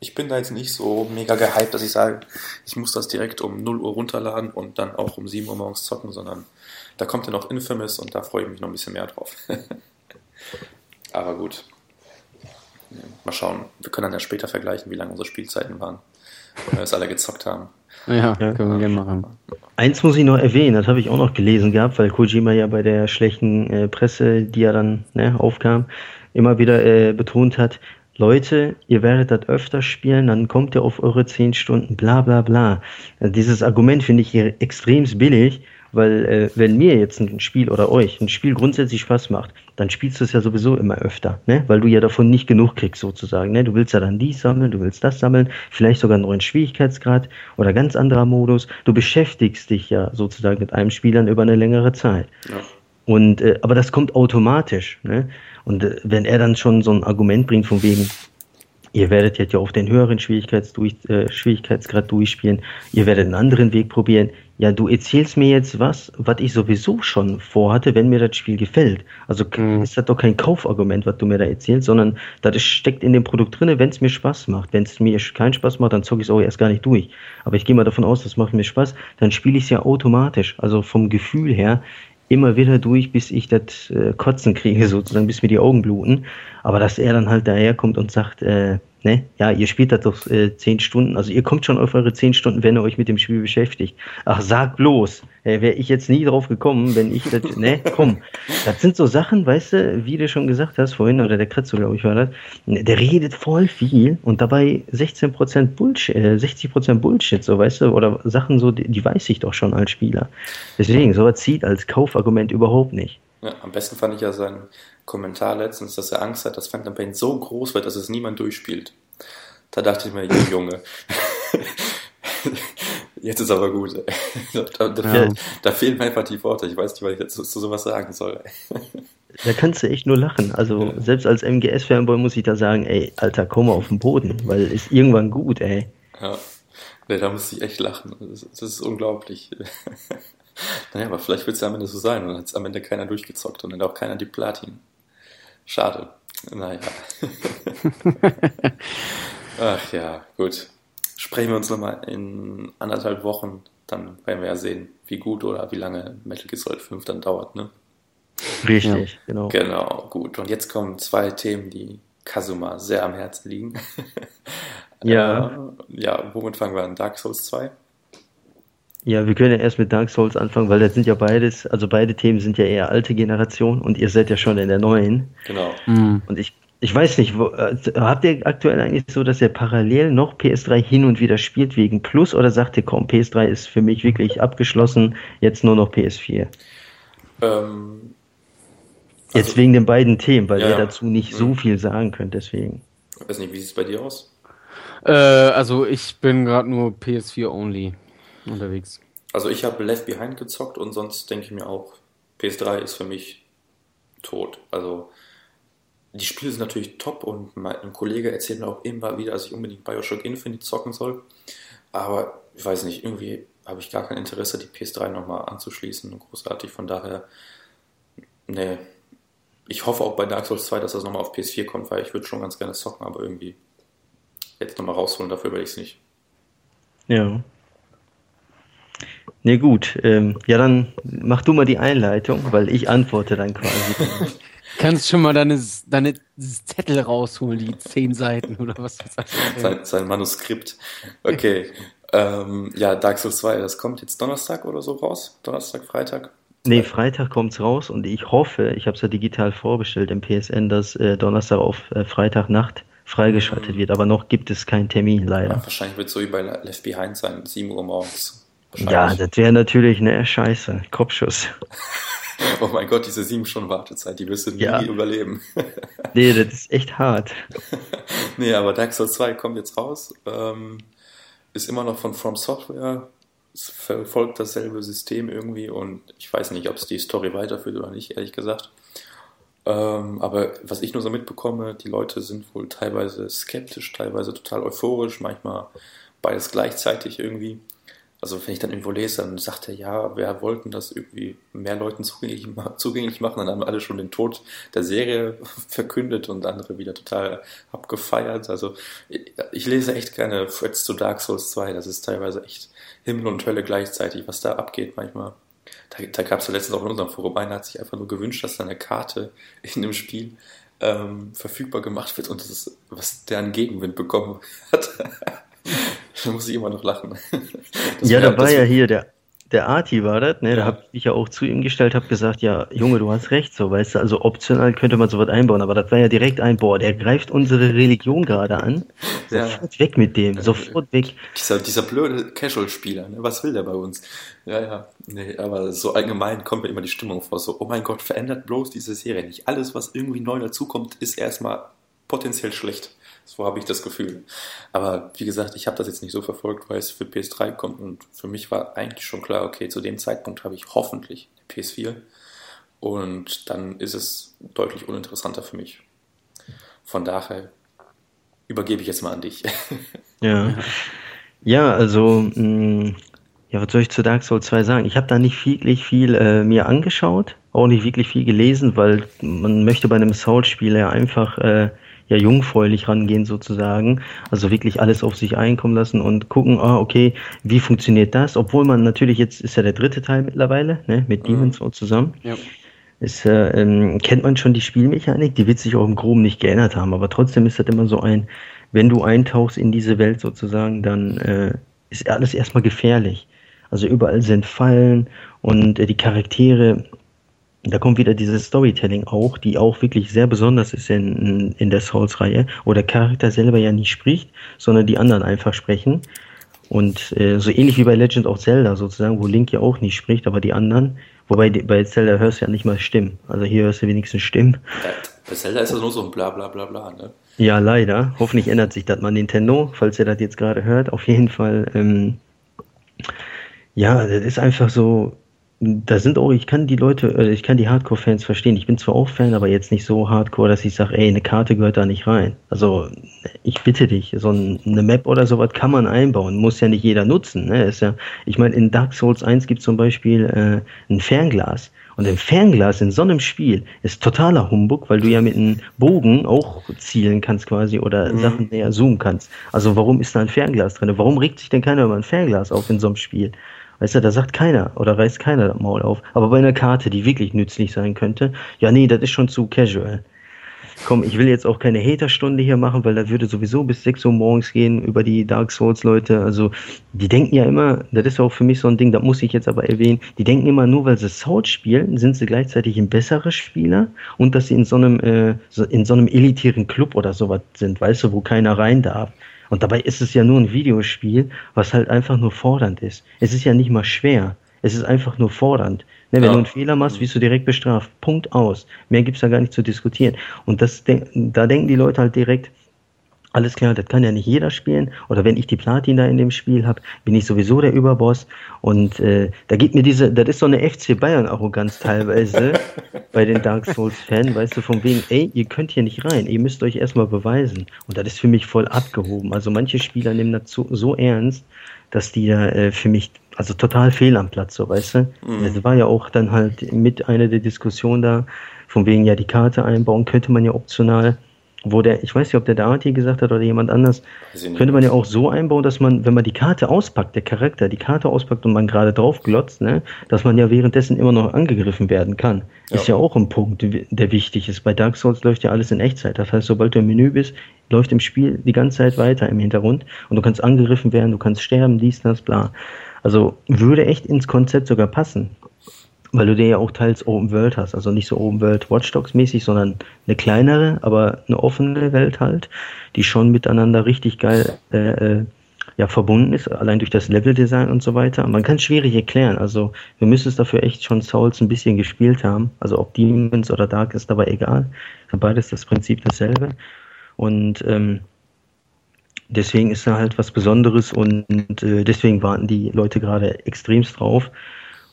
ich bin da jetzt nicht so mega gehypt, dass ich sage, ich muss das direkt um 0 Uhr runterladen und dann auch um 7 Uhr morgens zocken, sondern da kommt ja noch Infamous und da freue ich mich noch ein bisschen mehr drauf. Aber gut. Mal schauen. Wir können dann ja später vergleichen, wie lange unsere Spielzeiten waren. Wenn wir es alle gezockt haben. Ja, ja, können wir gerne machen. Eins muss ich noch erwähnen, das habe ich auch noch gelesen gehabt, weil Kojima ja bei der schlechten äh, Presse, die ja dann ne, aufkam, immer wieder äh, betont hat, Leute, ihr werdet das öfter spielen, dann kommt ihr auf eure 10 Stunden, bla bla bla. Also dieses Argument finde ich hier extrem billig, weil äh, wenn mir jetzt ein Spiel oder euch ein Spiel grundsätzlich Spaß macht, dann spielst du es ja sowieso immer öfter, ne? Weil du ja davon nicht genug kriegst sozusagen, ne? Du willst ja dann dies sammeln, du willst das sammeln, vielleicht sogar einen neuen Schwierigkeitsgrad oder ganz anderer Modus. Du beschäftigst dich ja sozusagen mit einem Spiel dann über eine längere Zeit. Ja. Und äh, aber das kommt automatisch, ne? Und äh, wenn er dann schon so ein Argument bringt von wegen, Ihr werdet jetzt ja auf den höheren Schwierigkeits durch, äh, Schwierigkeitsgrad durchspielen. Ihr werdet einen anderen Weg probieren. Ja, du erzählst mir jetzt was, was ich sowieso schon vorhatte, wenn mir das Spiel gefällt. Also mhm. ist das doch kein Kaufargument, was du mir da erzählst, sondern das steckt in dem Produkt drin, wenn es mir Spaß macht. Wenn es mir keinen Spaß macht, dann zocke ich es auch erst gar nicht durch. Aber ich gehe mal davon aus, das macht mir Spaß, dann spiele ich es ja automatisch. Also vom Gefühl her immer wieder durch, bis ich das äh, Kotzen kriege, sozusagen, bis mir die Augen bluten. Aber dass er dann halt daherkommt und sagt, äh, ne, ja, ihr spielt das doch äh, zehn Stunden, also ihr kommt schon auf eure zehn Stunden, wenn ihr euch mit dem Spiel beschäftigt. Ach, sag bloß, äh, wäre ich jetzt nie drauf gekommen, wenn ich das, ne, komm. Das sind so Sachen, weißt du, wie du schon gesagt hast vorhin, oder der Kretzo, glaube ich, war das, der redet voll viel und dabei 16% Bullshit, äh, 60% Bullshit, so, weißt du, oder Sachen so, die, die weiß ich doch schon als Spieler. Deswegen, sowas zieht als Kaufargument überhaupt nicht. Ja, am besten fand ich ja sein Kommentar letztens, dass er Angst hat, dass Phantom Pain so groß wird, dass es niemand durchspielt. Da dachte ich mir, Junge, jetzt ist aber gut. Da, da, ja. fehlt, da, fehlen mir einfach die Worte. Ich weiß nicht, was ich jetzt zu, sowas sagen soll. Da kannst du echt nur lachen. Also ja. selbst als MGS-Fanboy muss ich da sagen, ey, Alter, komm mal auf den Boden, weil ist irgendwann gut, ey. Ja, nee, da muss ich echt lachen. Das, das ist unglaublich. naja, aber vielleicht wird es ja am Ende so sein und dann hat es am Ende keiner durchgezockt und dann auch keiner die Platin. Schade. Naja. Ach ja, gut. Sprechen wir uns nochmal in anderthalb Wochen, dann werden wir ja sehen, wie gut oder wie lange Metal Gear Solid 5 dann dauert, ne? Richtig, ja. genau. Genau, gut. Und jetzt kommen zwei Themen, die Kazuma sehr am Herzen liegen. ja. Äh, ja, womit fangen wir an? Dark Souls 2? Ja, wir können ja erst mit Dark Souls anfangen, weil das sind ja beides, also beide Themen sind ja eher alte Generation und ihr seid ja schon in der neuen. Genau. Mhm. Und ich, ich weiß nicht, wo, äh, habt ihr aktuell eigentlich so, dass ihr parallel noch PS3 hin und wieder spielt wegen Plus oder sagt ihr, komm, PS3 ist für mich wirklich abgeschlossen, jetzt nur noch PS4? Ähm, also, jetzt wegen den beiden Themen, weil ja, ihr dazu nicht mhm. so viel sagen könnt, deswegen. Ich weiß nicht, wie sieht es bei dir aus? Äh, also ich bin gerade nur PS4 only unterwegs. Also ich habe Left Behind gezockt und sonst denke ich mir auch, PS3 ist für mich tot. Also die Spiele sind natürlich top und mein Kollege erzählt mir auch immer wieder, dass ich unbedingt Bioshock Infinite zocken soll. Aber ich weiß nicht, irgendwie habe ich gar kein Interesse, die PS3 nochmal anzuschließen. Großartig, von daher, nee. Ich hoffe auch bei Dark Souls 2, dass das nochmal auf PS4 kommt, weil ich würde schon ganz gerne zocken, aber irgendwie jetzt nochmal rausholen, dafür werde ich es nicht. Ja. Ne, gut. Ähm, ja, dann mach du mal die Einleitung, weil ich antworte dann quasi. Kannst schon mal deine, deine Zettel rausholen, die zehn Seiten oder was du sagst. Sein, sein Manuskript. Okay. ähm, ja, Dark Souls 2, das kommt jetzt Donnerstag oder so raus? Donnerstag, Freitag? Nee, Freitag kommt's raus und ich hoffe, ich habe es ja digital vorbestellt im PSN, dass äh, Donnerstag auf äh, Freitagnacht freigeschaltet mhm. wird, aber noch gibt es keinen Termin, leider. Ja, wahrscheinlich wird es so wie bei Left Behind sein, 7 Uhr morgens. Ja, das wäre natürlich eine Scheiße, Kopfschuss. Oh mein Gott, diese sieben Stunden Wartezeit, die wirst du nie ja. überleben. nee, das ist echt hart. nee, aber Dark Souls 2 kommt jetzt raus. Ähm, ist immer noch von From Software. Es verfolgt dasselbe System irgendwie und ich weiß nicht, ob es die Story weiterführt oder nicht, ehrlich gesagt. Ähm, aber was ich nur so mitbekomme, die Leute sind wohl teilweise skeptisch, teilweise total euphorisch, manchmal beides gleichzeitig irgendwie. Also wenn ich dann irgendwo lese, dann sagt er, ja, wer wollten das irgendwie mehr Leuten zugänglich, zugänglich machen, dann haben alle schon den Tod der Serie verkündet und andere wieder total abgefeiert. Also ich lese echt gerne Threads zu Dark Souls 2, das ist teilweise echt Himmel und Hölle gleichzeitig, was da abgeht manchmal. Da, da gab es ja letztens auch in unserem Forum, einer hat sich einfach nur gewünscht, dass da eine Karte in dem Spiel ähm, verfügbar gemacht wird und das ist, was der an Gegenwind bekommen hat. da muss ich immer noch lachen. Das ja, da war ja hier der, der Arti war das, ne? Ja. Da habe ich ja auch zu ihm gestellt, habe gesagt, ja, Junge, du hast recht, so, weißt du, also optional könnte man sowas einbauen, aber das war ja direkt ein, boah, der greift unsere Religion gerade an. Sofort ja. weg mit dem, sofort weg. Dieser, dieser blöde Casual-Spieler, ne? was will der bei uns? Ja, ja, nee, aber so allgemein kommt mir immer die Stimmung vor, so, oh mein Gott, verändert bloß diese Serie nicht. Alles, was irgendwie neu dazukommt, ist erstmal potenziell schlecht. So habe ich das Gefühl. Aber wie gesagt, ich habe das jetzt nicht so verfolgt, weil es für PS3 kommt und für mich war eigentlich schon klar, okay, zu dem Zeitpunkt habe ich hoffentlich PS4 und dann ist es deutlich uninteressanter für mich. Von daher übergebe ich jetzt mal an dich. Ja. Ja, also mh, mm, ja, was soll ich zu Dark Souls 2 sagen? Ich habe da nicht wirklich viel äh, mir angeschaut, auch nicht wirklich viel gelesen, weil man möchte bei einem Souls-Spiel ja einfach äh, ja jungfräulich rangehen sozusagen. Also wirklich alles auf sich einkommen lassen und gucken, ah, okay, wie funktioniert das? Obwohl man natürlich jetzt ist ja der dritte Teil mittlerweile, ne, mit mhm. Demons zusammen. Ja. Ist, äh, ähm, kennt man schon die Spielmechanik, die wird sich auch im Groben nicht geändert haben, aber trotzdem ist das immer so ein, wenn du eintauchst in diese Welt sozusagen, dann äh, ist alles erstmal gefährlich. Also überall sind Fallen und äh, die Charaktere da kommt wieder dieses Storytelling auch, die auch wirklich sehr besonders ist in, in der Souls-Reihe, wo der Charakter selber ja nicht spricht, sondern die anderen einfach sprechen. Und äh, so ähnlich wie bei Legend of Zelda sozusagen, wo Link ja auch nicht spricht, aber die anderen, wobei die, bei Zelda hörst du ja nicht mal Stimmen. Also hier hörst du wenigstens Stimmen. bei Zelda ist das nur so ein bla bla bla bla, ne? Ja, leider. Hoffentlich ändert sich das mal Nintendo, falls ihr das jetzt gerade hört. Auf jeden Fall, ähm, ja, das ist einfach so, da sind auch, ich kann die Leute, äh, ich kann die Hardcore-Fans verstehen. Ich bin zwar auch Fan, aber jetzt nicht so hardcore, dass ich sage, ey, eine Karte gehört da nicht rein. Also, ich bitte dich, so eine Map oder sowas kann man einbauen, muss ja nicht jeder nutzen. Ne? Ist ja, ich meine, in Dark Souls 1 gibt es zum Beispiel äh, ein Fernglas. Und ein Fernglas in so einem Spiel ist totaler Humbug, weil du ja mit einem Bogen auch zielen kannst quasi oder mhm. Sachen näher zoomen kannst. Also warum ist da ein Fernglas drin? Warum regt sich denn keiner über ein Fernglas auf in so einem Spiel? Weißt du, da sagt keiner oder reißt keiner das Maul auf. Aber bei einer Karte, die wirklich nützlich sein könnte, ja, nee, das ist schon zu casual. Komm, ich will jetzt auch keine Haterstunde hier machen, weil da würde sowieso bis 6 Uhr morgens gehen über die Dark Souls Leute. Also, die denken ja immer, das ist auch für mich so ein Ding, da muss ich jetzt aber erwähnen, die denken immer nur, weil sie Souls spielen, sind sie gleichzeitig ein besserer Spieler und dass sie in so einem, äh, in so einem elitären Club oder sowas sind, weißt du, wo keiner rein darf. Und dabei ist es ja nur ein Videospiel, was halt einfach nur fordernd ist. Es ist ja nicht mal schwer. Es ist einfach nur fordernd. Ne, wenn ja. du einen Fehler machst, wirst du direkt bestraft. Punkt aus. Mehr gibt's da gar nicht zu diskutieren. Und das, da denken die Leute halt direkt, alles klar, das kann ja nicht jeder spielen. Oder wenn ich die Platin da in dem Spiel habe, bin ich sowieso der Überboss. Und äh, da geht mir diese, das ist so eine FC Bayern-Arroganz teilweise bei den Dark Souls-Fans, weißt du, von wegen, ey, ihr könnt hier nicht rein, ihr müsst euch erstmal beweisen. Und das ist für mich voll abgehoben. Also manche Spieler nehmen das so, so ernst, dass die da äh, für mich, also total fehl am Platz, so weißt du. Mhm. Das war ja auch dann halt mit einer der Diskussionen da, von wegen ja die Karte einbauen, könnte man ja optional wo der, ich weiß nicht, ob der Darty gesagt hat oder jemand anders, könnte man ja auch so einbauen, dass man, wenn man die Karte auspackt, der Charakter die Karte auspackt und man gerade drauf glotzt, ne, dass man ja währenddessen immer noch angegriffen werden kann. Ja. Ist ja auch ein Punkt, der wichtig ist. Bei Dark Souls läuft ja alles in Echtzeit. Das heißt, sobald du im Menü bist, läuft im Spiel die ganze Zeit weiter im Hintergrund und du kannst angegriffen werden, du kannst sterben, dies, das, bla. Also würde echt ins Konzept sogar passen weil du dir ja auch teils Open World hast, also nicht so Open World Watchdogs mäßig, sondern eine kleinere, aber eine offene Welt halt, die schon miteinander richtig geil äh, äh, ja verbunden ist, allein durch das Leveldesign und so weiter. Man kann es schwierig erklären, also wir müssen es dafür echt schon Souls ein bisschen gespielt haben, also ob Demons oder Dark ist dabei egal, beides das Prinzip dasselbe. Und ähm, deswegen ist da halt was Besonderes und äh, deswegen warten die Leute gerade extremst drauf.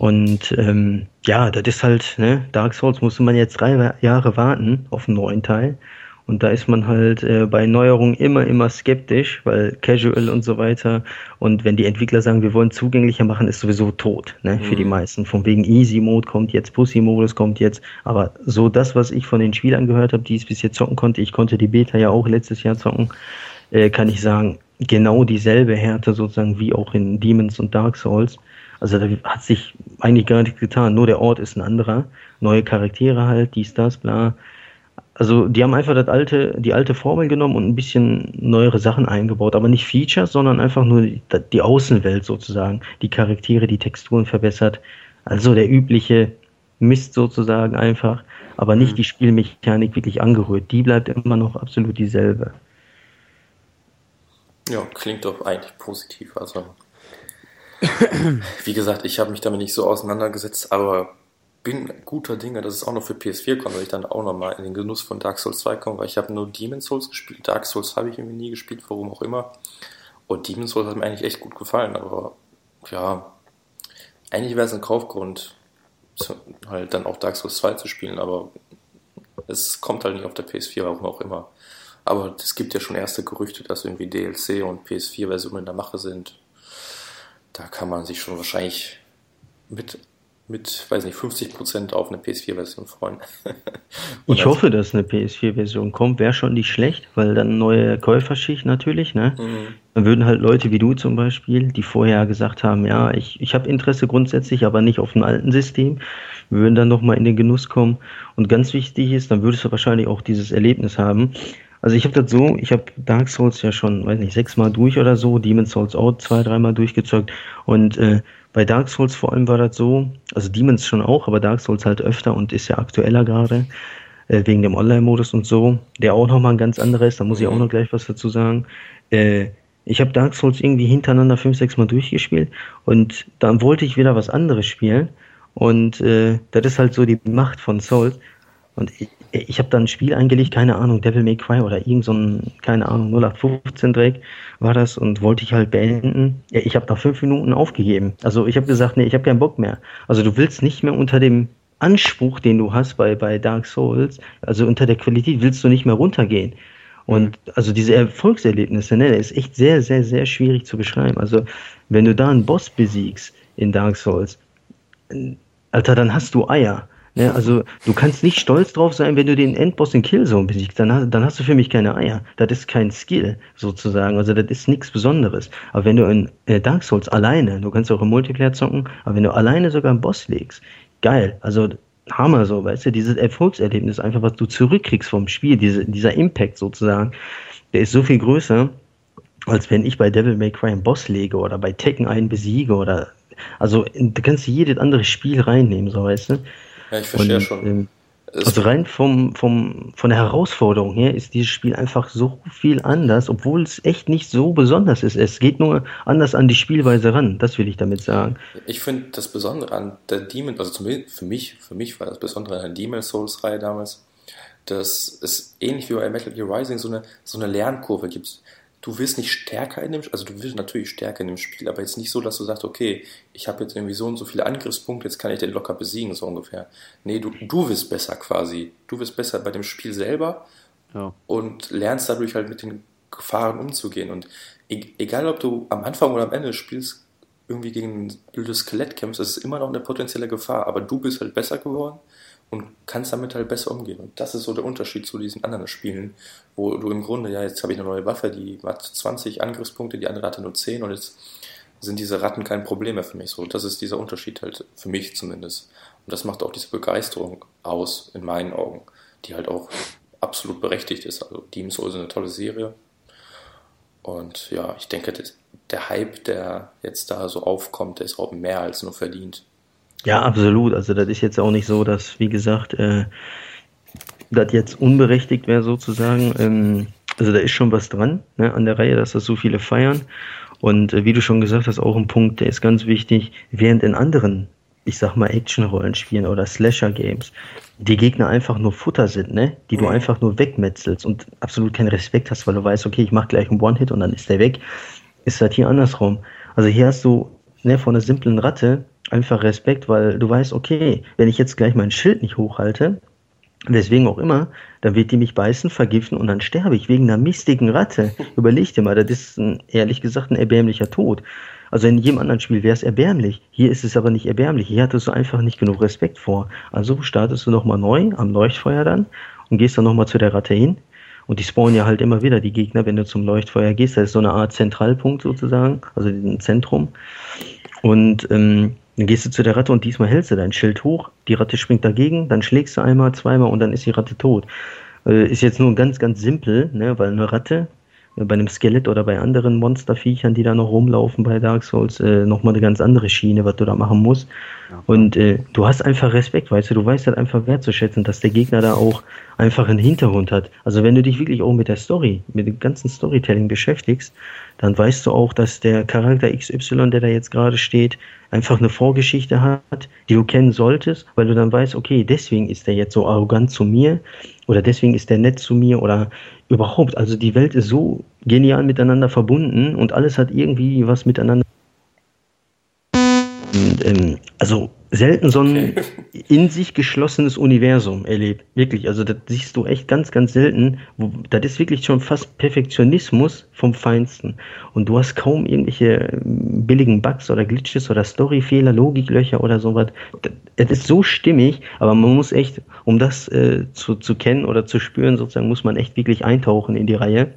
Und ähm, ja, das ist halt, ne, Dark Souls musste man jetzt drei Jahre warten auf einen neuen Teil. Und da ist man halt äh, bei Neuerungen immer, immer skeptisch, weil Casual und so weiter. Und wenn die Entwickler sagen, wir wollen zugänglicher machen, ist sowieso tot, ne, für die mhm. meisten. Von wegen Easy Mode kommt jetzt, Pussy Modus kommt jetzt. Aber so das, was ich von den Spielern gehört habe, die es bis jetzt zocken konnte, ich konnte die Beta ja auch letztes Jahr zocken, äh, kann ich sagen, genau dieselbe Härte sozusagen wie auch in Demons und Dark Souls. Also da hat sich eigentlich gar nichts getan. Nur der Ort ist ein anderer. Neue Charaktere halt, dies, das, bla. Also die haben einfach das alte, die alte Formel genommen und ein bisschen neuere Sachen eingebaut, aber nicht Features, sondern einfach nur die, die Außenwelt sozusagen, die Charaktere, die Texturen verbessert. Also der übliche Mist sozusagen einfach, aber nicht mhm. die Spielmechanik wirklich angerührt. Die bleibt immer noch absolut dieselbe. Ja, klingt doch eigentlich positiv. Also wie gesagt, ich habe mich damit nicht so auseinandergesetzt, aber bin guter Dinge, dass es auch noch für PS4 kommt, weil ich dann auch noch mal in den Genuss von Dark Souls 2 komme, weil ich habe nur Demon Souls gespielt. Dark Souls habe ich irgendwie nie gespielt, warum auch immer. Und Demon Souls hat mir eigentlich echt gut gefallen, aber ja, eigentlich wäre es ein Kaufgrund, halt dann auch Dark Souls 2 zu spielen, aber es kommt halt nicht auf der PS4, warum auch immer. Aber es gibt ja schon erste Gerüchte, dass irgendwie DLC und PS4-Versionen in der Mache sind da kann man sich schon wahrscheinlich mit, mit weiß nicht, 50% auf eine PS4-Version freuen. ich hoffe, dass eine PS4-Version kommt. Wäre schon nicht schlecht, weil dann neue Käuferschicht natürlich, ne? Mhm. Dann würden halt Leute wie du zum Beispiel, die vorher gesagt haben, ja, ich, ich habe Interesse grundsätzlich, aber nicht auf dem alten System, würden dann nochmal in den Genuss kommen. Und ganz wichtig ist, dann würdest du wahrscheinlich auch dieses Erlebnis haben, also ich habe das so, ich habe Dark Souls ja schon, weiß nicht, sechsmal durch oder so, Demon's Souls auch zwei, dreimal durchgezockt. Und äh, bei Dark Souls vor allem war das so, also Demons schon auch, aber Dark Souls halt öfter und ist ja aktueller gerade, äh, wegen dem Online-Modus und so, der auch nochmal ein ganz anderer ist, da muss ich auch noch gleich was dazu sagen. Äh, ich habe Dark Souls irgendwie hintereinander fünf, sechs Mal durchgespielt und dann wollte ich wieder was anderes spielen. Und äh, das ist halt so die Macht von Souls. Und ich, ich habe da ein Spiel eingelegt, keine Ahnung, Devil May Cry oder irgend so ein, keine Ahnung, 0815 Dreck war das und wollte ich halt beenden. Ja, ich habe nach fünf Minuten aufgegeben. Also ich habe gesagt, nee, ich habe keinen Bock mehr. Also du willst nicht mehr unter dem Anspruch, den du hast bei, bei Dark Souls, also unter der Qualität willst du nicht mehr runtergehen. Und also diese Erfolgserlebnisse, ne, ist echt sehr, sehr, sehr schwierig zu beschreiben. Also wenn du da einen Boss besiegst in Dark Souls, Alter, dann hast du Eier. Ne, also du kannst nicht stolz drauf sein, wenn du den Endboss in Killzone besiegst, dann, dann hast du für mich keine Eier. Das ist kein Skill sozusagen, also das ist nichts Besonderes. Aber wenn du in äh, Dark Souls alleine, du kannst auch im Multiplayer zocken, aber wenn du alleine sogar einen Boss legst, geil, also Hammer so, weißt du, dieses Erfolgserlebnis einfach, was du zurückkriegst vom Spiel, diese, dieser Impact sozusagen, der ist so viel größer, als wenn ich bei Devil May Cry einen Boss lege oder bei Tekken einen besiege oder also du kannst jedes andere Spiel reinnehmen, so weißt du. Ja, ich verstehe und, schon. Ähm, also rein vom, vom, von der Herausforderung her ist dieses Spiel einfach so viel anders, obwohl es echt nicht so besonders ist. Es geht nur anders an die Spielweise ran, das will ich damit sagen. Ich finde das Besondere an der Demon, also zumindest für mich, für mich war das Besondere an der Demon Souls Reihe damals, dass es ähnlich wie bei Metal Gear Rising so eine, so eine Lernkurve gibt. Du wirst nicht stärker in dem also du wirst natürlich stärker in dem Spiel, aber jetzt nicht so, dass du sagst, okay, ich habe jetzt irgendwie so und so viele Angriffspunkte, jetzt kann ich den locker besiegen, so ungefähr. Nee, du, du wirst besser quasi. Du wirst besser bei dem Spiel selber ja. und lernst dadurch halt mit den Gefahren umzugehen. Und e egal, ob du am Anfang oder am Ende spielst, irgendwie gegen ein blödes Skelett kämpfst, das ist immer noch eine potenzielle Gefahr, aber du bist halt besser geworden und kannst damit halt besser umgehen. Und das ist so der Unterschied zu diesen anderen Spielen, wo du im Grunde, ja, jetzt habe ich eine neue Waffe, die hat 20 Angriffspunkte, die andere hatte nur 10 und jetzt sind diese Ratten kein Problem mehr für mich. So, das ist dieser Unterschied halt für mich zumindest. Und das macht auch diese Begeisterung aus, in meinen Augen, die halt auch absolut berechtigt ist. Also Demon's Souls ist eine tolle Serie. Und ja, ich denke, der Hype, der jetzt da so aufkommt, der ist auch mehr als nur verdient. Ja, absolut. Also das ist jetzt auch nicht so, dass, wie gesagt, äh, das jetzt unberechtigt wäre sozusagen. Ähm, also da ist schon was dran ne, an der Reihe, dass das so viele feiern. Und äh, wie du schon gesagt hast, auch ein Punkt, der ist ganz wichtig, während in anderen, ich sag mal, Action-Rollenspielen oder Slasher-Games die Gegner einfach nur Futter sind, ne? Die du mhm. einfach nur wegmetzelst und absolut keinen Respekt hast, weil du weißt, okay, ich mach gleich einen One-Hit und dann ist der weg, ist das hier andersrum. Also hier hast du ne, von einer simplen Ratte einfach Respekt, weil du weißt, okay, wenn ich jetzt gleich mein Schild nicht hochhalte, weswegen auch immer, dann wird die mich beißen, vergiften und dann sterbe ich wegen einer mistigen Ratte. Überleg dir mal, das ist ein, ehrlich gesagt ein erbärmlicher Tod. Also in jedem anderen Spiel wäre es erbärmlich. Hier ist es aber nicht erbärmlich. Hier hattest du einfach nicht genug Respekt vor. Also startest du nochmal neu am Leuchtfeuer dann und gehst dann nochmal zu der Ratte hin. Und die spawnen ja halt immer wieder, die Gegner, wenn du zum Leuchtfeuer gehst. Das ist so eine Art Zentralpunkt sozusagen, also ein Zentrum. Und ähm, dann gehst du zu der Ratte und diesmal hältst du dein Schild hoch. Die Ratte springt dagegen, dann schlägst du einmal, zweimal und dann ist die Ratte tot. Äh, ist jetzt nur ganz, ganz simpel, ne, weil eine Ratte bei einem Skelett oder bei anderen Monsterviechern, die da noch rumlaufen bei Dark Souls, äh, nochmal eine ganz andere Schiene, was du da machen musst. Ja. Und äh, du hast einfach Respekt, weißt du, du weißt halt einfach wertzuschätzen, dass der Gegner da auch einfach einen Hintergrund hat. Also wenn du dich wirklich auch mit der Story, mit dem ganzen Storytelling beschäftigst, dann weißt du auch, dass der Charakter XY, der da jetzt gerade steht, einfach eine Vorgeschichte hat, die du kennen solltest, weil du dann weißt, okay, deswegen ist der jetzt so arrogant zu mir oder deswegen ist der nett zu mir oder überhaupt. Also die Welt ist so genial miteinander verbunden und alles hat irgendwie was miteinander. Und, ähm, also selten so ein in sich geschlossenes Universum erlebt. Wirklich, also das siehst du echt ganz, ganz selten. Das ist wirklich schon fast Perfektionismus vom Feinsten. Und du hast kaum irgendwelche ähm, billigen Bugs oder Glitches oder Storyfehler, Logiklöcher oder sowas. Das ist so stimmig, aber man muss echt, um das äh, zu, zu kennen oder zu spüren, sozusagen, muss man echt wirklich eintauchen in die Reihe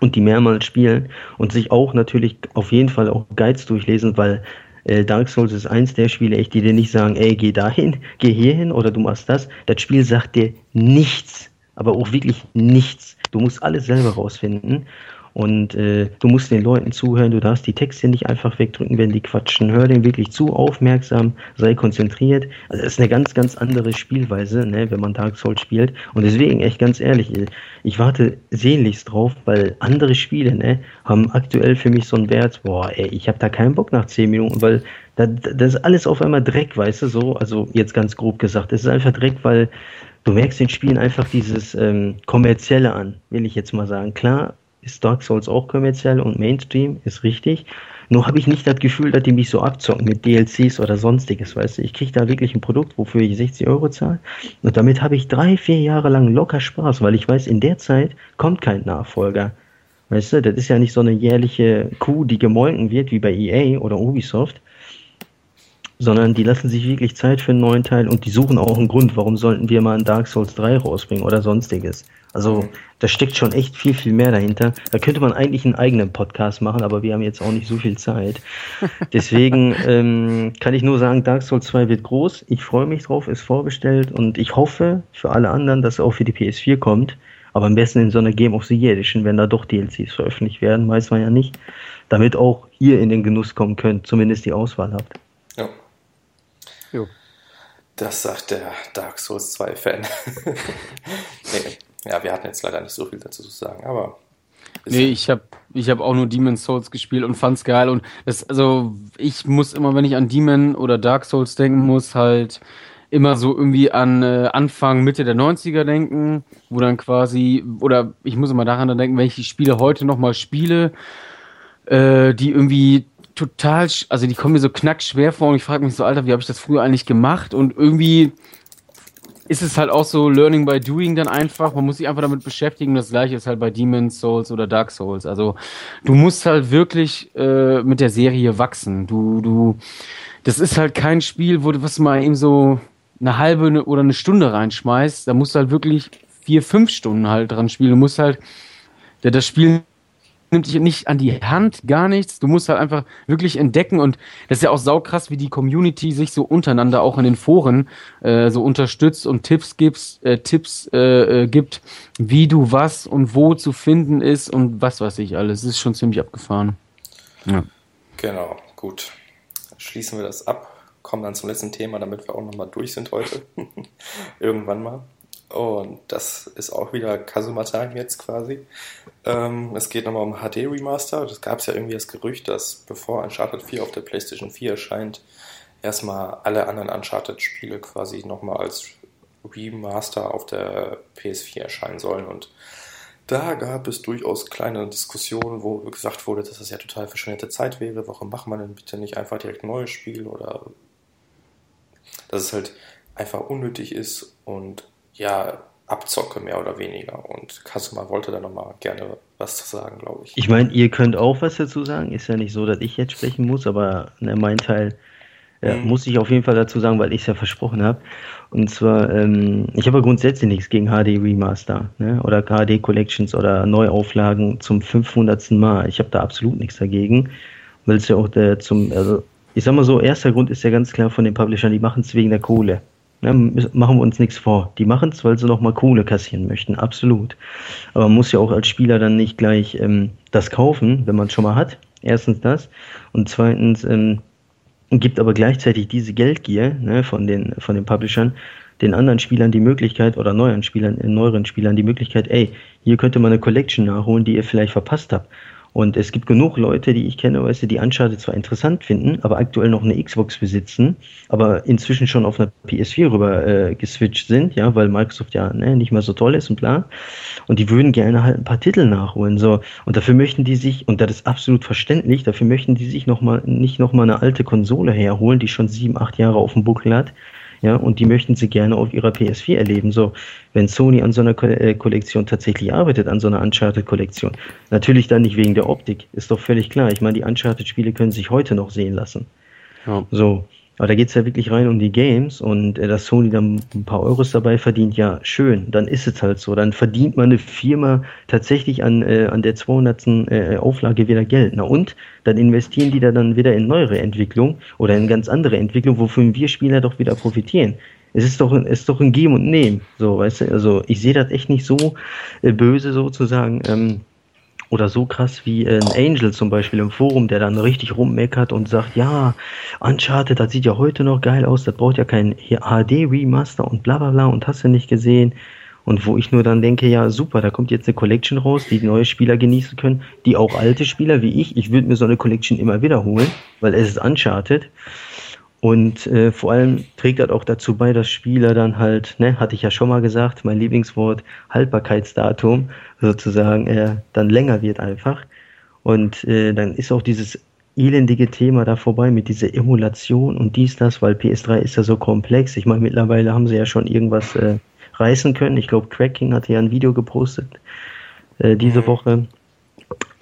und die mehrmals spielen und sich auch natürlich auf jeden Fall auch Guides durchlesen, weil äh, Dark Souls ist eins der Spiele, echt, die dir nicht sagen, ey, geh dahin, geh hierhin oder du machst das. Das Spiel sagt dir nichts, aber auch wirklich nichts. Du musst alles selber rausfinden. Und äh, du musst den Leuten zuhören, du darfst die Texte nicht einfach wegdrücken, wenn die quatschen. Hör denen wirklich zu, aufmerksam, sei konzentriert. Also das ist eine ganz, ganz andere Spielweise, ne, wenn man Dark Souls spielt. Und deswegen, echt ganz ehrlich, ich warte sehnlichst drauf, weil andere Spiele ne, haben aktuell für mich so einen Wert, boah, ey, ich habe da keinen Bock nach 10 Minuten, weil das, das ist alles auf einmal Dreck, weißt du, so, also jetzt ganz grob gesagt. Es ist einfach Dreck, weil du merkst den Spielen einfach dieses ähm, Kommerzielle an, will ich jetzt mal sagen. Klar, ist Dark Souls auch kommerziell und Mainstream, ist richtig. Nur habe ich nicht das Gefühl, dass die mich so abzocken mit DLCs oder sonstiges, weißt du. Ich kriege da wirklich ein Produkt, wofür ich 60 Euro zahle. Und damit habe ich drei, vier Jahre lang locker Spaß, weil ich weiß, in der Zeit kommt kein Nachfolger. Weißt du, das ist ja nicht so eine jährliche Kuh, die gemolken wird, wie bei EA oder Ubisoft, sondern die lassen sich wirklich Zeit für einen neuen Teil und die suchen auch einen Grund, warum sollten wir mal ein Dark Souls 3 rausbringen oder sonstiges. Also da steckt schon echt viel, viel mehr dahinter. Da könnte man eigentlich einen eigenen Podcast machen, aber wir haben jetzt auch nicht so viel Zeit. Deswegen ähm, kann ich nur sagen, Dark Souls 2 wird groß. Ich freue mich drauf, ist vorbestellt und ich hoffe für alle anderen, dass es auch für die PS4 kommt. Aber am besten in so einer Game of the Year Edition, wenn da doch DLCs veröffentlicht werden, weiß man ja nicht. Damit auch ihr in den Genuss kommen könnt, zumindest die Auswahl habt. Ja. Jo. Das sagt der Dark Souls 2 Fan. nee. Ja, wir hatten jetzt leider nicht so viel dazu zu sagen, aber. Nee, ich habe ich hab auch nur Demon's Souls gespielt und fand's geil. Und das, also ich muss immer, wenn ich an Demon oder Dark Souls denken muss, halt immer so irgendwie an äh, Anfang, Mitte der 90er denken, wo dann quasi, oder ich muss immer daran denken, wenn ich die Spiele heute nochmal spiele, äh, die irgendwie total, also die kommen mir so knackschwer vor und ich frage mich so, Alter, wie habe ich das früher eigentlich gemacht? Und irgendwie ist es halt auch so Learning by Doing dann einfach. Man muss sich einfach damit beschäftigen. Das gleiche ist halt bei Demon's Souls oder Dark Souls. Also du musst halt wirklich äh, mit der Serie wachsen. Du, du, das ist halt kein Spiel, wo du was mal eben so eine halbe oder eine Stunde reinschmeißt. Da musst du halt wirklich vier, fünf Stunden halt dran spielen. Du musst halt, das Spiel nimmt dich nicht an die Hand, gar nichts. Du musst halt einfach wirklich entdecken und das ist ja auch saukrass, wie die Community sich so untereinander auch in den Foren äh, so unterstützt und Tipps gibst, äh, Tipps äh, äh, gibt, wie du was und wo zu finden ist und was weiß ich alles. Das ist schon ziemlich abgefahren. Ja. Genau, gut. Schließen wir das ab, kommen dann zum letzten Thema, damit wir auch nochmal durch sind heute. Irgendwann mal. Und das ist auch wieder Kazuma-Time jetzt quasi. Ähm, es geht nochmal um HD Remaster. Das gab es ja irgendwie das Gerücht, dass bevor Uncharted 4 auf der PlayStation 4 erscheint, erstmal alle anderen Uncharted-Spiele quasi nochmal als Remaster auf der PS4 erscheinen sollen. Und da gab es durchaus kleine Diskussionen, wo gesagt wurde, dass das ja total verschwendete Zeit wäre. Warum macht man denn bitte nicht einfach direkt ein neues Spiel oder dass es halt einfach unnötig ist und ja, Abzocke mehr oder weniger. Und Kasuma wollte da nochmal gerne was zu sagen, glaube ich. Ich meine, ihr könnt auch was dazu sagen. Ist ja nicht so, dass ich jetzt sprechen muss, aber ne, mein Teil äh, mhm. muss ich auf jeden Fall dazu sagen, weil ich es ja versprochen habe. Und zwar, ähm, ich habe ja grundsätzlich nichts gegen HD Remaster ne? oder HD Collections oder Neuauflagen zum 500. Mal. Ich habe da absolut nichts dagegen, weil es ja auch der zum, also ich sag mal so, erster Grund ist ja ganz klar von den Publishern, die machen es wegen der Kohle. Ne, machen wir uns nichts vor. Die machen es, weil sie nochmal Kohle kassieren möchten, absolut. Aber man muss ja auch als Spieler dann nicht gleich ähm, das kaufen, wenn man es schon mal hat. Erstens das. Und zweitens ähm, gibt aber gleichzeitig diese Geldgier ne, von, den, von den Publishern den anderen Spielern die Möglichkeit oder neuen Spielern, äh, neueren Spielern die Möglichkeit, ey, hier könnte man eine Collection nachholen, die ihr vielleicht verpasst habt. Und es gibt genug Leute, die ich kenne, weißt du, die Uncharted zwar interessant finden, aber aktuell noch eine Xbox besitzen, aber inzwischen schon auf einer PS4 rüber äh, geswitcht sind, ja, weil Microsoft ja ne, nicht mehr so toll ist und bla. Und die würden gerne halt ein paar Titel nachholen, so. Und dafür möchten die sich, und das ist absolut verständlich, dafür möchten die sich noch mal, nicht nochmal eine alte Konsole herholen, die schon sieben, acht Jahre auf dem Buckel hat, ja, und die möchten sie gerne auf ihrer PS4 erleben. So, wenn Sony an so einer Ko äh, Kollektion tatsächlich arbeitet, an so einer Uncharted-Kollektion, natürlich dann nicht wegen der Optik, ist doch völlig klar. Ich meine, die Uncharted-Spiele können sich heute noch sehen lassen. Ja. So, aber da geht es ja wirklich rein um die Games und äh, dass Sony dann ein paar Euros dabei verdient, ja, schön, dann ist es halt so. Dann verdient man eine Firma tatsächlich an, äh, an der 200. Äh, Auflage wieder Geld. Na und? Dann investieren die da dann wieder in neuere Entwicklung oder in ganz andere Entwicklung, wofür wir Spieler doch wieder profitieren. Es ist doch, ist doch ein Geben und Nehmen. So, weißt du, also ich sehe das echt nicht so äh, böse sozusagen. Ähm, oder so krass wie ein Angel zum Beispiel im Forum, der dann richtig rummeckert und sagt, ja, Uncharted, das sieht ja heute noch geil aus, das braucht ja kein HD-Remaster und bla bla bla und hast du nicht gesehen. Und wo ich nur dann denke, ja super, da kommt jetzt eine Collection raus, die neue Spieler genießen können, die auch alte Spieler wie ich, ich würde mir so eine Collection immer wiederholen, weil es ist Uncharted. Und äh, vor allem trägt das auch dazu bei, dass Spieler dann halt, ne, hatte ich ja schon mal gesagt, mein Lieblingswort, Haltbarkeitsdatum sozusagen äh, dann länger wird einfach. Und äh, dann ist auch dieses elendige Thema da vorbei mit dieser Emulation und dies, das, weil PS3 ist ja so komplex. Ich meine, mittlerweile haben sie ja schon irgendwas äh, reißen können. Ich glaube, Cracking hatte ja ein Video gepostet äh, diese mhm. Woche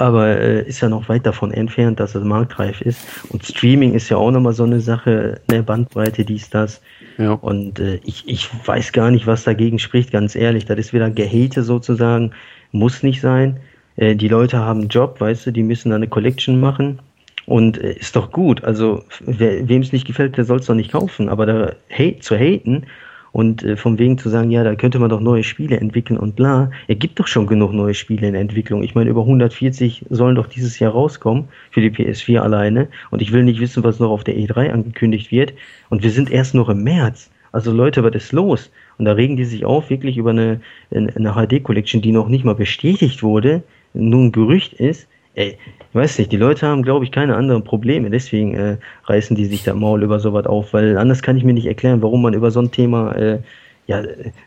aber äh, ist ja noch weit davon entfernt, dass es marktreif ist. Und Streaming ist ja auch nochmal so eine Sache, eine Bandbreite, dies, das. Ja. Und äh, ich, ich weiß gar nicht, was dagegen spricht, ganz ehrlich. Das ist wieder Gehate sozusagen, muss nicht sein. Äh, die Leute haben einen Job, weißt du, die müssen eine Collection machen. Und äh, ist doch gut. Also, wem es nicht gefällt, der soll es doch nicht kaufen. Aber da hate, zu haten und äh, vom Wegen zu sagen, ja, da könnte man doch neue Spiele entwickeln und bla. Er gibt doch schon genug neue Spiele in Entwicklung. Ich meine, über 140 sollen doch dieses Jahr rauskommen für die PS4 alleine. Und ich will nicht wissen, was noch auf der E3 angekündigt wird. Und wir sind erst noch im März. Also Leute, was ist los? Und da regen die sich auf, wirklich über eine, eine HD-Collection, die noch nicht mal bestätigt wurde, nur ein Gerücht ist. ey, ich weiß nicht, die Leute haben, glaube ich, keine anderen Probleme, deswegen äh, reißen die sich da Maul über sowas auf, weil anders kann ich mir nicht erklären, warum man über so ein Thema äh, ja,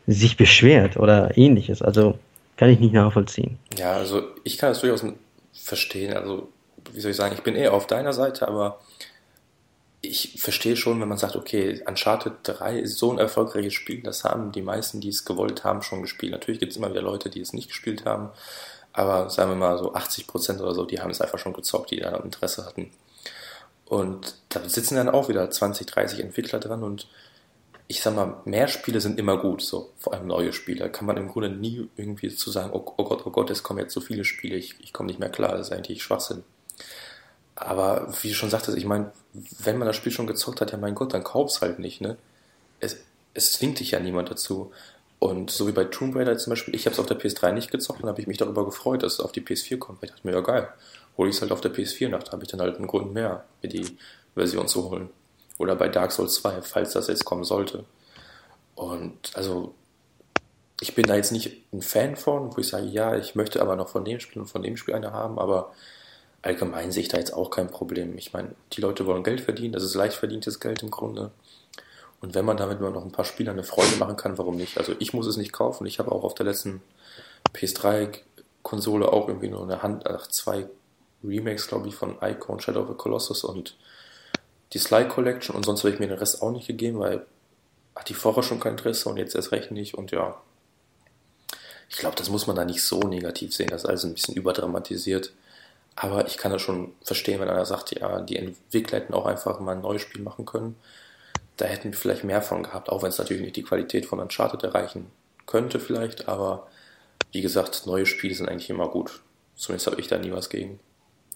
sich beschwert oder ähnliches. Also kann ich nicht nachvollziehen. Ja, also ich kann das durchaus verstehen. Also, wie soll ich sagen, ich bin eher auf deiner Seite, aber ich verstehe schon, wenn man sagt, okay, Uncharted 3 ist so ein erfolgreiches Spiel, das haben die meisten, die es gewollt haben, schon gespielt. Natürlich gibt es immer wieder Leute, die es nicht gespielt haben, aber sagen wir mal so 80% oder so, die haben es einfach schon gezockt, die da Interesse hatten. Und da sitzen dann auch wieder 20, 30 Entwickler dran und ich sag mal, mehr Spiele sind immer gut, so vor allem neue Spiele. Da kann man im Grunde nie irgendwie zu sagen, oh, oh Gott, oh Gott, es kommen jetzt so viele Spiele, ich, ich komme nicht mehr klar, das ist eigentlich Schwachsinn. Aber wie du schon sagtest, ich meine, wenn man das Spiel schon gezockt hat, ja mein Gott, dann kauf's halt nicht, ne? Es, es zwingt dich ja niemand dazu. Und so wie bei Tomb Raider zum Beispiel, ich habe es auf der PS3 nicht gezockt und habe ich mich darüber gefreut, dass es auf die PS4 kommt. Ich dachte mir, ja geil, hole ich es halt auf der PS4 nach, da habe ich dann halt einen Grund mehr, mir die Version zu holen. Oder bei Dark Souls 2, falls das jetzt kommen sollte. Und also, ich bin da jetzt nicht ein Fan von, wo ich sage, ja, ich möchte aber noch von dem Spiel und von dem Spiel eine haben, aber allgemein sehe ich da jetzt auch kein Problem. Ich meine, die Leute wollen Geld verdienen, das ist leicht verdientes Geld im Grunde. Und wenn man damit nur noch ein paar Spielern eine Freude machen kann, warum nicht? Also ich muss es nicht kaufen. Ich habe auch auf der letzten PS3-Konsole auch irgendwie nur eine Hand, ach, zwei Remakes, glaube ich, von Icon, Shadow of the Colossus und die Sly Collection und sonst habe ich mir den Rest auch nicht gegeben, weil hat die vorher schon kein Interesse und jetzt erst recht nicht und ja. Ich glaube, das muss man da nicht so negativ sehen, das ist alles ein bisschen überdramatisiert. Aber ich kann das schon verstehen, wenn einer sagt, ja, die Entwickler hätten auch einfach mal ein neues Spiel machen können. Da hätten wir vielleicht mehr von gehabt, auch wenn es natürlich nicht die Qualität von Uncharted erreichen könnte vielleicht, aber wie gesagt, neue Spiele sind eigentlich immer gut. Zumindest habe ich da nie was gegen.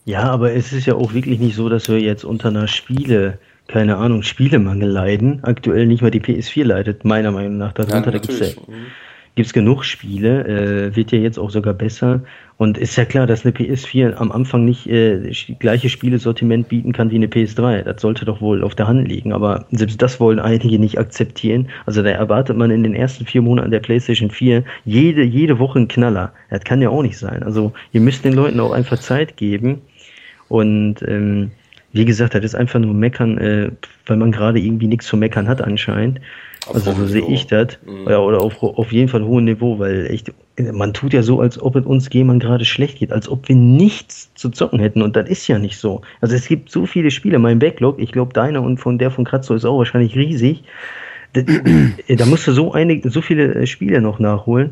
Ja, aber es ist ja auch wirklich nicht so, dass wir jetzt unter einer Spiele, keine Ahnung, Spielemangel leiden. Aktuell nicht mal die PS4 leidet, meiner Meinung nach. Darunter ja, gibt es genug Spiele, äh, wird ja jetzt auch sogar besser. Und ist ja klar, dass eine PS4 am Anfang nicht äh, gleiche Spielesortiment bieten kann wie eine PS3. Das sollte doch wohl auf der Hand liegen. Aber selbst das wollen einige nicht akzeptieren. Also da erwartet man in den ersten vier Monaten der PlayStation 4 jede, jede Woche einen Knaller. Das kann ja auch nicht sein. Also ihr müsst den Leuten auch einfach Zeit geben. Und ähm, wie gesagt, das ist einfach nur meckern, äh, weil man gerade irgendwie nichts zu meckern hat anscheinend. Also so sehe ich das. Mhm. Ja, oder auf, auf jeden Fall hohem Niveau, weil echt, man tut ja so, als ob es uns jemand gerade schlecht geht, als ob wir nichts zu zocken hätten. Und das ist ja nicht so. Also es gibt so viele Spiele, mein Backlog, ich glaube deiner und von der von Kratzo ist auch wahrscheinlich riesig. Da, da musst du so, einige, so viele äh, Spiele noch nachholen.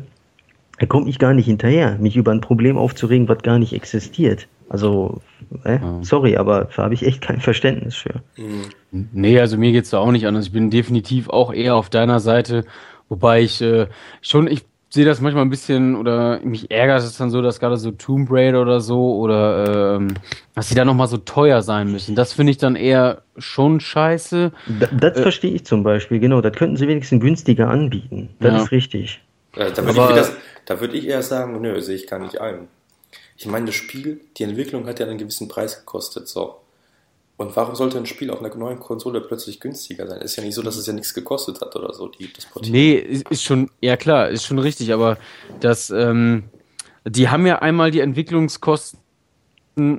Da komme ich gar nicht hinterher, mich über ein Problem aufzuregen, was gar nicht existiert. Also, äh, ja. sorry, aber da habe ich echt kein Verständnis für. Mhm. Nee, also mir geht's da auch nicht anders. Ich bin definitiv auch eher auf deiner Seite, wobei ich äh, schon, ich sehe das manchmal ein bisschen oder mich ärgert es dann so, dass gerade so Tomb Raider oder so oder ähm, dass sie da nochmal so teuer sein müssen. Das finde ich dann eher schon scheiße. Da, das äh, verstehe ich zum Beispiel, genau. Das könnten sie wenigstens günstiger anbieten. Das ja. ist richtig. Äh, da würde ich, würd ich eher sagen, nö, sehe ich gar nicht ein. Ich meine, das Spiel, die Entwicklung hat ja einen gewissen Preis gekostet, so. Und warum sollte ein Spiel auf einer neuen Konsole plötzlich günstiger sein? Ist ja nicht so, dass es ja nichts gekostet hat oder so, die, das Portieren. Nee, ist schon, ja klar, ist schon richtig, aber das, ähm, die haben ja einmal die Entwicklungskosten,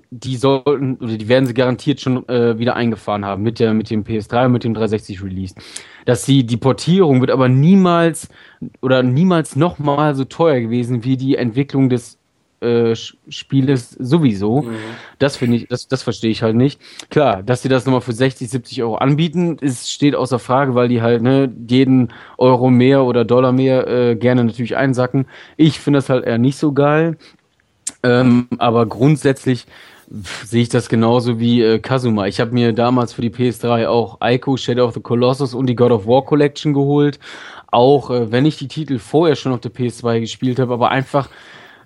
die sollten, oder die werden sie garantiert schon äh, wieder eingefahren haben mit der, mit dem PS3 und mit dem 360 Release. Dass sie, die Portierung wird aber niemals oder niemals nochmal so teuer gewesen wie die Entwicklung des äh, Spieles sowieso. Mhm. Das finde ich, das, das verstehe ich halt nicht. Klar, dass sie das nochmal für 60, 70 Euro anbieten, ist, steht außer Frage, weil die halt ne, jeden Euro mehr oder Dollar mehr äh, gerne natürlich einsacken. Ich finde das halt eher nicht so geil. Ähm, aber grundsätzlich sehe ich das genauso wie äh, Kazuma. Ich habe mir damals für die PS3 auch Ico, Shadow of the Colossus und die God of War Collection geholt. Auch äh, wenn ich die Titel vorher schon auf der PS2 gespielt habe, aber einfach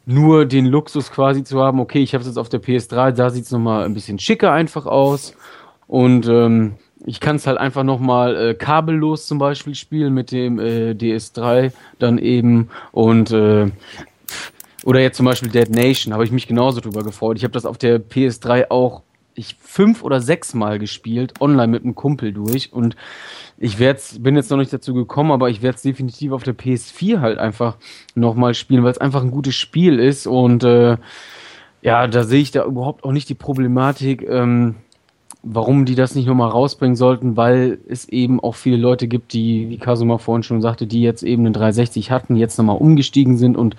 nur den Luxus quasi zu haben, okay, ich habe es jetzt auf der PS3, da sieht es nochmal ein bisschen schicker einfach aus. Und ähm, ich kann es halt einfach nochmal äh, kabellos zum Beispiel spielen mit dem äh, DS3 dann eben. Und äh, oder jetzt zum Beispiel Dead Nation, habe ich mich genauso drüber gefreut. Ich habe das auf der PS3 auch ich fünf oder sechs Mal gespielt, online mit einem Kumpel durch. Und ich werd's, bin jetzt noch nicht dazu gekommen, aber ich werde es definitiv auf der PS4 halt einfach nochmal spielen, weil es einfach ein gutes Spiel ist. Und äh, Ja, da sehe ich da überhaupt auch nicht die Problematik, ähm, warum die das nicht nochmal rausbringen sollten, weil es eben auch viele Leute gibt, die, wie Kasuma vorhin schon sagte, die jetzt eben einen 360 hatten, jetzt nochmal umgestiegen sind und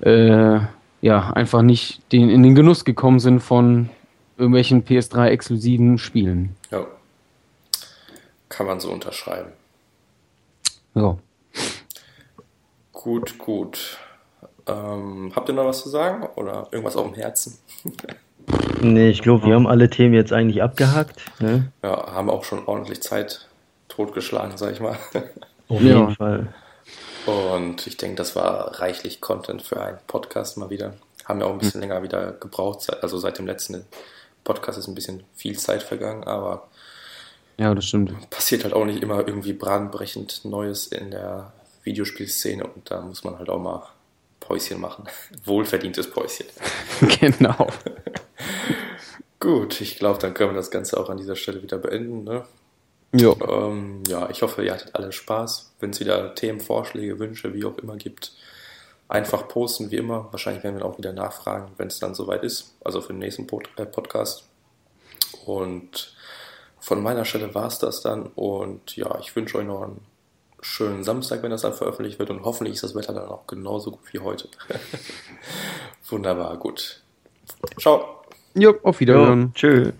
äh, ja, einfach nicht den, in den Genuss gekommen sind von irgendwelchen PS3-exklusiven Spielen. Ja. Kann man so unterschreiben. Ja. Gut, gut. Ähm, habt ihr noch was zu sagen oder irgendwas auf dem Herzen? Nee, ich glaube, wir haben alle Themen jetzt eigentlich abgehakt. Ne? Ja, haben auch schon ordentlich Zeit totgeschlagen, sag ich mal. Auf ja. jeden Fall. Und ich denke, das war reichlich Content für einen Podcast mal wieder. Haben ja auch ein bisschen hm. länger wieder gebraucht, also seit dem letzten Podcast ist ein bisschen viel Zeit vergangen, aber ja, das stimmt. Passiert halt auch nicht immer irgendwie brandbrechend Neues in der Videospielszene und da muss man halt auch mal Päuschen machen. Wohlverdientes Päuschen. genau. Gut, ich glaube, dann können wir das Ganze auch an dieser Stelle wieder beenden. Ne? Jo. Ähm, ja, ich hoffe, ihr hattet alle Spaß. Wenn es wieder Themen, Vorschläge, Wünsche, wie auch immer gibt, einfach posten, wie immer. Wahrscheinlich werden wir auch wieder nachfragen, wenn es dann soweit ist. Also für den nächsten Pod äh, Podcast. Und von meiner Stelle war es das dann. Und ja, ich wünsche euch noch einen schönen Samstag, wenn das dann veröffentlicht wird. Und hoffentlich ist das Wetter dann auch genauso gut wie heute. Wunderbar, gut. Ciao. Jo, auf Wiedersehen. Tschüss.